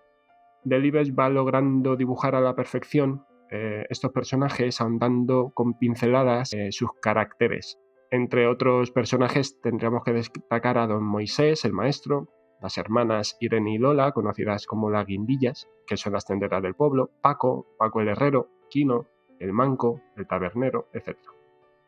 Delibes va logrando dibujar a la perfección eh, estos personajes ahondando con pinceladas eh, sus caracteres. Entre otros personajes tendríamos que destacar a don Moisés, el maestro, las hermanas Irene y Lola, conocidas como las guindillas, que son las tenderas del pueblo, Paco, Paco el herrero, Quino, el manco, el tabernero, etc.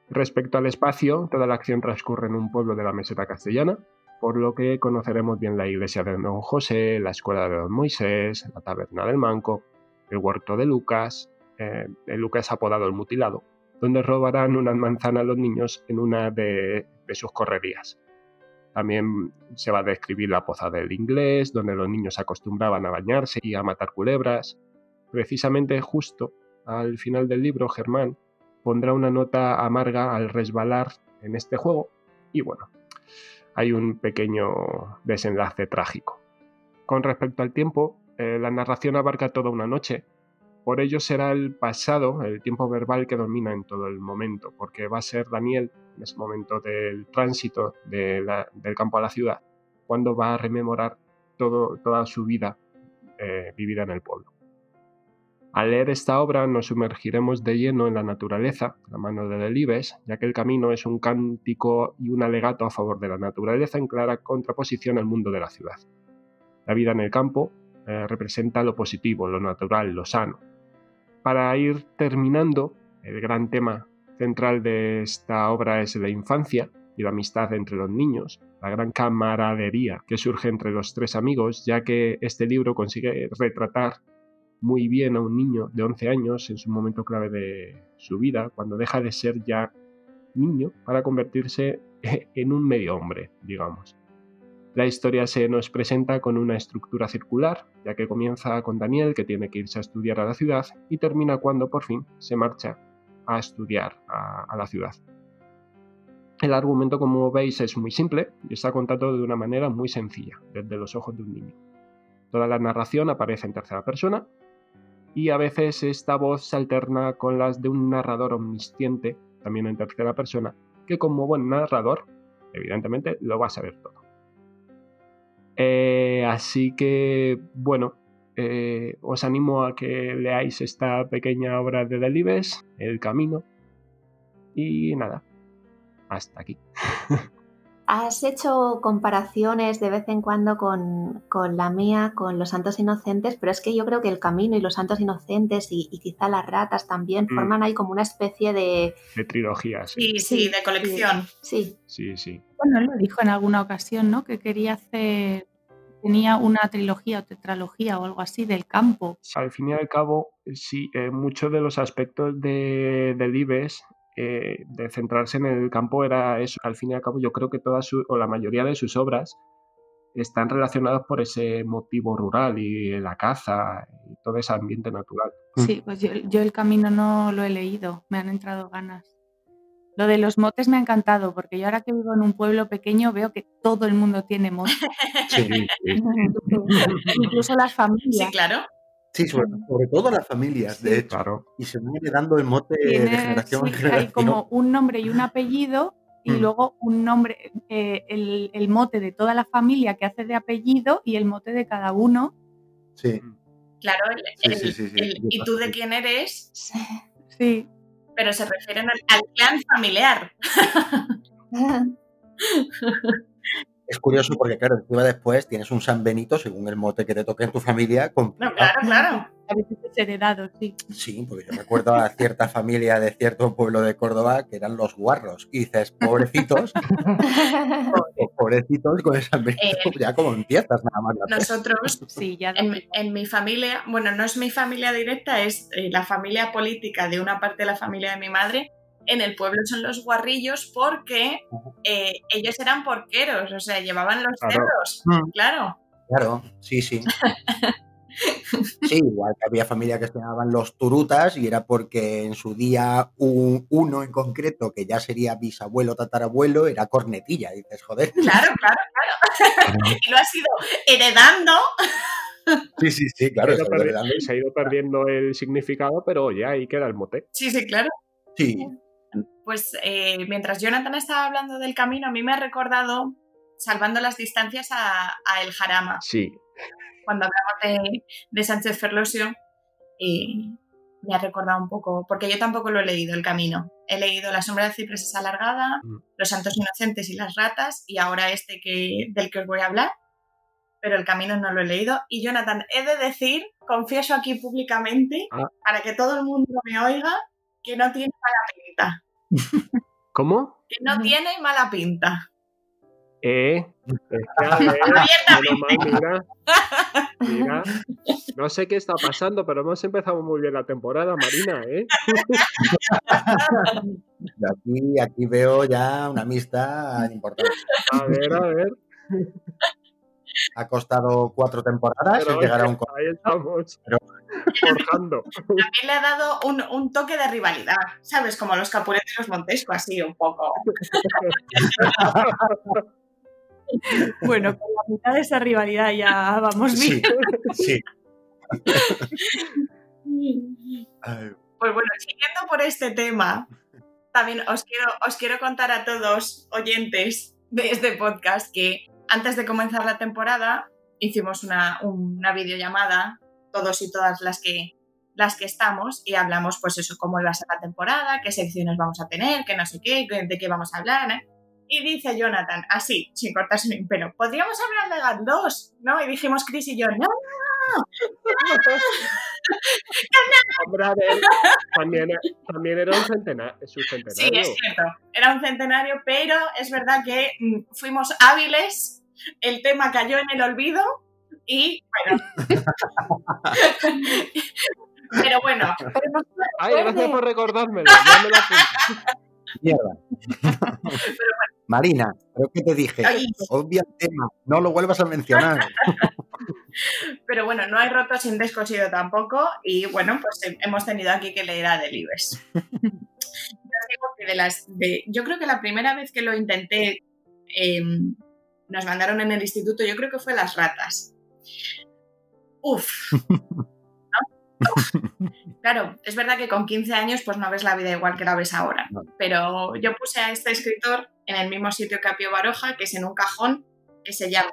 Respecto al espacio, toda la acción transcurre en un pueblo de la meseta castellana, por lo que conoceremos bien la iglesia de Don José, la escuela de Don Moisés, la taberna del manco, el huerto de Lucas, eh, el Lucas apodado el mutilado, donde robarán una manzana a los niños en una de sus correrías. También se va a describir la poza del inglés, donde los niños acostumbraban a bañarse y a matar culebras. Precisamente justo al final del libro, Germán pondrá una nota amarga al resbalar en este juego y bueno, hay un pequeño desenlace trágico. Con respecto al tiempo, eh, la narración abarca toda una noche, por ello será el pasado, el tiempo verbal que domina en todo el momento, porque va a ser Daniel, en ese momento del tránsito del campo a la ciudad, cuando va a rememorar toda su vida eh, vivida en el pueblo. Al leer esta obra nos sumergiremos de lleno en la naturaleza, la mano de Delibes, ya que el camino es un cántico y un alegato a favor de la naturaleza en clara contraposición al mundo de la ciudad. La vida en el campo eh, representa lo positivo, lo natural, lo sano, para ir terminando, el gran tema central de esta obra es la infancia y la amistad entre los niños, la gran camaradería que surge entre los tres amigos, ya que este libro consigue retratar muy bien a un niño de 11 años en su momento clave de su vida, cuando deja de ser ya niño para convertirse en un medio hombre, digamos. La historia se nos presenta con una estructura circular, ya que comienza con Daniel que tiene que irse a estudiar a la ciudad y termina cuando por fin se marcha a estudiar a, la ciudad. El argumento, como veis, es muy simple y está contado de una manera muy sencilla, desde los ojos de un niño. Toda la narración aparece en tercera persona y a veces esta voz se alterna con las de un narrador omnisciente, también en tercera persona, que como buen narrador, evidentemente, lo va a saber todo. Eh, así que, bueno, eh, os animo a que leáis esta pequeña obra de Delibes, El Camino. Y nada, hasta aquí. Has hecho comparaciones de vez en cuando con, la mía, con los santos inocentes, pero es que yo creo que el camino y los santos inocentes y, quizá las ratas también mm. forman ahí como una especie de... De trilogía, sí. Sí, de colección. Sí. Sí, sí. Bueno, lo dijo en alguna ocasión, ¿no? Que quería hacer... Tenía una trilogía o tetralogía o algo así del campo. Al fin y al cabo, sí, eh, muchos de los aspectos de, de Libes eh, de centrarse en el campo era eso. Al fin y al cabo, yo creo que todas o la mayoría de sus obras están relacionados por ese motivo rural y la caza y todo ese ambiente natural. Sí, pues yo, yo el camino no lo he leído, me han entrado ganas. Lo de los motes me ha encantado, porque yo ahora que vivo en un pueblo pequeño veo que todo el mundo tiene mote. Sí, sí. Incluso las familias. Sí, claro. Sí, sobre, sobre todo las familias, de hecho. Claro. Y se van heredando el mote de generación en sí, hay generación. como un nombre y un apellido y Mm. luego un nombre, eh, el, el mote de toda la familia que hace de apellido y el mote de cada uno. Sí, Claro, el- Sí, el- sí, sí, sí. el ¿y tú de quién eres? Sí. Pero se refieren al, al clan familiar. es curioso porque, claro, encima después tienes un San Benito según el mote que te toque en tu familia. Con... No, claro, claro. A veces es heredado, sí. Sí, porque yo recuerdo a cierta familia de cierto pueblo de Córdoba que eran los guarros. Y dices, pobrecitos, pobrecitos con el San Benito, Eh, ya como empiezas nada más. la Nosotros, Sí, ya en mi familia, bueno, no es mi familia directa, es eh, la familia política de una parte de la familia de mi madre. En el pueblo son los guarrillos porque eh, ellos eran porqueros, o sea, llevaban los Claro. cerdos. Mm. Claro. Claro, sí, sí. Sí, igual que había familias que se llamaban los turutas y era porque en su día un, uno en concreto, que ya sería bisabuelo, tatarabuelo, era cornetilla. Y dices, joder. Claro, claro, claro. y lo has ido heredando. Sí, sí, sí, claro. se, ha se ha ido perdiendo el significado, pero ya ahí queda el mote. Sí, sí, claro. Sí, Pues eh, mientras Jonathan estaba hablando del camino, a mí me ha recordado, salvando las distancias, a, a El Jarama. Sí, Cuando hablamos de, de Sánchez Ferlosio, y me ha recordado un poco, porque yo tampoco lo he leído, El Camino. He leído La sombra de cipreses alargada, Mm. Los santos inocentes y las ratas, y ahora este que, del que os voy a hablar, pero El Camino no lo he leído. Y Jonathan, he de decir, confieso aquí públicamente, Ah. para que todo el mundo me oiga, que no tiene mala pinta. ¿cómo? Que no tiene mala pinta. Eh, a ver, mira, mira. No sé qué está pasando, pero hemos empezado muy bien la temporada, Marina, ¿eh? y aquí, aquí veo ya una amistad importante. A ver, a ver. Ha costado cuatro temporadas Pero llegar a un ahí estamos Pero- forjando. También le ha dado un, un toque de rivalidad, ¿sabes? Como los Capuletos y los Montesco, así un poco. Bueno, con la mitad de esa rivalidad ya vamos Sí, bien. sí. Ay, Pues bueno, siguiendo por este tema, también os quiero, os quiero contar a todos oyentes de este podcast que antes de comenzar la temporada hicimos una, una videollamada, todos y todas las que, las que estamos, y hablamos pues eso, cómo iba a ser la temporada, qué secciones vamos a tener, qué no sé qué, de qué vamos a hablar, ¿eh? Y dice Jonathan, así, sin cortarse ni un pelo, podríamos hablar de GAT 2, ¿no? Y dijimos Chris y yo, no, Hombre, a ver, también, también era un centenario, su Sí, centenario. es cierto. Era un centenario, pero es verdad que mm, fuimos hábiles, el tema cayó en el olvido y bueno. pero bueno, Pero no se Ay, gracias por recordármelo. Ya me lo. Marina, creo que te dije, Ay. obvia el tema, no lo vuelvas a mencionar. pero bueno, no hay roto sin descosido tampoco y bueno, pues hemos tenido aquí que leer a Delibes. De las de, yo creo que la primera vez que lo intenté eh, nos mandaron en el instituto, yo creo que fue las ratas. Uf. Claro, es verdad que con 15 años pues no ves la vida igual que la ves ahora. Pero yo puse a este escritor en el mismo sitio que a Pío Baroja, que es en un cajón que se llama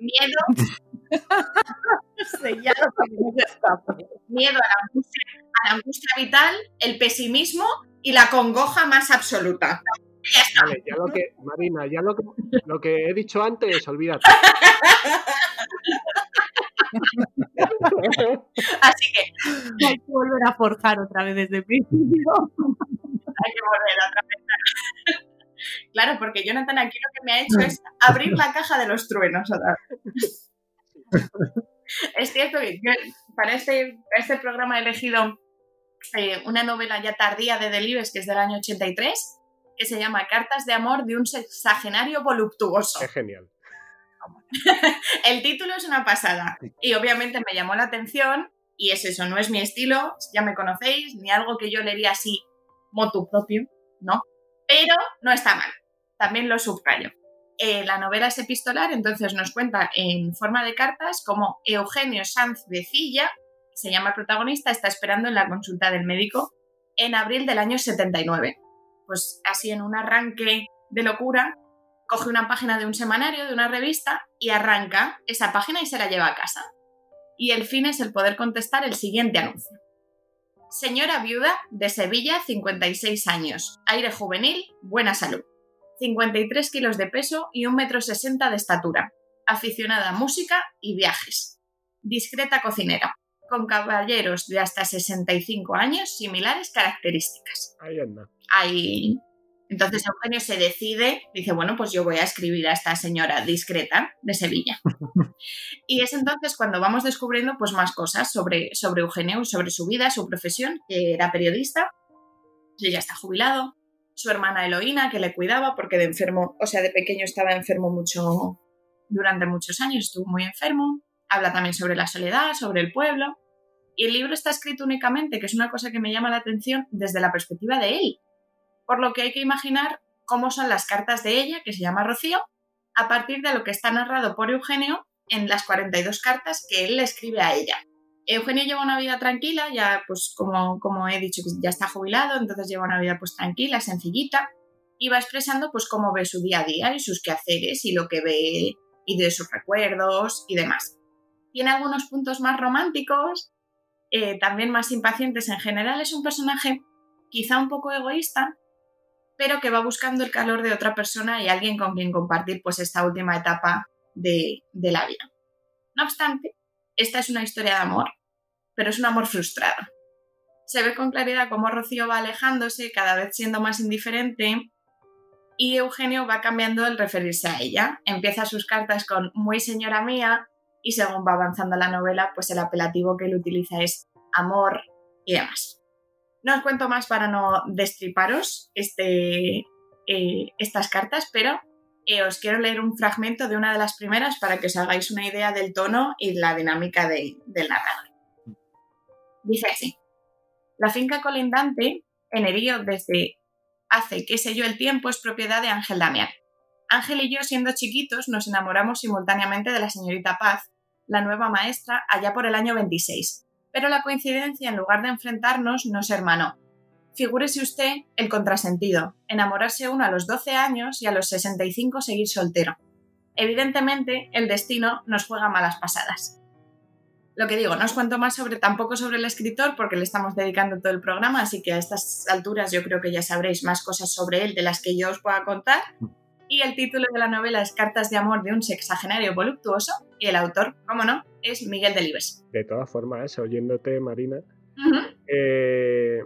Miedo, se llama para que no se escape. miedo a la, angustia, a la angustia vital, el pesimismo y la congoja más absoluta. Ya está. Vale, ya lo que, Marina, ya lo que, lo que he dicho antes, olvídate. Así que Hay que volver a forjar otra vez desde el principio. hay que volver otra vez. Claro, porque Jonathan aquí lo que me ha hecho es abrir la caja de los truenos. Es cierto que yo para este, para este programa he elegido eh, una novela ya tardía de Delibes, que es del año 83, que se llama Cartas de amor de un sexagenario voluptuoso. Es genial. el título es una pasada y obviamente me llamó la atención y es eso, no es mi estilo, ya me conocéis, ni algo que yo leería así motu propio, ¿no? Pero no está mal, también lo subrayo. Eh, la novela es epistolar, entonces nos cuenta en forma de cartas cómo Eugenio Sanz de Cilla, se llama el protagonista, está esperando en la consulta del médico en abril del año 79. Pues así en un arranque de locura, coge una página de un semanario, de una revista, y arranca esa página y se la lleva a casa. Y el fin es el poder contestar el siguiente anuncio. Señora viuda de Sevilla, 56 años, aire juvenil, buena salud. 53 kilos de peso y 1,60 metro de estatura. Aficionada a música y viajes. Discreta cocinera. Con caballeros de hasta 65 años, similares características. Ahí anda. Ahí. Entonces Eugenio se decide, dice, bueno, pues yo voy a escribir a esta señora discreta de Sevilla. y es entonces cuando vamos descubriendo pues más cosas sobre, sobre Eugenio, sobre su vida, su profesión, que era periodista, ya está jubilado, su hermana Eloína, que le cuidaba porque de enfermo, o sea, de pequeño estaba enfermo mucho, durante muchos años estuvo muy enfermo. Habla también sobre la soledad, sobre el pueblo. Y el libro está escrito únicamente, que es una cosa que me llama la atención, desde la perspectiva de él. Por lo que hay que imaginar cómo son las cartas de ella, que se llama Rocío, a partir de lo que está narrado por Eugenio en las 42 cartas que él le escribe a ella. Eugenio lleva una vida tranquila, ya pues como, como he dicho, ya está jubilado, entonces lleva una vida pues tranquila, sencillita, y va expresando pues cómo ve su día a día y sus quehaceres y lo que ve y de sus recuerdos y demás. Tiene algunos puntos más románticos, eh, también más impacientes en general, es un personaje quizá un poco egoísta, pero que va buscando el calor de otra persona y alguien con quien compartir pues esta última etapa de, de la vida. No obstante, esta es una historia de amor pero es un amor frustrado. Se ve con claridad cómo Rocío va alejándose, cada vez siendo más indiferente, y Eugenio va cambiando el referirse a ella. Empieza sus cartas con muy señora mía, y según va avanzando la novela, pues el apelativo que él utiliza es amor y demás. No os cuento más para no destriparos este, eh, estas cartas, pero eh, os quiero leer un fragmento de una de las primeras para que os hagáis una idea del tono y la dinámica del narrador. Dice así, la finca colindante en Erío desde hace qué sé yo el tiempo es propiedad de Ángel Damián. Ángel y yo, siendo chiquitos, nos enamoramos simultáneamente de la señorita Paz, la nueva maestra, allá por el año 26. Pero la coincidencia, en lugar de enfrentarnos, nos hermanó. Figúrese usted el contrasentido, enamorarse uno a los 12 años y a los 65 seguir soltero. Evidentemente, el destino nos juega malas pasadas. Lo que digo, no os cuento más sobre tampoco sobre el escritor porque le estamos dedicando todo el programa, así que a estas alturas yo creo que ya sabréis más cosas sobre él de las que yo os pueda contar. Y el título de la novela es Cartas de amor de un sexagenario voluptuoso y el autor, cómo no, es Miguel Delibes. De todas formas, oyéndote, Marina, eh,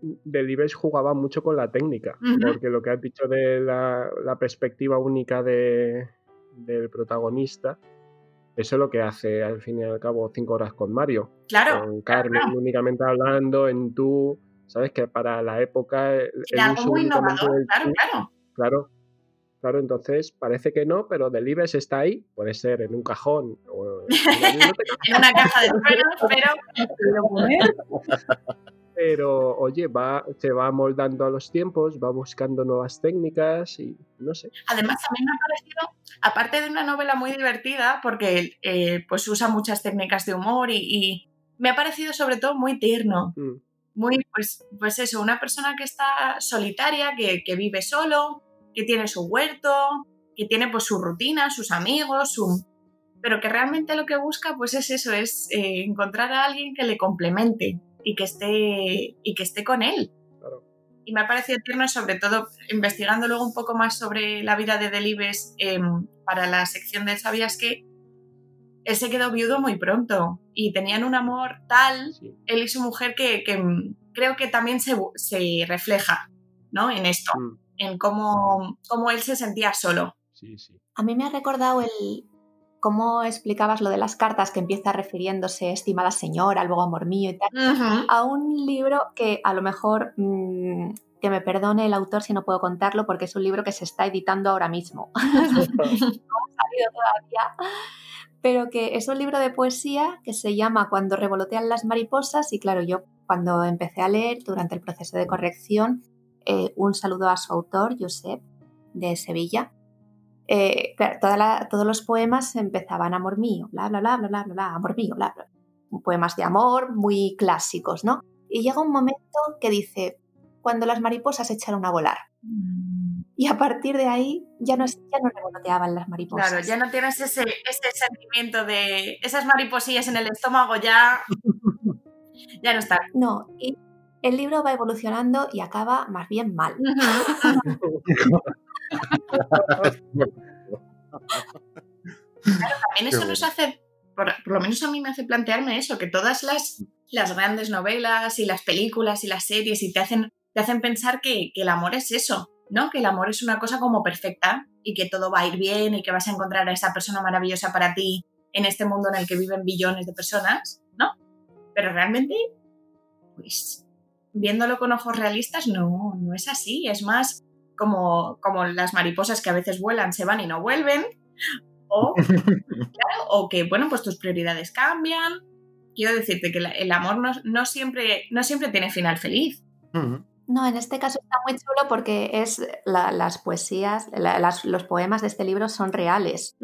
Delibes jugaba mucho con la técnica, porque lo que has dicho de la, perspectiva única del protagonista, eso es lo que hace al fin y al cabo cinco horas con Mario. Claro. Con Carmen únicamente hablando, en tú. Sabes que para la época. El, muy innovador, claro, claro. Claro. Claro, entonces parece que no, pero Delibes está ahí, puede ser en un cajón o en una caja de suelos, pero pero oye, va, se va moldando a los tiempos, va buscando nuevas técnicas y no sé. Además, también me ha parecido, aparte de una novela muy divertida, porque eh, pues usa muchas técnicas de humor y, me ha parecido sobre todo muy tierno. Mm. Muy, pues, pues eso, una persona que está solitaria, que, vive solo, que tiene su huerto, que tiene pues su rutina, sus amigos, su, pero que realmente lo que busca pues es eso, es eh, encontrar a alguien que le complemente, y que esté, y que esté con él. Y me ha parecido tierno, sobre todo investigando luego un poco más sobre la vida de Delibes em, para la sección de ¿Sabías que? Él se quedó viudo muy pronto y tenían un amor tal, él y su mujer, que, creo que también se, se refleja ¿no? en esto, mm. en cómo, cómo él se sentía solo. A mí me ha recordado el, cómo explicabas lo de las cartas que empieza refiriéndose, estimada señora, luego amor mío y tal, a un libro que a lo mejor, mm, que me perdone el autor si no puedo contarlo, porque es un libro que se está editando ahora mismo. salido todavía. Pero que es un libro de poesía que se llama Cuando revolotean las mariposas y claro, yo cuando empecé a leer durante el proceso de corrección, eh, un saludo a su autor, Josep, de Sevilla. Eh, todos los poemas empezaban amor mío, bla, bla, bla, bla, bla, bla, amor mío, bla, bla. Poemas de amor muy clásicos, ¿no? Y llega un momento que dice, cuando las mariposas echaron a volar. Mm. Y a partir de ahí ya no, ya no revoloteaban las mariposas. Claro, ya no tienes ese, ese sentimiento de esas mariposillas en el estómago ya, ya no están. No, y el libro va evolucionando y acaba más bien mal. Claro, también eso nos hace, por, lo menos a mí me hace plantearme eso, que todas las, las grandes novelas y las películas y las series y te hacen, te hacen pensar que, que, el amor es eso, ¿no? Que el amor es una cosa como perfecta y que todo va a ir bien y que vas a encontrar a esa persona maravillosa para ti en este mundo en el que viven billones de personas, ¿no? Pero realmente, pues viéndolo con ojos realistas, no, no es así. Es más como, como las mariposas que a veces vuelan, se van y no vuelven. O, o que, bueno, pues tus prioridades cambian. Quiero decirte que el amor no, siempre, no siempre tiene final feliz. No, en este caso está muy chulo porque es las poesías, los poemas de este libro son reales.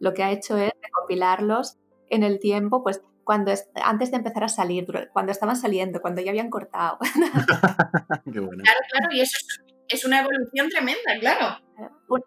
Lo que ha hecho es recopilarlos en el tiempo, pues cuando antes de empezar a salir, cuando estaban saliendo, cuando ya habían cortado. Qué bueno. Claro, claro, y eso es, una evolución tremenda, claro.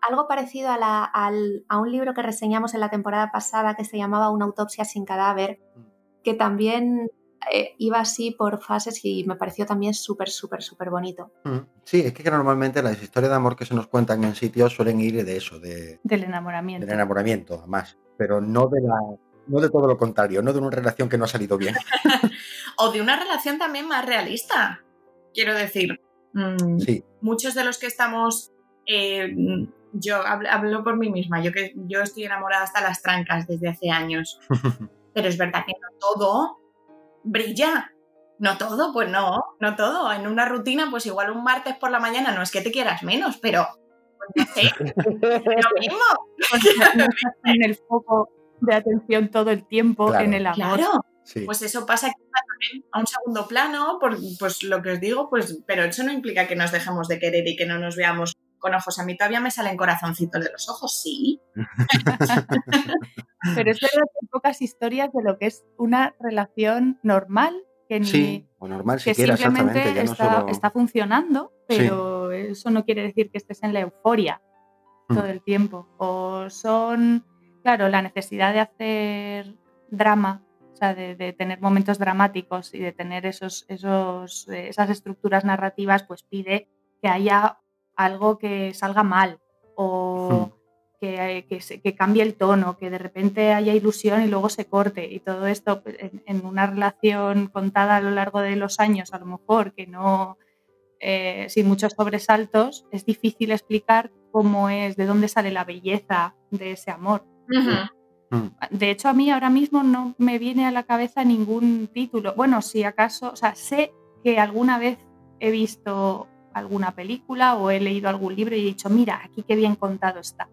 algo parecido a, a, un libro que reseñamos en la temporada pasada que se llamaba Una autopsia sin cadáver, mm. que también eh, iba así por fases y me pareció también súper, súper, súper bonito. Mm. Sí, es que normalmente las historias de amor que se nos cuentan en sitios suelen ir de eso, de, del enamoramiento. Del enamoramiento, además, pero no de la no de todo lo contrario, no de una relación que no ha salido bien. o de una relación también más realista. Quiero decir, mm, muchos de los que estamos, eh, yo hablo, por mí misma, yo que yo estoy enamorada hasta las trancas desde hace años, pero es verdad que no todo brilla. No todo, pues no, no todo. En una rutina, pues igual un martes por la mañana no es que te quieras menos, pero pues no sé, lo mismo. en el foco de atención todo el tiempo en el amor. Claro. Pues eso pasa a un segundo plano, por, pues lo que os digo, pues, pero eso no implica que nos dejemos de querer y que no nos veamos con ojos. A mí todavía me salen corazoncitos de los ojos, sí. pero es verdad que hay pocas historias de lo que es una relación normal que ni sí, o normal que simplemente está, está, funcionando, pero eso no quiere decir que estés en la euforia mm. todo el tiempo. O son Claro, la necesidad de hacer drama, o sea, de, tener momentos dramáticos y de tener esos, esos, eh, esas estructuras narrativas, pues pide que haya algo que salga mal o que, que, cambie el tono, que de repente haya ilusión y luego se corte. Y todo esto pues, en, una relación contada a lo largo de los años, a lo mejor, que no, eh, sin muchos sobresaltos, es difícil explicar cómo es, de dónde sale la belleza de ese amor. De hecho, a mí ahora mismo no me viene a la cabeza ningún título. Bueno, si acaso, o sea, sé que alguna vez he visto alguna película o he leído algún libro y he dicho, mira, aquí qué bien contado está.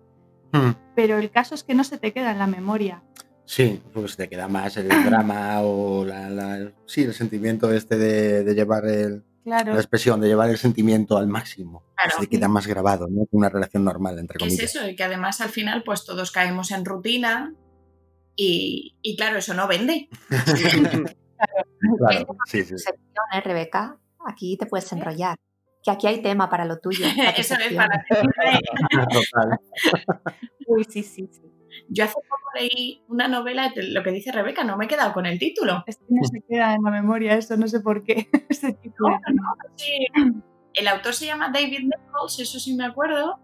Mm. Pero el caso es que no se te queda en la memoria. Sí, pues te queda más el drama o la, sí, el sentimiento este de llevar el, la expresión de llevar el sentimiento al máximo. Se queda más grabado, ¿no? Una relación normal, entre comillas. Es eso, y que además al final, pues todos caemos en rutina y, claro, eso no vende. claro, sí, sí. ¿eh, Rebeca? Aquí te puedes enrollar. Que aquí hay tema para lo tuyo. eso es para Uy, sí, sí, sí. Yo hace poco leí una novela, lo que dice Rebeca, no me he quedado con el título. Es que no se queda en la memoria eso, no sé por qué. El autor se llama David Nichols, eso sí me acuerdo,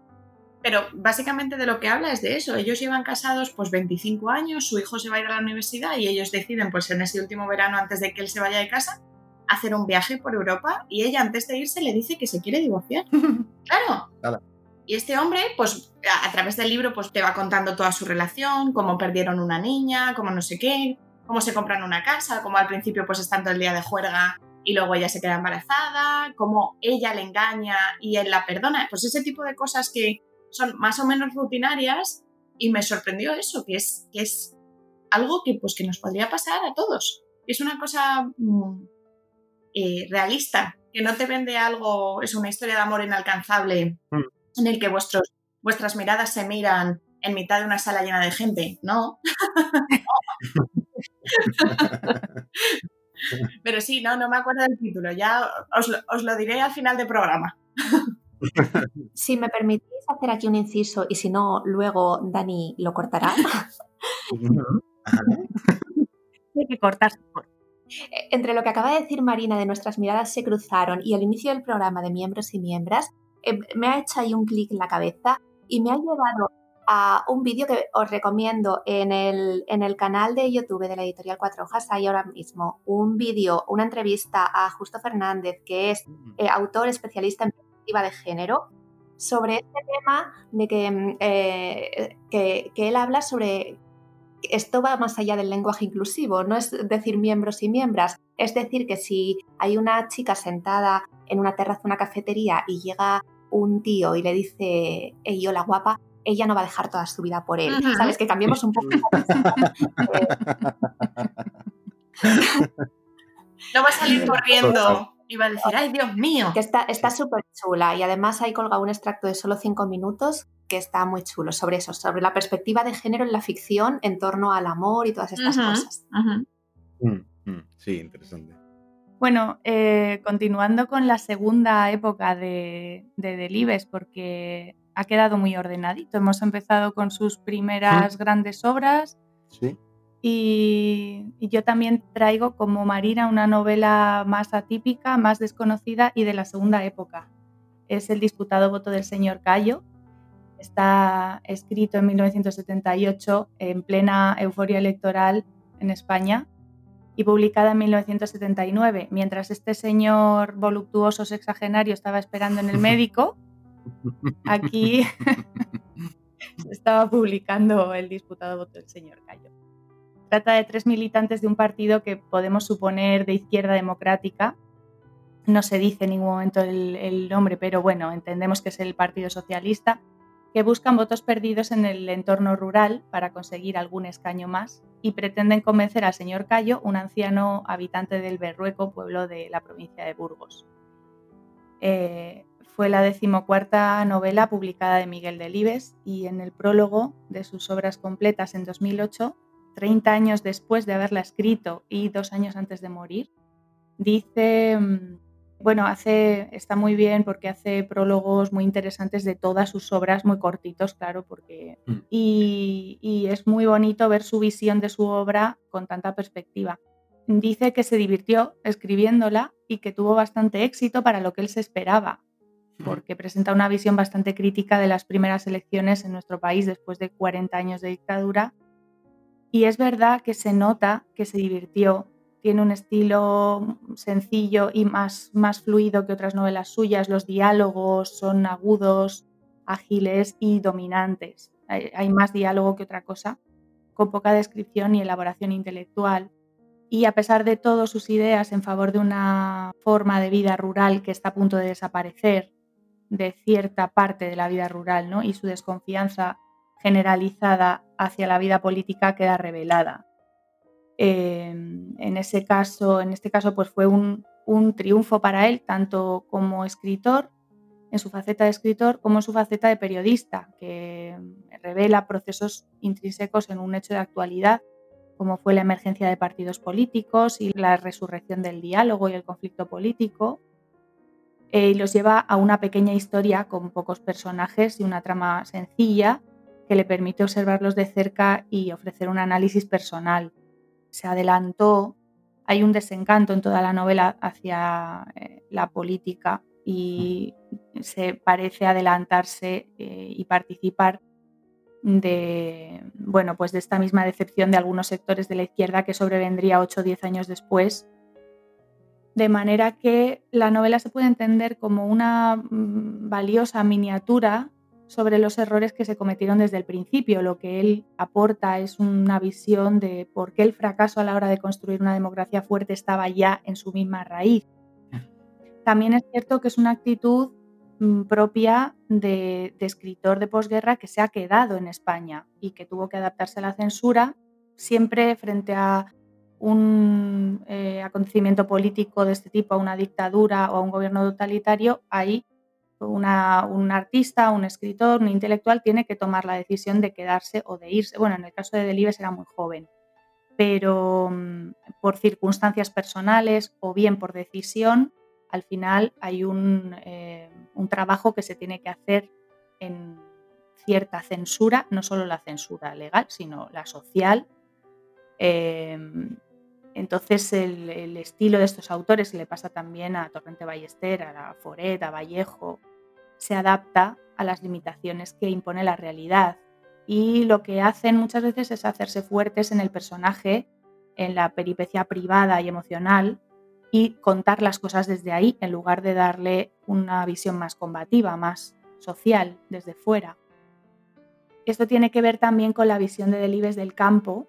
pero básicamente de lo que habla es de eso. Ellos llevan casados pues 25 años, su hijo se va a ir a la universidad y ellos deciden pues en ese último verano antes de que él se vaya de casa hacer un viaje por Europa y ella antes de irse le dice que se quiere divorciar. claro. claro. Y este hombre, pues a, través del libro, pues te va contando toda su relación, cómo perdieron una niña, cómo no sé qué, cómo se compran una casa, cómo al principio pues están todo el día de juerga y luego ella se queda embarazada, cómo ella le engaña y él la perdona. Pues ese tipo de cosas que son más o menos rutinarias, y me sorprendió eso, que es, que es algo que, pues, que nos podría pasar a todos. Es una cosa mm, eh, realista, que no te vende algo, es una historia de amor inalcanzable mm. en el que vuestros, vuestras miradas se miran en mitad de una sala llena de gente, ¿no? Pero sí, no, no me acuerdo del título, ya os lo, os lo diré al final del programa. Si me permitís hacer aquí un inciso y si no, luego Dani lo cortará. Hay que cortar. Eh, entre lo que acaba de decir Marina de nuestras miradas se cruzaron y el inicio del programa de miembros y miembros, eh, me ha hecho ahí un clic en la cabeza y me ha llevado a un vídeo que os recomiendo en el, en el canal de YouTube de la editorial Cuatro Hojas. Hay ahora mismo un vídeo, una entrevista a Justo Fernández, que es eh, autor especialista en perspectiva de género, sobre este tema de que, mm, que, que él habla sobre esto va más allá del lenguaje inclusivo, no es decir miembros y miembras, es decir que si hay una chica sentada en una terraza, una cafetería y llega un tío y le dice, hey, hola guapa, ella no va a dejar toda su vida por él. ¿Sabes? Que cambiemos un poco. no va a salir corriendo. Iba a decir, ay, Dios mío. Que está súper chula y además hay colgado un extracto de solo cinco minutos que está muy chulo sobre eso, sobre la perspectiva de género en la ficción en torno al amor y todas estas cosas. Mm, mm, sí, interesante. Bueno, eh, continuando con la segunda época de, de Delibes, porque ha quedado muy ordenadito. Hemos empezado con sus primeras grandes obras. Sí. Y, y, yo también traigo como Marina una novela más atípica, más desconocida y de la segunda época. Es El disputado voto del señor Cayo, Está escrito en 1978 en plena euforia electoral en España y publicada en 1979, mientras este señor voluptuoso sexagenario estaba esperando en el médico. Aquí se estaba publicando el disputado voto del señor Cayo. Trata de tres militantes de un partido que podemos suponer de izquierda democrática. No se dice en ningún momento el, nombre, pero bueno, entendemos que es el Partido Socialista que buscan votos perdidos en el entorno rural para conseguir algún escaño más y pretenden convencer al señor Cayo, un anciano habitante del Berrueco, pueblo de la provincia de Burgos. Eh, fue la decimocuarta novela publicada de Miguel Delibes y en el prólogo de sus obras completas en 2008, 30 años después de haberla escrito y dos años antes de morir, dice mm, bueno, hace, está muy bien porque hace prólogos muy interesantes de todas sus obras, muy cortitos, claro, porque. Mm. Y, es muy bonito ver su visión de su obra con tanta perspectiva. Dice que se divirtió escribiéndola y que tuvo bastante éxito para lo que él se esperaba, porque presenta una visión bastante crítica de las primeras elecciones en nuestro país después de 40 años de dictadura. Y es verdad que se nota que se divirtió tiene un estilo sencillo y más, más fluido que otras novelas suyas. Los diálogos son agudos, ágiles y dominantes. Hay, más diálogo que otra cosa, con poca descripción y elaboración intelectual. Y a pesar de todo, sus ideas en favor de una forma de vida rural que está a punto de desaparecer, de cierta parte de la vida rural, ¿no? y su desconfianza generalizada hacia la vida política queda revelada. Em, en ese caso, en este caso, pues fue un, triunfo para él, tanto como escritor, en su faceta de escritor, como en su faceta de periodista, que revela procesos intrínsecos en un hecho de actualidad, como fue la emergencia de partidos políticos y la resurrección del diálogo y el conflicto político, eh, y los lleva a una pequeña historia con pocos personajes y una trama sencilla que le permite observarlos de cerca y ofrecer un análisis personal se adelantó, hay un desencanto en toda la novela hacia eh, la política y se parece adelantarse eh, y participar de, bueno, pues de esta misma decepción de algunos sectores de la izquierda que sobrevendría 8 o 10 años después. De manera que la novela se puede entender como una mm, valiosa miniatura sobre los errores que se cometieron desde el principio. Lo que él aporta es una visión de por qué el fracaso a la hora de construir una democracia fuerte estaba ya en su misma raíz. También es cierto que es una actitud mm, propia de, escritor de posguerra que se ha quedado en España y que tuvo que adaptarse a la censura, siempre frente a un eh, acontecimiento político de este tipo, a una dictadura o a un gobierno totalitario, ahí una, un artista, un escritor, un intelectual tiene que tomar la decisión de quedarse o de irse. Bueno, en el caso de Delibes era muy joven, pero mm, por circunstancias personales o bien por decisión, al final hay un, eh, un trabajo que se tiene que hacer en cierta censura, no solo la censura legal, sino la social. Em, entonces el, estilo de estos autores, le pasa también a Torrente Ballester, a Foret, a Vallejo, se adapta a las limitaciones que impone la realidad. Y lo que hacen muchas veces es hacerse fuertes en el personaje, en la peripecia privada y emocional, y contar las cosas desde ahí, en lugar de darle una visión más combativa, más social, desde fuera. Esto tiene que ver también con la visión de Delibes del campo,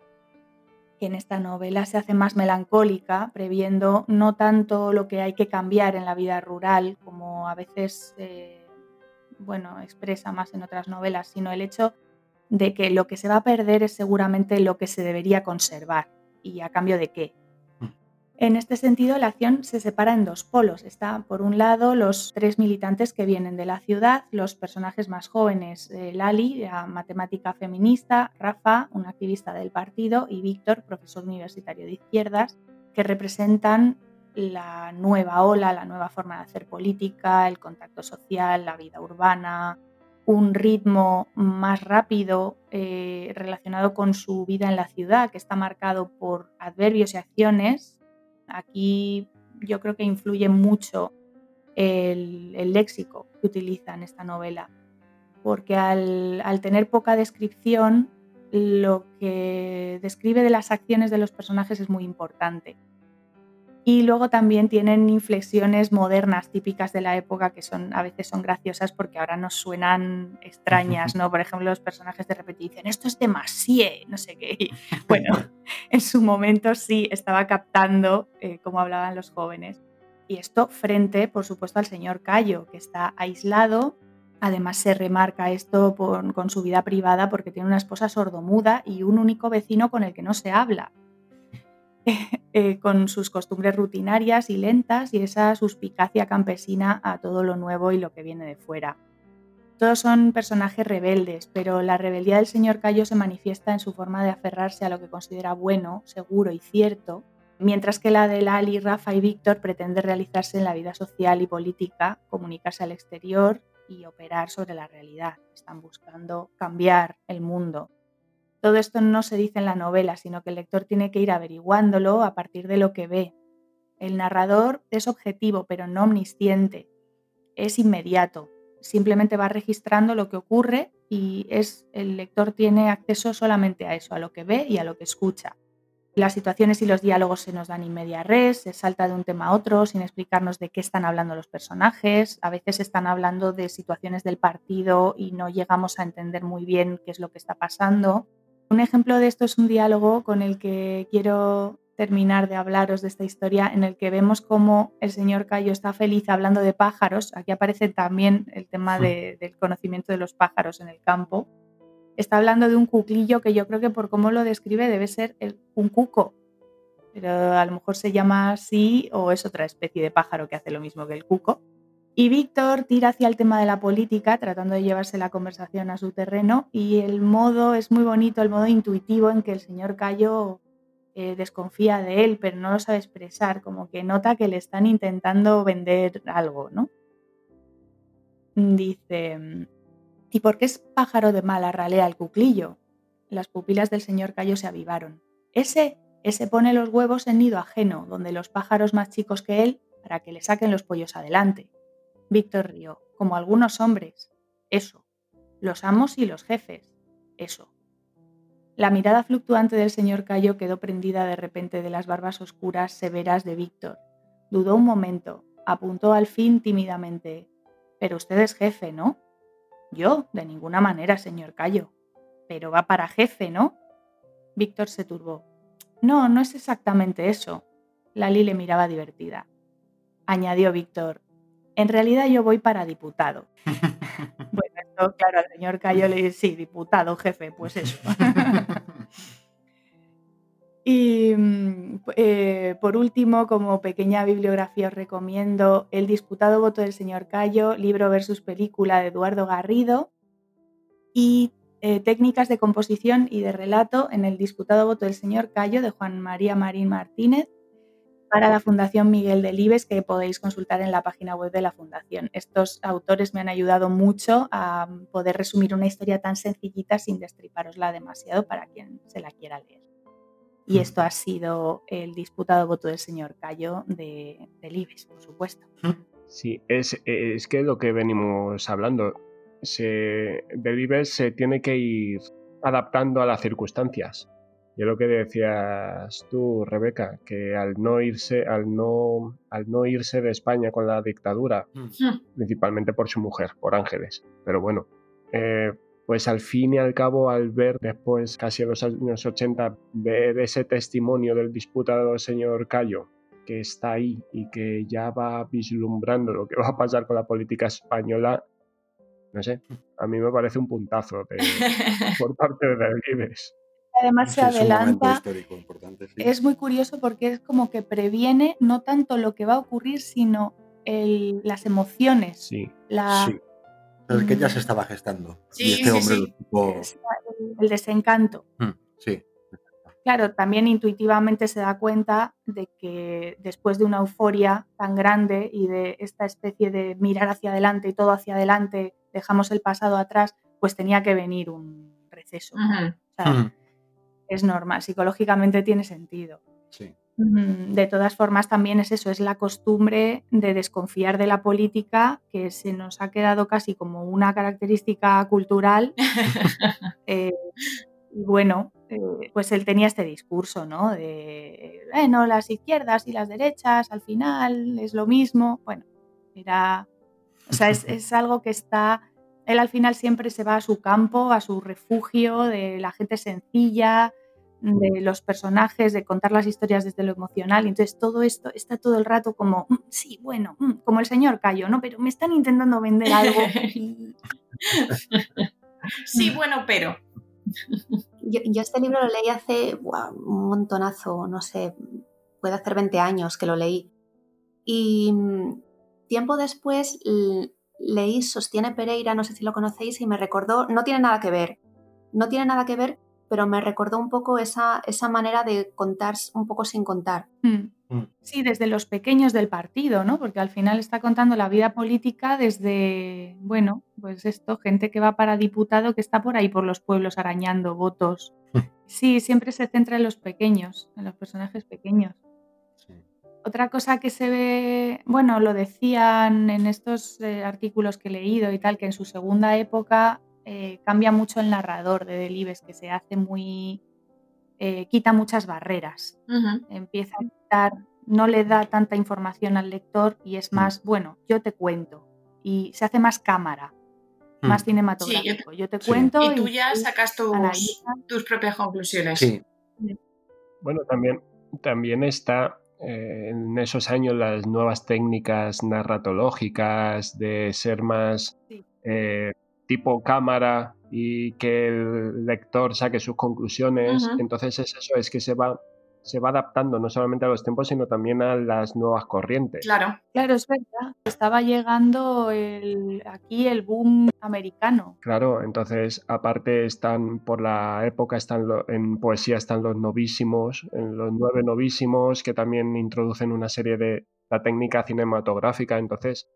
que en esta novela se hace más melancólica, previendo no tanto lo que hay que cambiar en la vida rural, como a veces eh, bueno, expresa más en otras novelas, sino el hecho de que lo que se va a perder es seguramente lo que se debería conservar. ¿Y a cambio de qué? En este sentido, la acción se separa en dos polos. Está, por un lado, los tres militantes que vienen de la ciudad, los personajes más jóvenes, eh, Lali, la matemática feminista, Rafa, un activista del partido, y Víctor, profesor universitario de izquierdas, que representan la nueva ola, la nueva forma de hacer política, el contacto social, la vida urbana, un ritmo más rápido eh, relacionado con su vida en la ciudad, que está marcado por adverbios y acciones. Aquí yo creo que influye mucho el, léxico que utiliza en esta novela, porque al, al tener poca descripción, lo que describe de las acciones de los personajes es muy importante. Y luego también tienen inflexiones modernas típicas de la época que son a veces son graciosas porque ahora nos suenan extrañas, ¿no? Por ejemplo, los personajes de repente dicen, esto es demasiado, no sé qué. bueno, en su momento sí estaba captando eh, cómo hablaban los jóvenes. Y esto frente, por supuesto, al señor Cayo, que está aislado. Además se remarca esto con su vida privada porque tiene una esposa sordomuda y un único vecino con el que no se habla. Eh, con sus costumbres rutinarias y lentas y esa suspicacia campesina a todo lo nuevo y lo que viene de fuera. Todos son personajes rebeldes, pero la rebeldía del señor Cayo se manifiesta en su forma de aferrarse a lo que considera bueno, seguro y cierto, mientras que la de Lali, Rafa y Víctor pretende realizarse en la vida social y política, comunicarse al exterior y operar sobre la realidad. Están buscando cambiar el mundo todo esto no se dice en la novela, sino que el lector tiene que ir averiguándolo a partir de lo que ve. El narrador es objetivo, pero no omnisciente. Es inmediato. Simplemente va registrando lo que ocurre y es, el lector tiene acceso solamente a eso, a lo que ve y a lo que escucha. Las situaciones y los diálogos se nos dan media res, se salta de un tema a otro sin explicarnos de qué están hablando los personajes. A veces están hablando de situaciones del partido y no llegamos a entender muy bien qué es lo que está pasando. Un ejemplo de esto es un diálogo con el que quiero terminar de hablaros de esta historia, en el que vemos cómo el señor Cayo está feliz hablando de pájaros. Aquí aparece también el tema del conocimiento de los pájaros en el campo. Está hablando de un cuclillo que yo creo que por cómo lo describe debe ser un cuco, pero a lo mejor se llama así o es otra especie de pájaro que hace lo mismo que el cuco. Y Víctor tira hacia el tema de la política, tratando de llevarse la conversación a su terreno, y el modo es muy bonito, el modo intuitivo en que el señor Cayo eh, desconfía de él, pero no lo sabe expresar, como que nota que le están intentando vender algo, ¿no? Dice, ¿y por qué es pájaro de mala ralea el cuclillo? Las pupilas del señor Cayo se avivaron. Ese, ese pone los huevos en nido ajeno, donde los pájaros más chicos que él, para que le saquen los pollos adelante. Víctor rió, como algunos hombres. Eso. Los amos y los jefes. Eso. La mirada fluctuante del señor Cayo quedó prendida de repente de las barbas oscuras severas de Víctor. Dudó un momento, apuntó al fin tímidamente. Pero usted es jefe, ¿no? Yo, de ninguna manera, señor Cayo. Pero va para jefe, ¿no? Víctor se turbó. No, no es exactamente eso. Lali le miraba divertida. Añadió Víctor, En realidad yo voy para diputado. bueno, esto, claro, al señor Cayo le dice, sí, diputado, jefe, pues eso. y mm, eh, por último, como pequeña bibliografía os recomiendo El disputado voto del señor Cayo, libro versus película de Eduardo Garrido y eh, Técnicas de composición y de relato en el disputado voto del señor Cayo de Juan María Marín Martínez para la Fundación Miguel Delibes que podéis consultar en la página web de la Fundación. Estos autores me han ayudado mucho a poder resumir una historia tan sencillita sin destriparosla demasiado para quien se la quiera leer. Y esto ha sido el disputado voto del señor Cayo de Delibes, por supuesto. Sí, es, es que lo que venimos hablando, se, Delibes se tiene que ir adaptando a las circunstancias. Y lo que decías tú, Rebeca, que al no irse, al no, al no irse de España con la dictadura, mm. principalmente por su mujer, por Ángeles. Pero bueno, eh, pues al fin y al cabo, al ver después, casi en los años 80, ver ese testimonio del disputado señor Cayo, que está ahí y que ya va vislumbrando lo que va a pasar con la política española, no sé, a mí me parece un puntazo por parte de Delibes además se adelanta. Es muy curioso porque es como que previene no tanto lo que va a ocurrir, sino las emociones. Sí. La, Es que ya se estaba gestando. y este hombre El desencanto. Mm, sí. Claro, también intuitivamente se da cuenta de que después de una euforia tan grande y de esta especie de mirar hacia adelante y todo hacia adelante, dejamos el pasado atrás, pues tenía que venir un receso es normal, psicológicamente tiene sentido. Sí. De todas formas, también es eso, es la costumbre de desconfiar de la política que se nos ha quedado casi como una característica cultural. Eh, y bueno, eh, pues él tenía este discurso, ¿no? De, bueno, las izquierdas y las derechas al final es lo mismo. Bueno, era, o sea, es, es algo que está, él al final siempre se va a su campo, a su refugio de la gente sencilla, de los personajes, de contar las historias desde lo emocional. Y entonces todo esto está todo el rato como, mm, sí, bueno, mm", como el señor Cayo, ¿no? Pero me están intentando vender algo. sí, bueno, pero. Yo, este libro lo leí hace un montonazo, no sé, puede hacer 20 años que lo leí. Y mm, tiempo después leí Sostiene Pereira, no sé si lo conocéis, y me recordó, no tiene nada que ver, no tiene nada que ver, pero me recordó un poco esa, esa manera de contar un poco sin contar. Mm. Mm. Sí, desde los pequeños del partido, ¿no? Porque al final está contando la vida política desde, bueno, pues esto, gente que va para diputado que está por ahí por los pueblos arañando votos. Sí, siempre se centra en los pequeños, en los personajes pequeños. Otra cosa que se ve, bueno, lo decían en estos eh, artículos que he leído y tal, que en su segunda época eh, cambia mucho el narrador de Delibes, que se hace muy... Eh, quita muchas barreras. Empieza a quitar, no le da tanta información al lector y es mm. más, bueno, yo te cuento. Y se hace más cámara, más mm. cinematográfico. yo, te cuento. Y tú ya sacas tus, propias conclusiones. Sí. Bueno, también, también está eh, en esos años las nuevas técnicas narratológicas de ser más tipo cámara y que el lector saque sus conclusiones. Entonces es eso, es que se va, se va adaptando no solamente a los tiempos, sino también a las nuevas corrientes. Claro. Claro, es verdad. Estaba llegando el, aquí el boom americano. Claro, entonces aparte están, por la época, están en poesía están los novísimos, en los nueve novísimos, que también introducen una serie de la técnica cinematográfica. Entonces,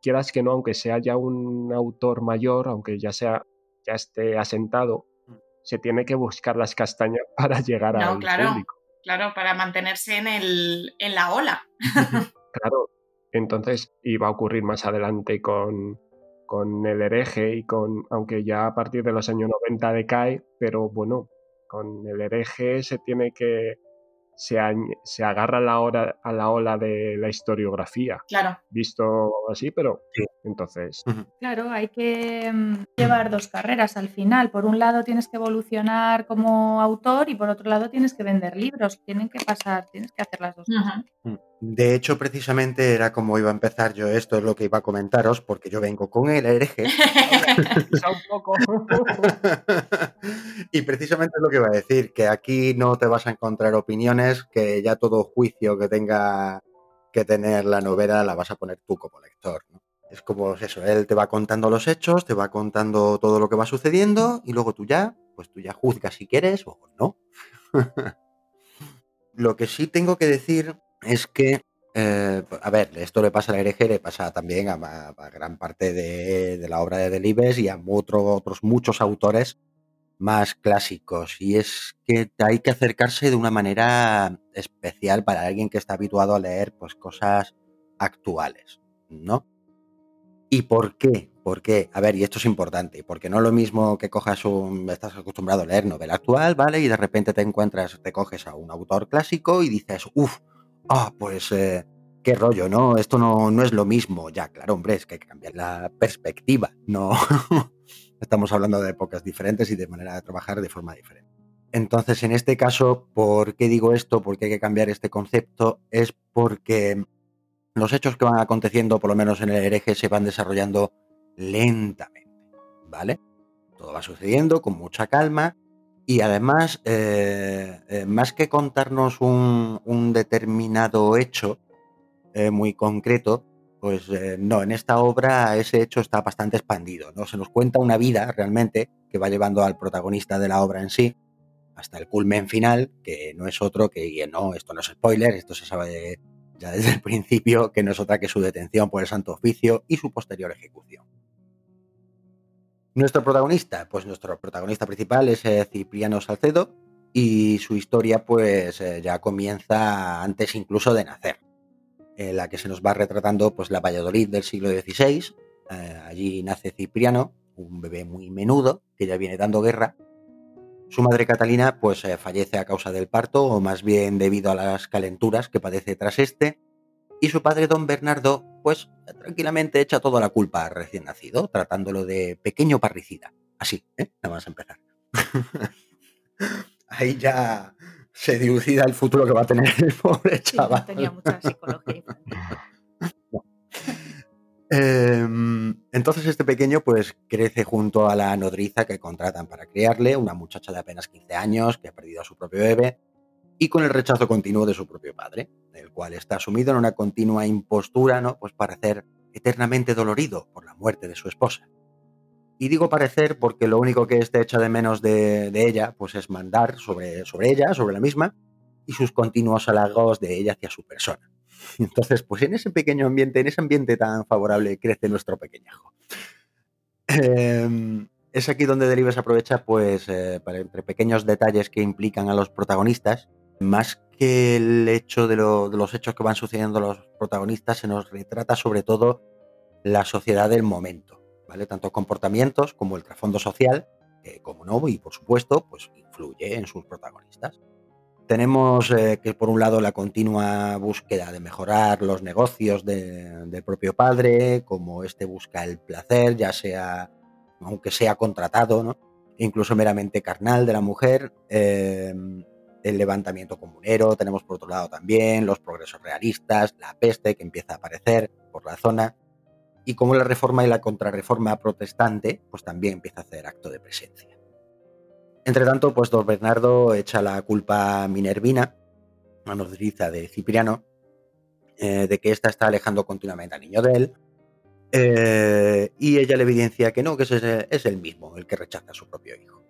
quieras que no, aunque sea ya un autor mayor, aunque ya sea ya esté asentado, mm. se tiene que buscar las castañas para llegar a al claro, público. Claro, para mantenerse en, el, en la ola. claro, entonces iba a ocurrir más adelante con, con el hereje y con, aunque ya a partir de los años 90 decae, pero bueno, con el hereje se tiene que se, agarra a la, hora, a la ola de la historiografía. Claro. Visto así, pero entonces. Claro, hay que mm, llevar dos carreras al final. Por un lado tienes que evolucionar como autor y por otro lado tienes que vender libros. Tienen que pasar, tienes que hacer las dos cosas. De hecho, precisamente era como iba a empezar yo, esto es lo que iba a comentaros, porque yo vengo con el hereje. y precisamente es lo que iba a decir, que aquí no te vas a encontrar opiniones, que ya todo juicio que tenga que tener la novela la vas a poner tú como lector. Es como eso, él te va contando los hechos, te va contando todo lo que va sucediendo y luego tú ya, pues tú ya juzgas si quieres o no. lo que sí tengo que decir es que, eh, a ver, esto le pasa a la hereje, le pasa también a, gran parte de, la obra de Delibes y a otros muchos autores más clásicos. Y es que hay que acercarse de una manera especial para alguien que está habituado a leer pues, cosas actuales, ¿no? ¿Y por qué? ¿Por qué? A ver, y esto es importante, porque no es lo mismo que cojas un, estás acostumbrado a leer novela actual, ¿vale? Y de repente te encuentras, te coges a un autor clásico y dices, uff, ah, pues eh, qué rollo, ¿no? Esto no, no es lo mismo. Ya, claro, hombre, es que hay que cambiar la perspectiva, ¿no? Estamos hablando de épocas diferentes y de manera de trabajar de forma diferente. Entonces, en este caso, ¿por qué digo esto? ¿Por qué hay que cambiar este concepto? Es porque los hechos que van aconteciendo, por lo menos en el hereje, se van desarrollando lentamente, ¿vale? Todo va sucediendo con mucha calma y además, eh, eh, más que contarnos un, determinado hecho eh, muy concreto, pues no, en esta obra ese hecho está bastante expandido, ¿no? Se nos cuenta una vida realmente que va llevando al protagonista de la obra en sí hasta el culmen final, que no es otro que, no, esto no es spoiler, esto se sabe ya desde el principio, que no es otra que su detención por el santo oficio y su posterior ejecución. Nuestro protagonista, pues nuestro protagonista principal es eh, Cipriano Salcedo y su historia pues eh, ya comienza antes incluso de nacer, en la que se nos va retratando pues la Valladolid del siglo XVI. Eh, allí nace Cipriano, un bebé muy menudo que ya viene dando guerra. Su madre Catalina pues fallece a causa del parto o más bien debido a las calenturas que padece tras este y su padre don Bernardo, pues tranquilamente echa toda la culpa al recién nacido, tratándolo de pequeño parricida. Así, ¿eh? Nada más empezar. Ahí ya se dilucida el futuro que va a tener el pobre chaval. tenía mucha psicología em, entonces este pequeño pues crece junto a la nodriza que contratan para criarle, una muchacha de apenas 15 años que ha perdido a su propio bebé y con el rechazo continuo de su propio padre, el cual está sumido en una continua impostura, ¿no? Pues parecer eternamente dolorido por la muerte de su esposa. Y digo parecer porque lo único que este echa de menos de, ella, pues es mandar sobre, sobre ella, sobre la misma, y sus continuos halagos de ella hacia su persona. Entonces, pues en ese pequeño ambiente, en ese ambiente tan favorable, crece nuestro pequeñajo. Em, es aquí donde Delibes aprovecha, pues, eh, para, entre pequeños detalles que implican a los protagonistas, más que el hecho de, los hechos que van sucediendo los protagonistas, se nos retrata sobre todo la sociedad del momento, ¿vale? Tanto comportamientos como el trasfondo social, que como no, y por supuesto, pues influye en sus protagonistas. Tenemos eh, que por un lado la continua búsqueda de mejorar los negocios del propio padre, como este busca el placer, ya sea, aunque sea contratado, ¿no? incluso meramente carnal de la mujer, eh, el levantamiento comunero, tenemos por otro lado también los progresos realistas, la peste que empieza a aparecer por la zona, y como la reforma y la contrarreforma protestante, pues también empieza a hacer acto de presencia. Entre tanto, pues don Bernardo echa la culpa a Minervina, una nodriza de Cipriano, eh, de que ésta está alejando continuamente al niño de él, eh, y ella le evidencia que no, que es el mismo el que rechaza a su propio hijo.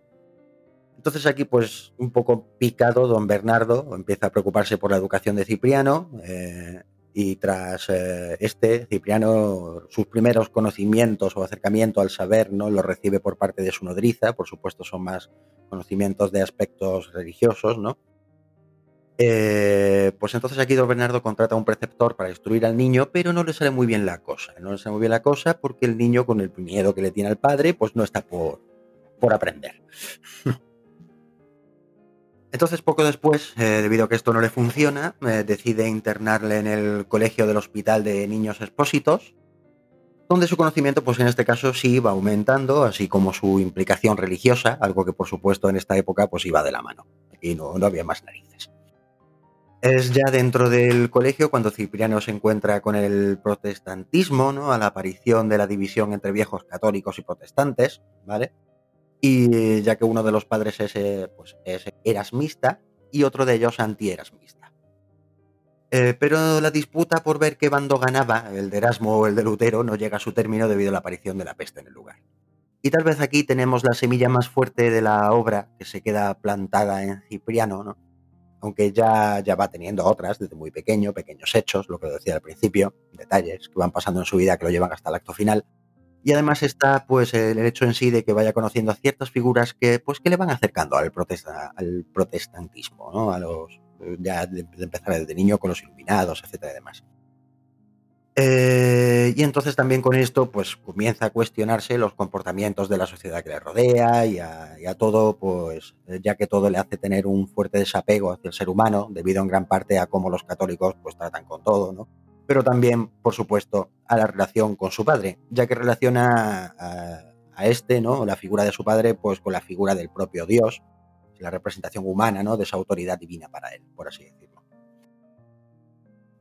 Entonces aquí, pues un poco picado, don Bernardo empieza a preocuparse por la educación de Cipriano eh, y tras eh, este, Cipriano, sus primeros conocimientos o acercamiento al saber, ¿no? Lo recibe por parte de su nodriza, por supuesto son más conocimientos de aspectos religiosos, ¿no? Eh, pues entonces aquí don Bernardo contrata a un preceptor para instruir al niño, pero no le sale muy bien la cosa. No le sale muy bien la cosa porque el niño, con el miedo que le tiene al padre, pues no está por, por aprender. Entonces, poco después, eh, debido a que esto no le funciona, eh, decide internarle en el colegio del Hospital de Niños Expósitos, donde su conocimiento, pues en este caso, sí iba aumentando, así como su implicación religiosa, algo que por supuesto en esta época pues iba de la mano. y no, no había más narices. Es ya dentro del colegio cuando Cipriano se encuentra con el protestantismo, ¿no? A la aparición de la división entre viejos católicos y protestantes, ¿vale? Y ya que uno de los padres es, eh, pues, es erasmista y otro de ellos anti-erasmista. Eh, pero la disputa por ver qué bando ganaba, el de Erasmo o el de Lutero, no llega a su término debido a la aparición de la peste en el lugar. Y tal vez aquí tenemos la semilla más fuerte de la obra que se queda plantada en Cipriano, ¿no? aunque ya, ya va teniendo otras desde muy pequeño, pequeños hechos, lo que decía al principio, detalles que van pasando en su vida que lo llevan hasta el acto final. Y además está pues el hecho en sí de que vaya conociendo a ciertas figuras que pues que le van acercando al, al protestantismo, ¿no? A los ya de, empezar desde niño con los iluminados, etcétera y demás. Eh, y entonces también con esto pues comienza a cuestionarse los comportamientos de la sociedad que le rodea y a, todo, pues ya que todo le hace tener un fuerte desapego hacia el ser humano, debido en gran parte a cómo los católicos pues tratan con todo, ¿no? Pero también, por supuesto, a la relación con su padre, ya que relaciona a, este, ¿no? La figura de su padre, pues con la figura del propio Dios, la representación humana, ¿no? De esa autoridad divina para él, por así decirlo.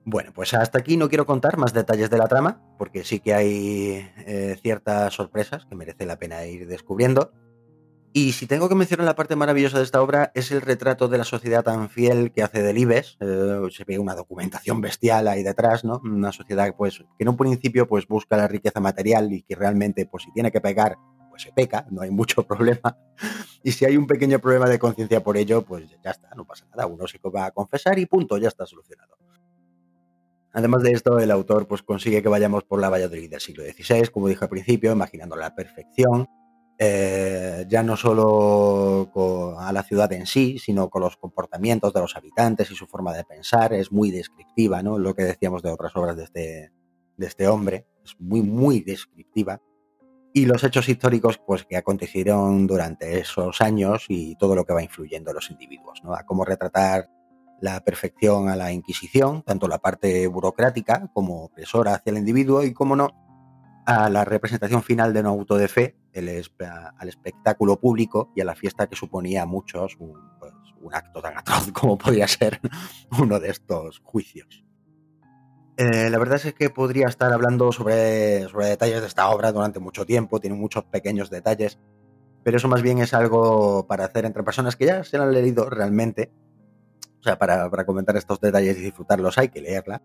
Bueno, pues hasta aquí no quiero contar más detalles de la trama, porque sí que hay eh, ciertas sorpresas que merece la pena ir descubriendo. Y si tengo que mencionar la parte maravillosa de esta obra, es el retrato de la sociedad tan fiel que hace Delibes. Eh, se ve una documentación bestial ahí detrás, ¿no? Una sociedad pues, que en un principio pues, busca la riqueza material y que realmente, pues si tiene que pegar, pues se peca, no hay mucho problema. Y si hay un pequeño problema de conciencia por ello, pues ya está, no pasa nada. Uno se va a confesar y punto, ya está solucionado. Además de esto, el autor pues, consigue que vayamos por la Valladolid del siglo XVI, como dije al principio, imaginando la perfección, eh, ya no solo a la ciudad en sí, sino con los comportamientos de los habitantes y su forma de pensar. Es muy descriptiva, ¿no? Lo que decíamos de otras obras de este, de este hombre, es muy, muy descriptiva. Y los hechos históricos pues, que acontecieron durante esos años y todo lo que va influyendo en los individuos, ¿no? A cómo retratar la perfección a la Inquisición, tanto la parte burocrática como opresora hacia el individuo y, como no, a la representación final de un auto de fe, al espectáculo público y a la fiesta que suponía a muchos un, pues, un acto tan atroz como podía ser uno de estos juicios. Eh, la verdad es que podría estar hablando sobre, sobre detalles de esta obra durante mucho tiempo, tiene muchos pequeños detalles, pero eso más bien es algo para hacer entre personas que ya se han leído realmente o sea, para, comentar estos detalles y disfrutarlos hay que leerla.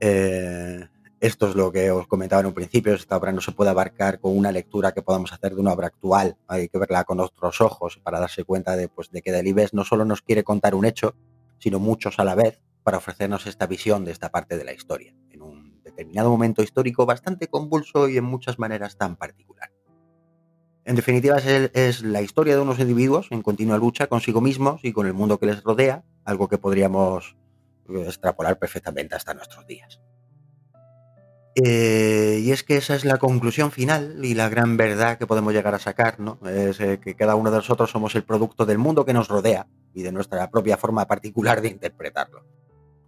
Eh, esto es lo que os comentaba en un principio, esta obra no se puede abarcar con una lectura que podamos hacer de una obra actual, hay que verla con otros ojos para darse cuenta de, pues, de que Delibes no solo nos quiere contar un hecho, sino muchos a la vez para ofrecernos esta visión de esta parte de la historia, en un determinado momento histórico bastante convulso y en muchas maneras tan particular. En definitiva, es, la historia de unos individuos en continua lucha consigo mismos y con el mundo que les rodea, algo que podríamos extrapolar perfectamente hasta nuestros días. Eh, y es que esa es la conclusión final y la gran verdad que podemos llegar a sacar, ¿no? Es eh, que cada uno de nosotros somos el producto del mundo que nos rodea y de nuestra propia forma particular de interpretarlo.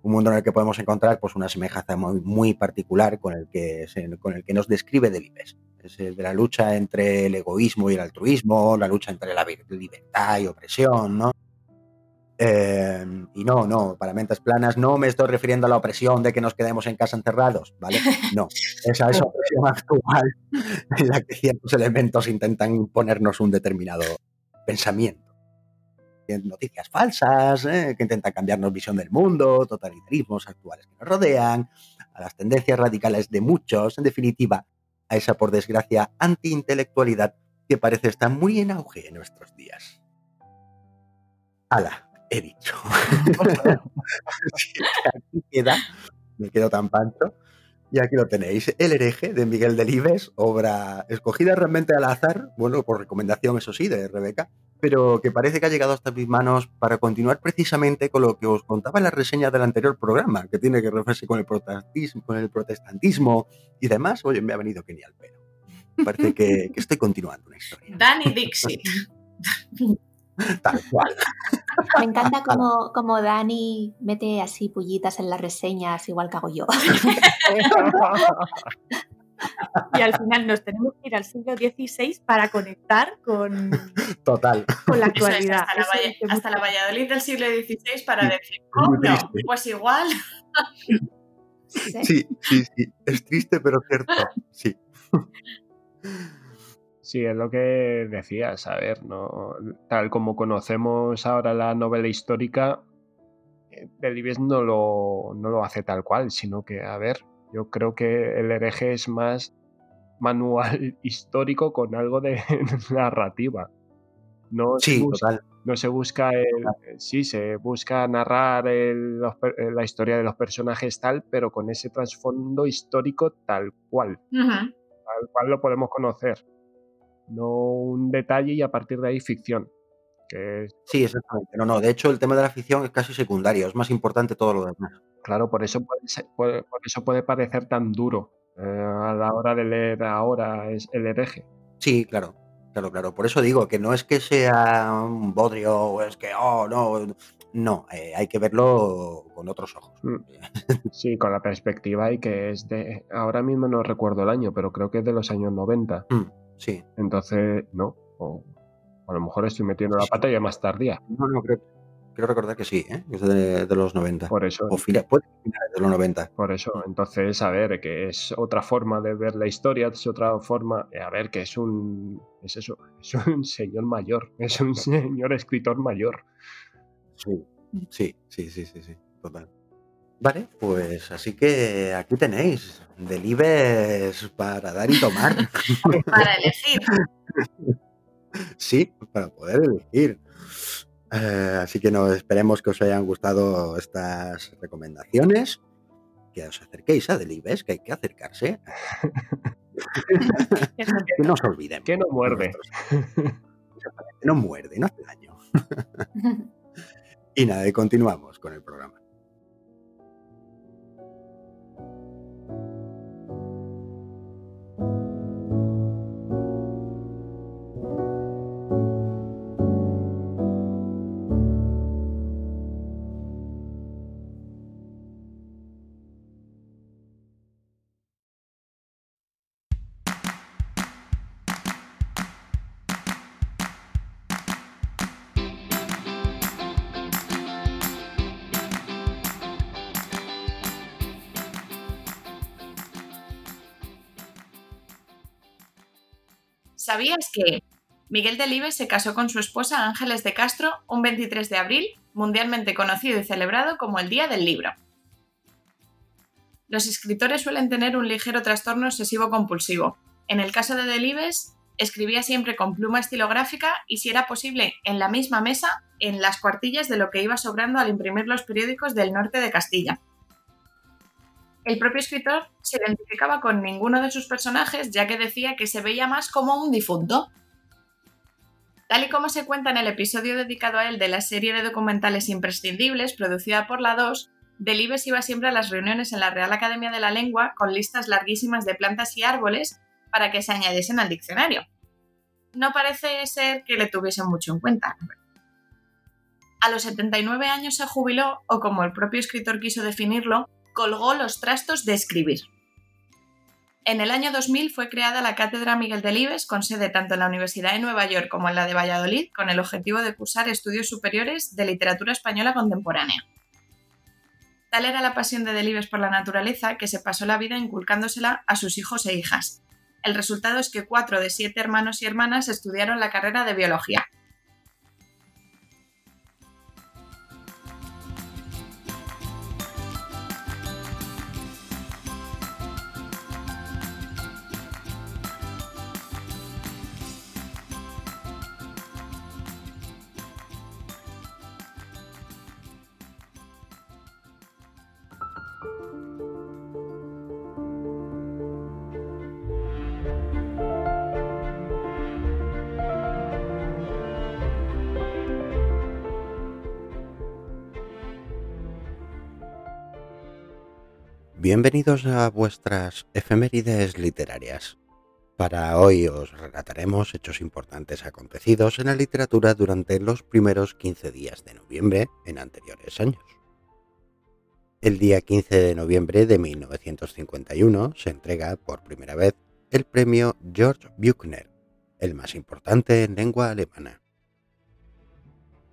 Un mundo en el que podemos encontrar pues, una semejanza muy, muy particular con el, que, con el que nos describe Delibes es el de la lucha entre el egoísmo y el altruismo, la lucha entre la libertad y opresión, ¿no? Em, y no, no, para mentes planas no me estoy refiriendo a la opresión de que nos quedemos en casa encerrados, ¿vale? No, esa es opresión actual en la que ciertos elementos intentan imponernos un determinado pensamiento. Noticias falsas, ¿eh? que intentan cambiarnos visión del mundo, totalitarismos actuales que nos rodean, a las tendencias radicales de muchos, en definitiva, a esa, por desgracia, antiintelectualidad que parece estar muy en auge en nuestros días. ¡Hala! He dicho. aquí queda, me quedo tan pancho. Y aquí lo tenéis, El hereje de Miguel Delibes, obra escogida realmente al azar, bueno, por recomendación, eso sí, de Rebeca, pero que parece que ha llegado hasta mis manos para continuar precisamente con lo que os contaba en la reseña del anterior programa, que tiene que referirse con el protestantismo, con el protestantismo y demás. Oye, me ha venido genial, pero parece que, estoy continuando una historia. Danny Dixie. Tal cual. Me encanta como, como Dani mete así pullitas en las reseñas, igual que hago yo. y al final nos tenemos que ir al siglo XVI para conectar con, Total. con la actualidad. hasta, la, Valladolid del siglo XVI para decir, oh, no, pues igual. Sí, sí, sí. Es triste, pero cierto. Sí. Sí, es lo que decías, a ver, no, tal como conocemos ahora la novela histórica, eh, Delibes no lo, no lo hace tal cual, sino que, a ver, yo creo que el hereje es más manual histórico con algo de narrativa. No sí, total. No se busca el, sí, se busca narrar la historia de los personajes tal, pero con ese trasfondo histórico tal cual. Tal cual lo podemos conocer no un detalle y a partir de ahí ficción. Que Sí, exactamente. No, no, de hecho el tema de la ficción es casi secundario, es más importante todo lo demás. Claro, por eso puede, por eso puede parecer tan duro eh, a la hora de leer ahora es el hereje. Sí, claro, claro, claro. Por eso digo que no es que sea un bodrio o es que, oh, no, no, eh, hay que verlo con otros ojos. Mm. Sí, con la perspectiva y que es de, ahora mismo no recuerdo el año, pero creo que es de los años 90. Sí. Entonces, no. O, a lo mejor estoy metiendo la pata ya más tardía. No, no, creo, creo recordar que sí, ¿eh? es de, los 90. Por eso. O final, puede de los 90. Por eso, entonces, a ver, que es otra forma de ver la historia, es otra forma, eh, a ver, que es un, es eso, es un señor mayor, es un señor escritor mayor. Sí, sí, sí, sí, sí, sí, total. Vale, pues así que aquí tenéis, delibes para dar y tomar. para elegir. Sí, para poder elegir. Eh, así que no, esperemos que os hayan gustado estas recomendaciones, que os acerquéis a Delibes, que hay que acercarse. que no os olviden. Que no muerde. Que no muerde, no hace daño. y nada, y continuamos con el programa. ¿Sabías que Miguel Delibes se casó con su esposa Ángeles de Castro un 23 de abril, mundialmente conocido y celebrado como el Día del Libro? Los escritores suelen tener un ligero trastorno obsesivo compulsivo. En el caso de Delibes, escribía siempre con pluma estilográfica y, si era posible, en la misma mesa, en las cuartillas de lo que iba sobrando al imprimir los periódicos del norte de Castilla. El propio escritor se identificaba con ninguno de sus personajes ya que decía que se veía más como un difunto. Tal y como se cuenta en el episodio dedicado a él de la serie de documentales imprescindibles producida por la 2, Delibes iba siempre a las reuniones en la Real Academia de la Lengua con listas larguísimas de plantas y árboles para que se añadiesen al diccionario. No parece ser que le tuviesen mucho en cuenta. A los 79 años se jubiló, o como el propio escritor quiso definirlo, colgó los trastos de escribir. En el año 2000 fue creada la Cátedra Miguel Delibes, con sede tanto en la Universidad de Nueva York como en la de Valladolid, con el objetivo de cursar estudios superiores de literatura española contemporánea. Tal era la pasión de Delibes por la naturaleza que se pasó la vida inculcándosela a sus hijos e hijas. El resultado es que cuatro de siete hermanos y hermanas estudiaron la carrera de biología, Bienvenidos a vuestras efemérides literarias. Para hoy os relataremos hechos importantes acontecidos en la literatura durante los primeros 15 días de noviembre en anteriores años. El día 15 de noviembre de 1951 se entrega por primera vez el premio George Buchner, el más importante en lengua alemana.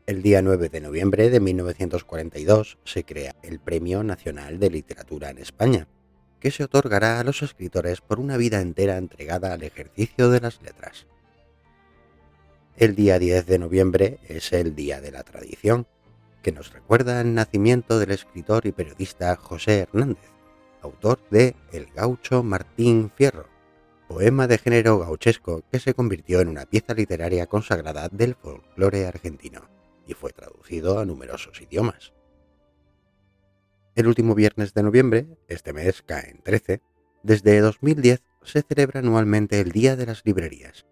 El día 9 de noviembre de 1942 se crea el Premio Nacional de Literatura en España, que se otorgará a los escritores por una vida entera entregada al ejercicio de las letras. El día 10 de noviembre es el Día de la Tradición, que nos recuerda el nacimiento del escritor y periodista José Hernández, autor de El gaucho Martín Fierro, poema de género gauchesco que se convirtió en una pieza literaria consagrada del folclore argentino y fue traducido a numerosos idiomas. El último viernes de noviembre, este mes cae en 13, desde 2010 se celebra anualmente el Día de las Librerías.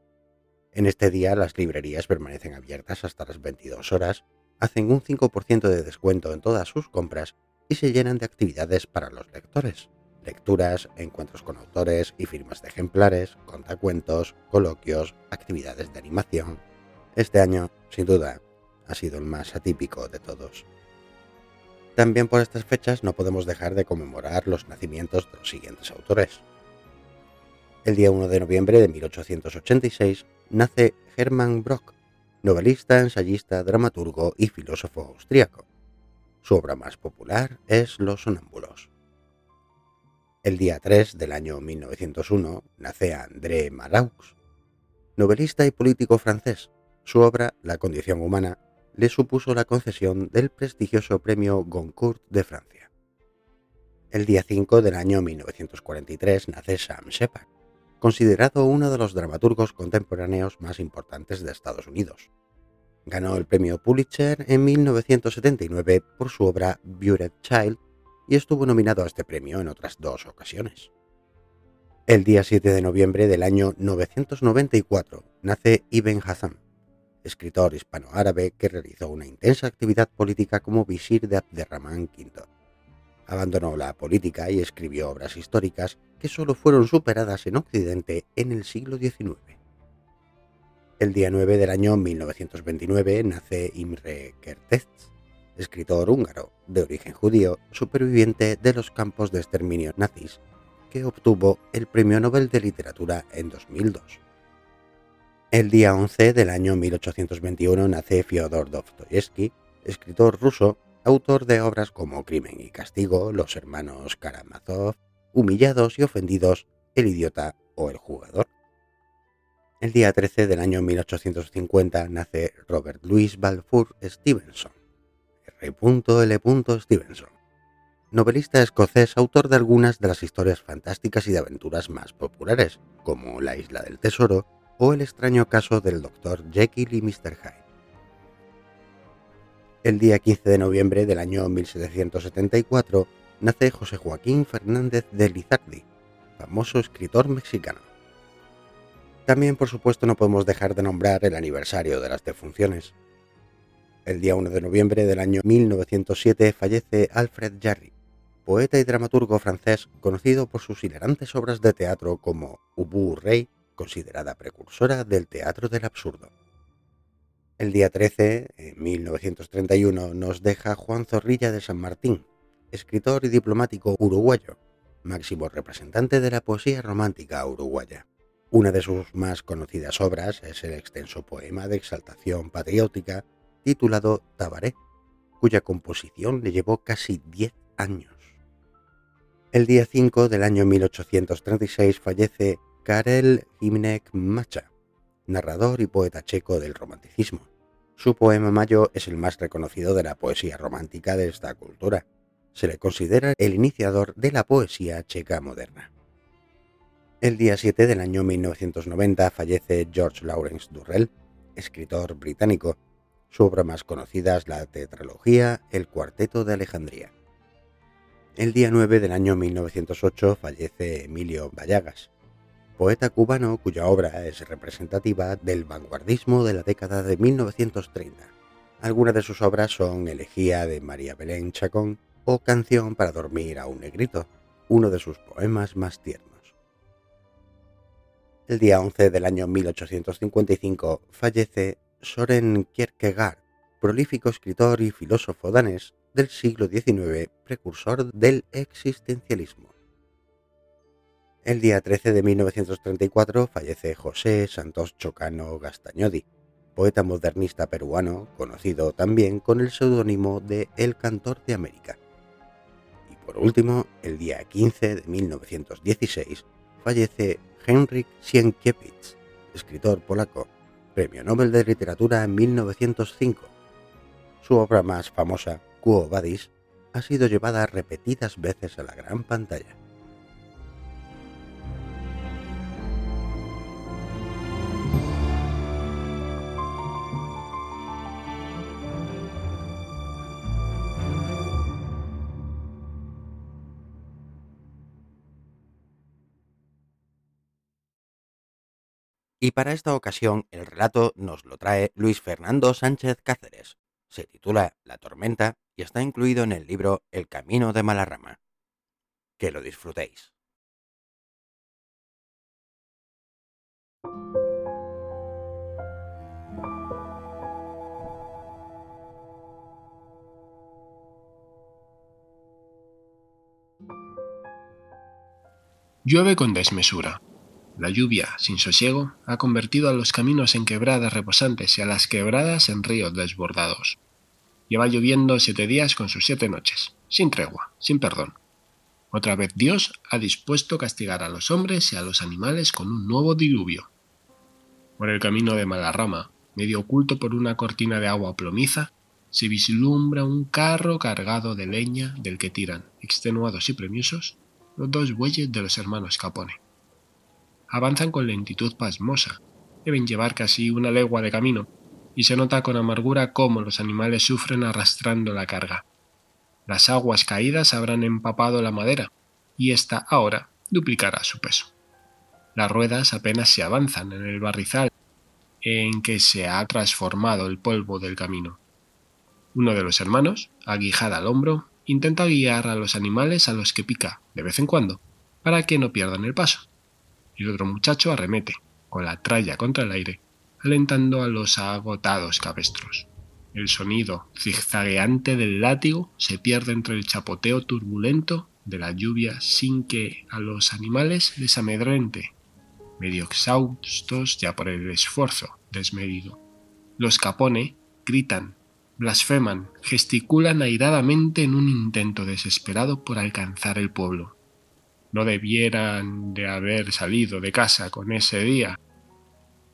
En este día las librerías permanecen abiertas hasta las 22 horas, hacen un 5% de descuento en todas sus compras y se llenan de actividades para los lectores. Lecturas, encuentros con autores y firmas de ejemplares, contacuentos, coloquios, actividades de animación. Este año, sin duda, ha sido el más atípico de todos. También por estas fechas no podemos dejar de conmemorar los nacimientos de los siguientes autores. El día 1 de noviembre de 1886 nace Hermann Brock, novelista, ensayista, dramaturgo y filósofo austríaco. Su obra más popular es Los Sonámbulos. El día 3 del año 1901 nace André Malraux, novelista y político francés. Su obra La condición humana le supuso la concesión del prestigioso premio Goncourt de Francia. El día 5 del año 1943 nace Sam Shepard, considerado uno de los dramaturgos contemporáneos más importantes de Estados Unidos. Ganó el premio Pulitzer en 1979 por su obra Beauty Child y estuvo nominado a este premio en otras dos ocasiones. El día 7 de noviembre del año 994 nace Ibn Hazm, escritor hispano-árabe que realizó una intensa actividad política como visir de Abderramán V. Abandonó la política y escribió obras históricas que solo fueron superadas en Occidente en el siglo XIX. El día 9 del año 1929 nace Imre Kertész, escritor húngaro de origen judío, superviviente de los campos de exterminio nazis, que obtuvo el Premio Nobel de Literatura en 2002. El día 11 del año 1821 nace Fyodor Dostoyevsky, escritor ruso, autor de obras como Crimen y Castigo, Los hermanos Karamazov, Humillados y ofendidos, El idiota o El jugador. El día 13 del año 1850 nace Robert Louis Balfour Stevenson, R.L. Stevenson, novelista escocés, autor de algunas de las historias fantásticas y de aventuras más populares, como La isla del tesoro, o El extraño caso del Dr. Jekyll y Mr. Hyde. El día 15 de noviembre del año 1774 nace José Joaquín Fernández de Lizardi, famoso escritor mexicano. También, por supuesto, no podemos dejar de nombrar el aniversario de las defunciones. El día 1 de noviembre del año 1907 fallece Alfred Jarry, poeta y dramaturgo francés conocido por sus hilarantes obras de teatro como Ubu Rey considerada precursora del teatro del absurdo. El día 13, en 1931, nos deja Juan Zorrilla de San Martín, escritor y diplomático uruguayo, máximo representante de la poesía romántica uruguaya. Una de sus más conocidas obras es el extenso poema de exaltación patriótica titulado Tabaré, cuya composición le llevó casi 10 años. El día 5 del año 1836 fallece Karel Himnek Macha, narrador y poeta checo del romanticismo. Su poema Mayo es el más reconocido de la poesía romántica de esta cultura. Se le considera el iniciador de la poesía checa moderna. El día 7 del año 1990 fallece George Lawrence Durrell, escritor británico. Su obra más conocida es la tetralogía El Cuarteto de Alejandría. El día 9 del año 1908 fallece Emilio Vallagas, poeta cubano cuya obra es representativa del vanguardismo de la década de 1930. Algunas de sus obras son Elegía de María Belén Chacón o Canción para dormir a un negrito, uno de sus poemas más tiernos. El día 11 del año 1855 fallece Soren Kierkegaard, prolífico escritor y filósofo danés del siglo XIX, precursor del existencialismo. El día 13 de 1934 fallece José Santos Chocano Gastañodi, poeta modernista peruano, conocido también con el seudónimo de El Cantor de América. Y por último, el día 15 de 1916 fallece Henryk Sienkiewicz, escritor polaco, Premio Nobel de Literatura en 1905. Su obra más famosa, Quo Vadis, ha sido llevada repetidas veces a la gran pantalla. Y para esta ocasión el relato nos lo trae Luis Fernando Sánchez Cáceres. Se titula La tormenta y está incluido en el libro El camino de Malarrama. Que lo disfrutéis. Llueve con desmesura. La lluvia, sin sosiego, ha convertido a los caminos en quebradas reposantes y a las quebradas en ríos desbordados. Lleva lloviendo siete días con sus siete noches, sin tregua, sin perdón. Otra vez Dios ha dispuesto castigar a los hombres y a los animales con un nuevo diluvio. Por el camino de Malarrama, medio oculto por una cortina de agua plomiza, se vislumbra un carro cargado de leña del que tiran, extenuados y premiosos, los dos bueyes de los hermanos Capone avanzan con lentitud pasmosa. Deben llevar casi una legua de camino, y se nota con amargura cómo los animales sufren arrastrando la carga. Las aguas caídas habrán empapado la madera, y ésta ahora duplicará su peso. Las ruedas apenas se avanzan en el barrizal en que se ha transformado el polvo del camino. Uno de los hermanos, aguijada al hombro, intenta guiar a los animales a los que pica, de vez en cuando, para que no pierdan el paso y otro muchacho arremete, con la tralla contra el aire, alentando a los agotados cabestros. El sonido zigzagueante del látigo se pierde entre el chapoteo turbulento de la lluvia sin que a los animales les amedrente, medio exhaustos ya por el esfuerzo desmedido. Los capone gritan, blasfeman, gesticulan airadamente en un intento desesperado por alcanzar el pueblo no debieran de haber salido de casa con ese día.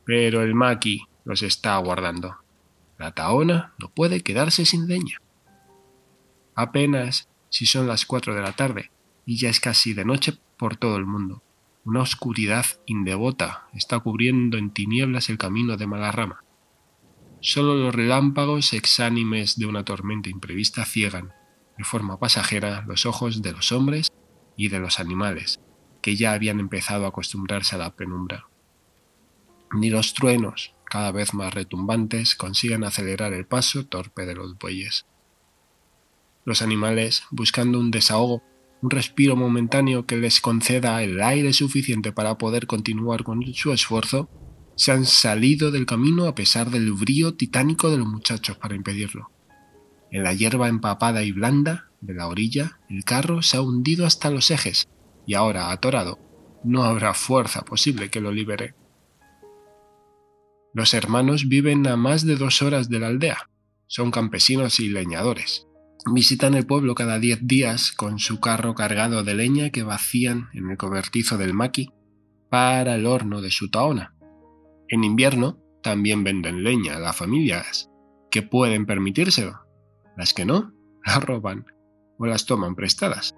Pero el maqui los está aguardando. La taona no puede quedarse sin leña. Apenas si son las cuatro de la tarde y ya es casi de noche por todo el mundo. Una oscuridad indevota está cubriendo en tinieblas el camino de Malarrama. Solo los relámpagos exánimes de una tormenta imprevista ciegan, de forma pasajera, los ojos de los hombres y de los animales, que ya habían empezado a acostumbrarse a la penumbra. Ni los truenos, cada vez más retumbantes, consiguen acelerar el paso torpe de los bueyes. Los animales, buscando un desahogo, un respiro momentáneo que les conceda el aire suficiente para poder continuar con su esfuerzo, se han salido del camino a pesar del brío titánico de los muchachos para impedirlo. En la hierba empapada y blanda, de la orilla, el carro se ha hundido hasta los ejes y ahora, atorado, no habrá fuerza posible que lo libere. Los hermanos viven a más de dos horas de la aldea. Son campesinos y leñadores. Visitan el pueblo cada diez días con su carro cargado de leña que vacían en el cobertizo del maqui para el horno de su taona. En invierno también venden leña a las familias que pueden permitírselo. Las que no, la roban o las toman prestadas,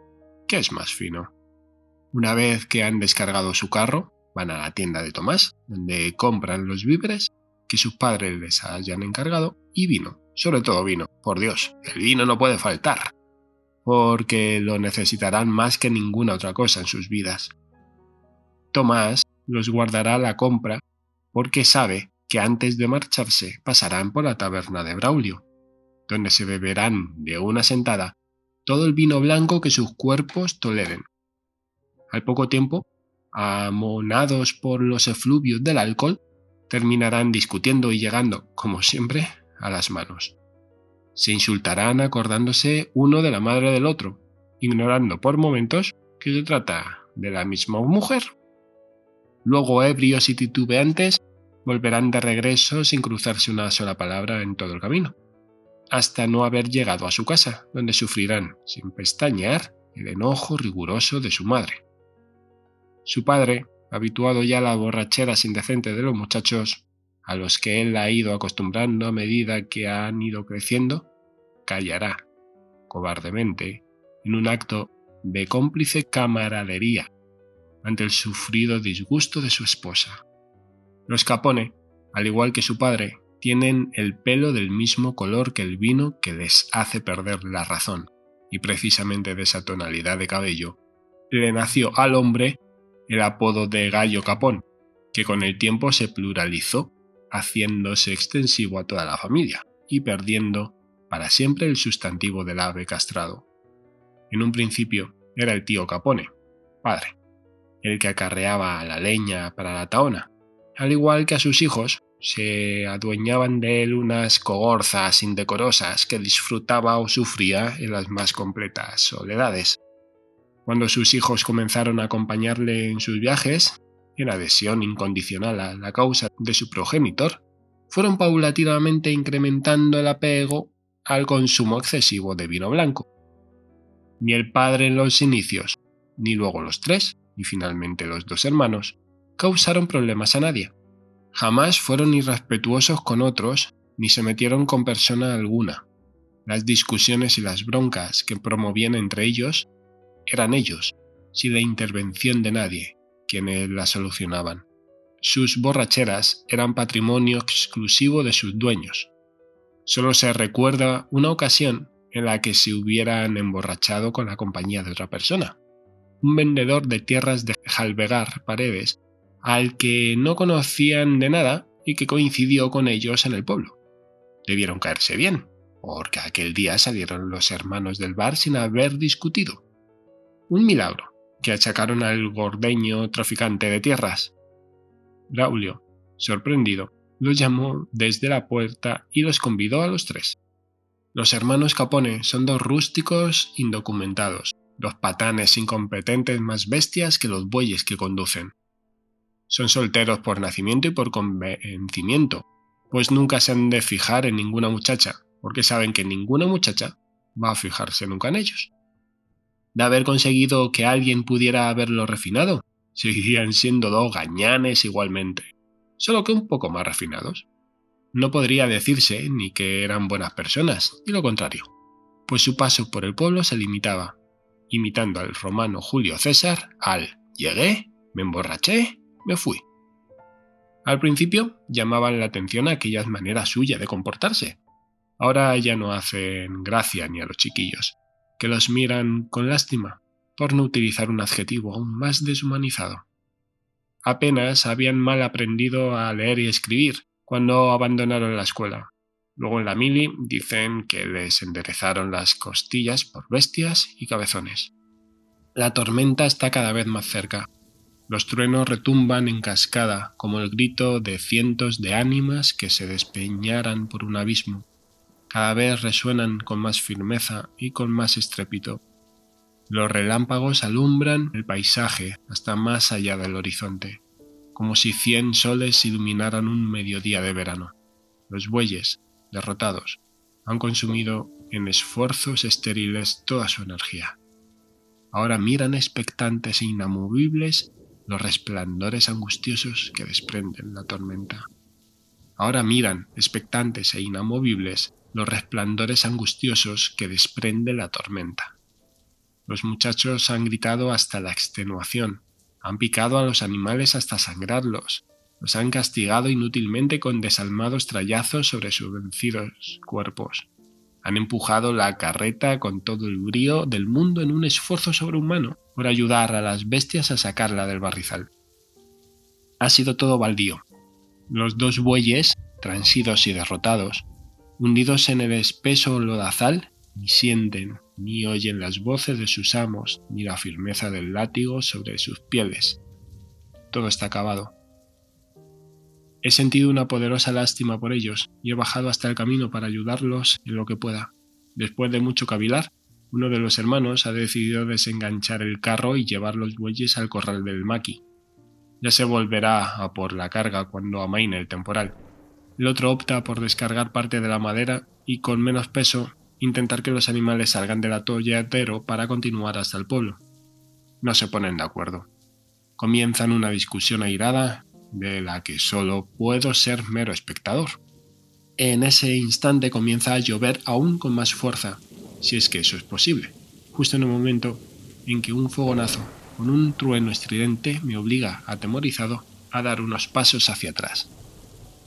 ¿Qué es más fino. Una vez que han descargado su carro, van a la tienda de Tomás, donde compran los víveres que sus padres les hayan encargado y vino, sobre todo vino, por Dios, el vino no puede faltar, porque lo necesitarán más que ninguna otra cosa en sus vidas. Tomás los guardará la compra porque sabe que antes de marcharse pasarán por la taberna de Braulio, donde se beberán de una sentada todo el vino blanco que sus cuerpos toleren. Al poco tiempo, amonados por los efluvios del alcohol, terminarán discutiendo y llegando, como siempre, a las manos. Se insultarán acordándose uno de la madre del otro, ignorando por momentos que se trata de la misma mujer. Luego, ebrios y titubeantes, volverán de regreso sin cruzarse una sola palabra en todo el camino, hasta no haber llegado a su casa, donde sufrirán, sin pestañear, el enojo riguroso de su madre. Su padre, habituado ya a la borrachera indecente de los muchachos, a los que él ha ido acostumbrando a medida que han ido creciendo, callará, cobardemente, en un acto de cómplice camaradería ante el sufrido disgusto de su esposa. Los Capone, al igual que su padre, tienen el pelo del mismo color que el vino que les hace perder la razón, y precisamente de esa tonalidad de cabello le nació al hombre el apodo de Gallo Capón, que con el tiempo se pluralizó, haciéndose extensivo a toda la familia y perdiendo para siempre el sustantivo del ave castrado. En un principio era el tío Capone, padre, el que acarreaba la leña para la taona, al igual que a sus hijos, se adueñaban de él unas cogorzas indecorosas que disfrutaba o sufría en las más completas soledades. Cuando sus hijos comenzaron a acompañarle en sus viajes, en adhesión incondicional a la causa de su progenitor, fueron paulatinamente incrementando el apego al consumo excesivo de vino blanco. Ni el padre en los inicios, ni luego los tres, ni finalmente los dos hermanos, causaron problemas a nadie. Jamás fueron irrespetuosos con otros, ni se metieron con persona alguna. Las discusiones y las broncas que promovían entre ellos eran ellos, sin la intervención de nadie, quienes la solucionaban. Sus borracheras eran patrimonio exclusivo de sus dueños. Solo se recuerda una ocasión en la que se hubieran emborrachado con la compañía de otra persona. Un vendedor de tierras de Jalvegar Paredes, al que no conocían de nada y que coincidió con ellos en el pueblo. Debieron caerse bien, porque aquel día salieron los hermanos del bar sin haber discutido. Un milagro que achacaron al gordeño traficante de tierras. Braulio, sorprendido, los llamó desde la puerta y los convidó a los tres. Los hermanos Capone son dos rústicos indocumentados, dos patanes incompetentes más bestias que los bueyes que conducen. Son solteros por nacimiento y por convencimiento, pues nunca se han de fijar en ninguna muchacha, porque saben que ninguna muchacha va a fijarse nunca en ellos de haber conseguido que alguien pudiera haberlo refinado. Seguirían siendo dos gañanes igualmente, solo que un poco más refinados. No podría decirse ni que eran buenas personas, ni lo contrario, pues su paso por el pueblo se limitaba, imitando al romano Julio César, al llegué, me emborraché, me fui. Al principio llamaban la atención aquellas maneras suyas de comportarse. Ahora ya no hacen gracia ni a los chiquillos, que los miran con lástima, por no utilizar un adjetivo aún más deshumanizado. Apenas habían mal aprendido a leer y escribir cuando abandonaron la escuela. Luego en la mili dicen que les enderezaron las costillas por bestias y cabezones. La tormenta está cada vez más cerca. Los truenos retumban en cascada como el grito de cientos de ánimas que se despeñaran por un abismo cada vez resuenan con más firmeza y con más estrépito. Los relámpagos alumbran el paisaje hasta más allá del horizonte, como si cien soles iluminaran un mediodía de verano. Los bueyes, derrotados, han consumido en esfuerzos estériles toda su energía. Ahora miran expectantes e inamovibles los resplandores angustiosos que desprenden la tormenta. Ahora miran, expectantes e inamovibles, los resplandores angustiosos que desprende la tormenta. Los muchachos han gritado hasta la extenuación, han picado a los animales hasta sangrarlos, los han castigado inútilmente con desalmados trayazos sobre sus vencidos cuerpos. Han empujado la carreta con todo el brío del mundo en un esfuerzo sobrehumano por ayudar a las bestias a sacarla del barrizal. Ha sido todo baldío. Los dos bueyes, transidos y derrotados, hundidos en el espeso lodazal, ni sienten ni oyen las voces de sus amos, ni la firmeza del látigo sobre sus pieles. Todo está acabado. He sentido una poderosa lástima por ellos y he bajado hasta el camino para ayudarlos en lo que pueda. Después de mucho cavilar, uno de los hermanos ha decidido desenganchar el carro y llevar los bueyes al corral del maqui. Ya se volverá a por la carga cuando amaine el temporal. El otro opta por descargar parte de la madera y con menos peso intentar que los animales salgan del atolladero para continuar hasta el pueblo. No se ponen de acuerdo. Comienzan una discusión airada de la que solo puedo ser mero espectador. En ese instante comienza a llover aún con más fuerza si es que eso es posible, justo en el momento en que un fogonazo con un trueno estridente me obliga, atemorizado, a dar unos pasos hacia atrás.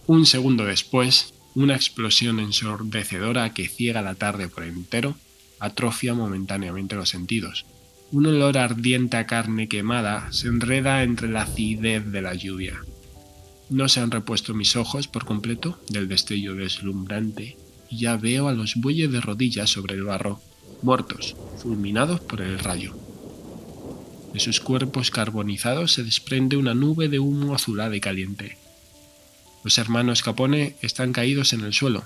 Un segundo después, una explosión ensordecedora que ciega la tarde por entero atrofia momentáneamente los sentidos. Un olor ardiente a carne quemada se enreda entre la acidez de la lluvia. No se han repuesto mis ojos por completo del destello deslumbrante ya veo a los bueyes de rodillas sobre el barro, muertos, fulminados por el rayo. De sus cuerpos carbonizados se desprende una nube de humo azulado y caliente. Los hermanos Capone están caídos en el suelo.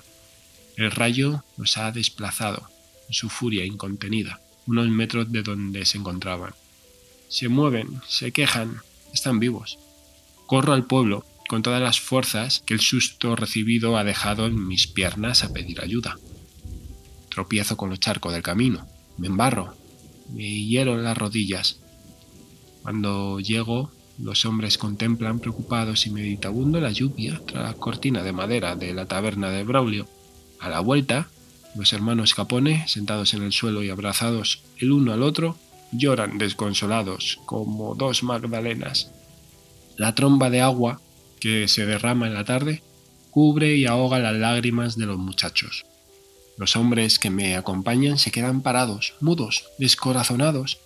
El rayo los ha desplazado, en su furia incontenida, unos metros de donde se encontraban. Se mueven, se quejan, están vivos. Corro al pueblo, con todas las fuerzas que el susto recibido ha dejado en mis piernas a pedir ayuda. Tropiezo con los charcos del camino, me embarro, me hiero las rodillas. Cuando llego, los hombres contemplan preocupados y meditabundo la lluvia tras la cortina de madera de la taberna de Braulio. A la vuelta, los hermanos Capone, sentados en el suelo y abrazados el uno al otro, lloran desconsolados como dos magdalenas. La tromba de agua que se derrama en la tarde cubre y ahoga las lágrimas de los muchachos. Los hombres que me acompañan se quedan parados, mudos, descorazonados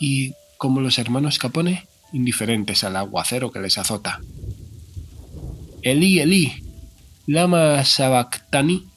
y, como los hermanos Capone, indiferentes al aguacero que les azota. Elí, Elí, lama sabactani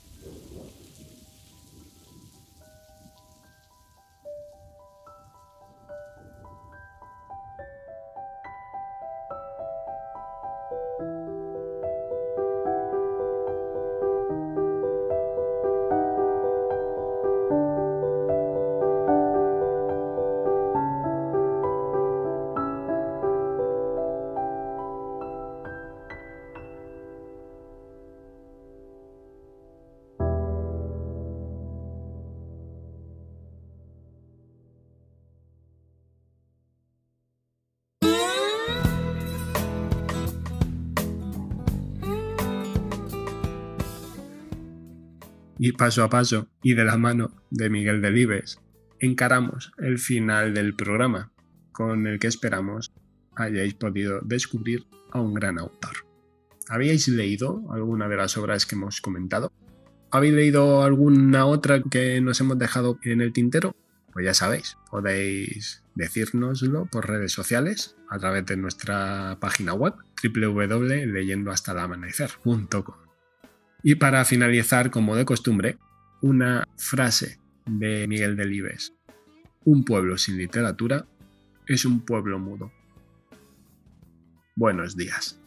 y paso a paso y de la mano de Miguel Delibes, encaramos el final del programa, con el que esperamos hayáis podido descubrir a un gran autor. ¿Habíais leído alguna de las obras que hemos comentado? ¿Habéis leído alguna otra que nos hemos dejado en el tintero? Pues ya sabéis, podéis decírnoslo por redes sociales a través de nuestra página web www.leyendohastalamanecer.com. Y para finalizar, como de costumbre, una frase de Miguel Delibes. Un pueblo sin literatura es un pueblo mudo. Buenos días.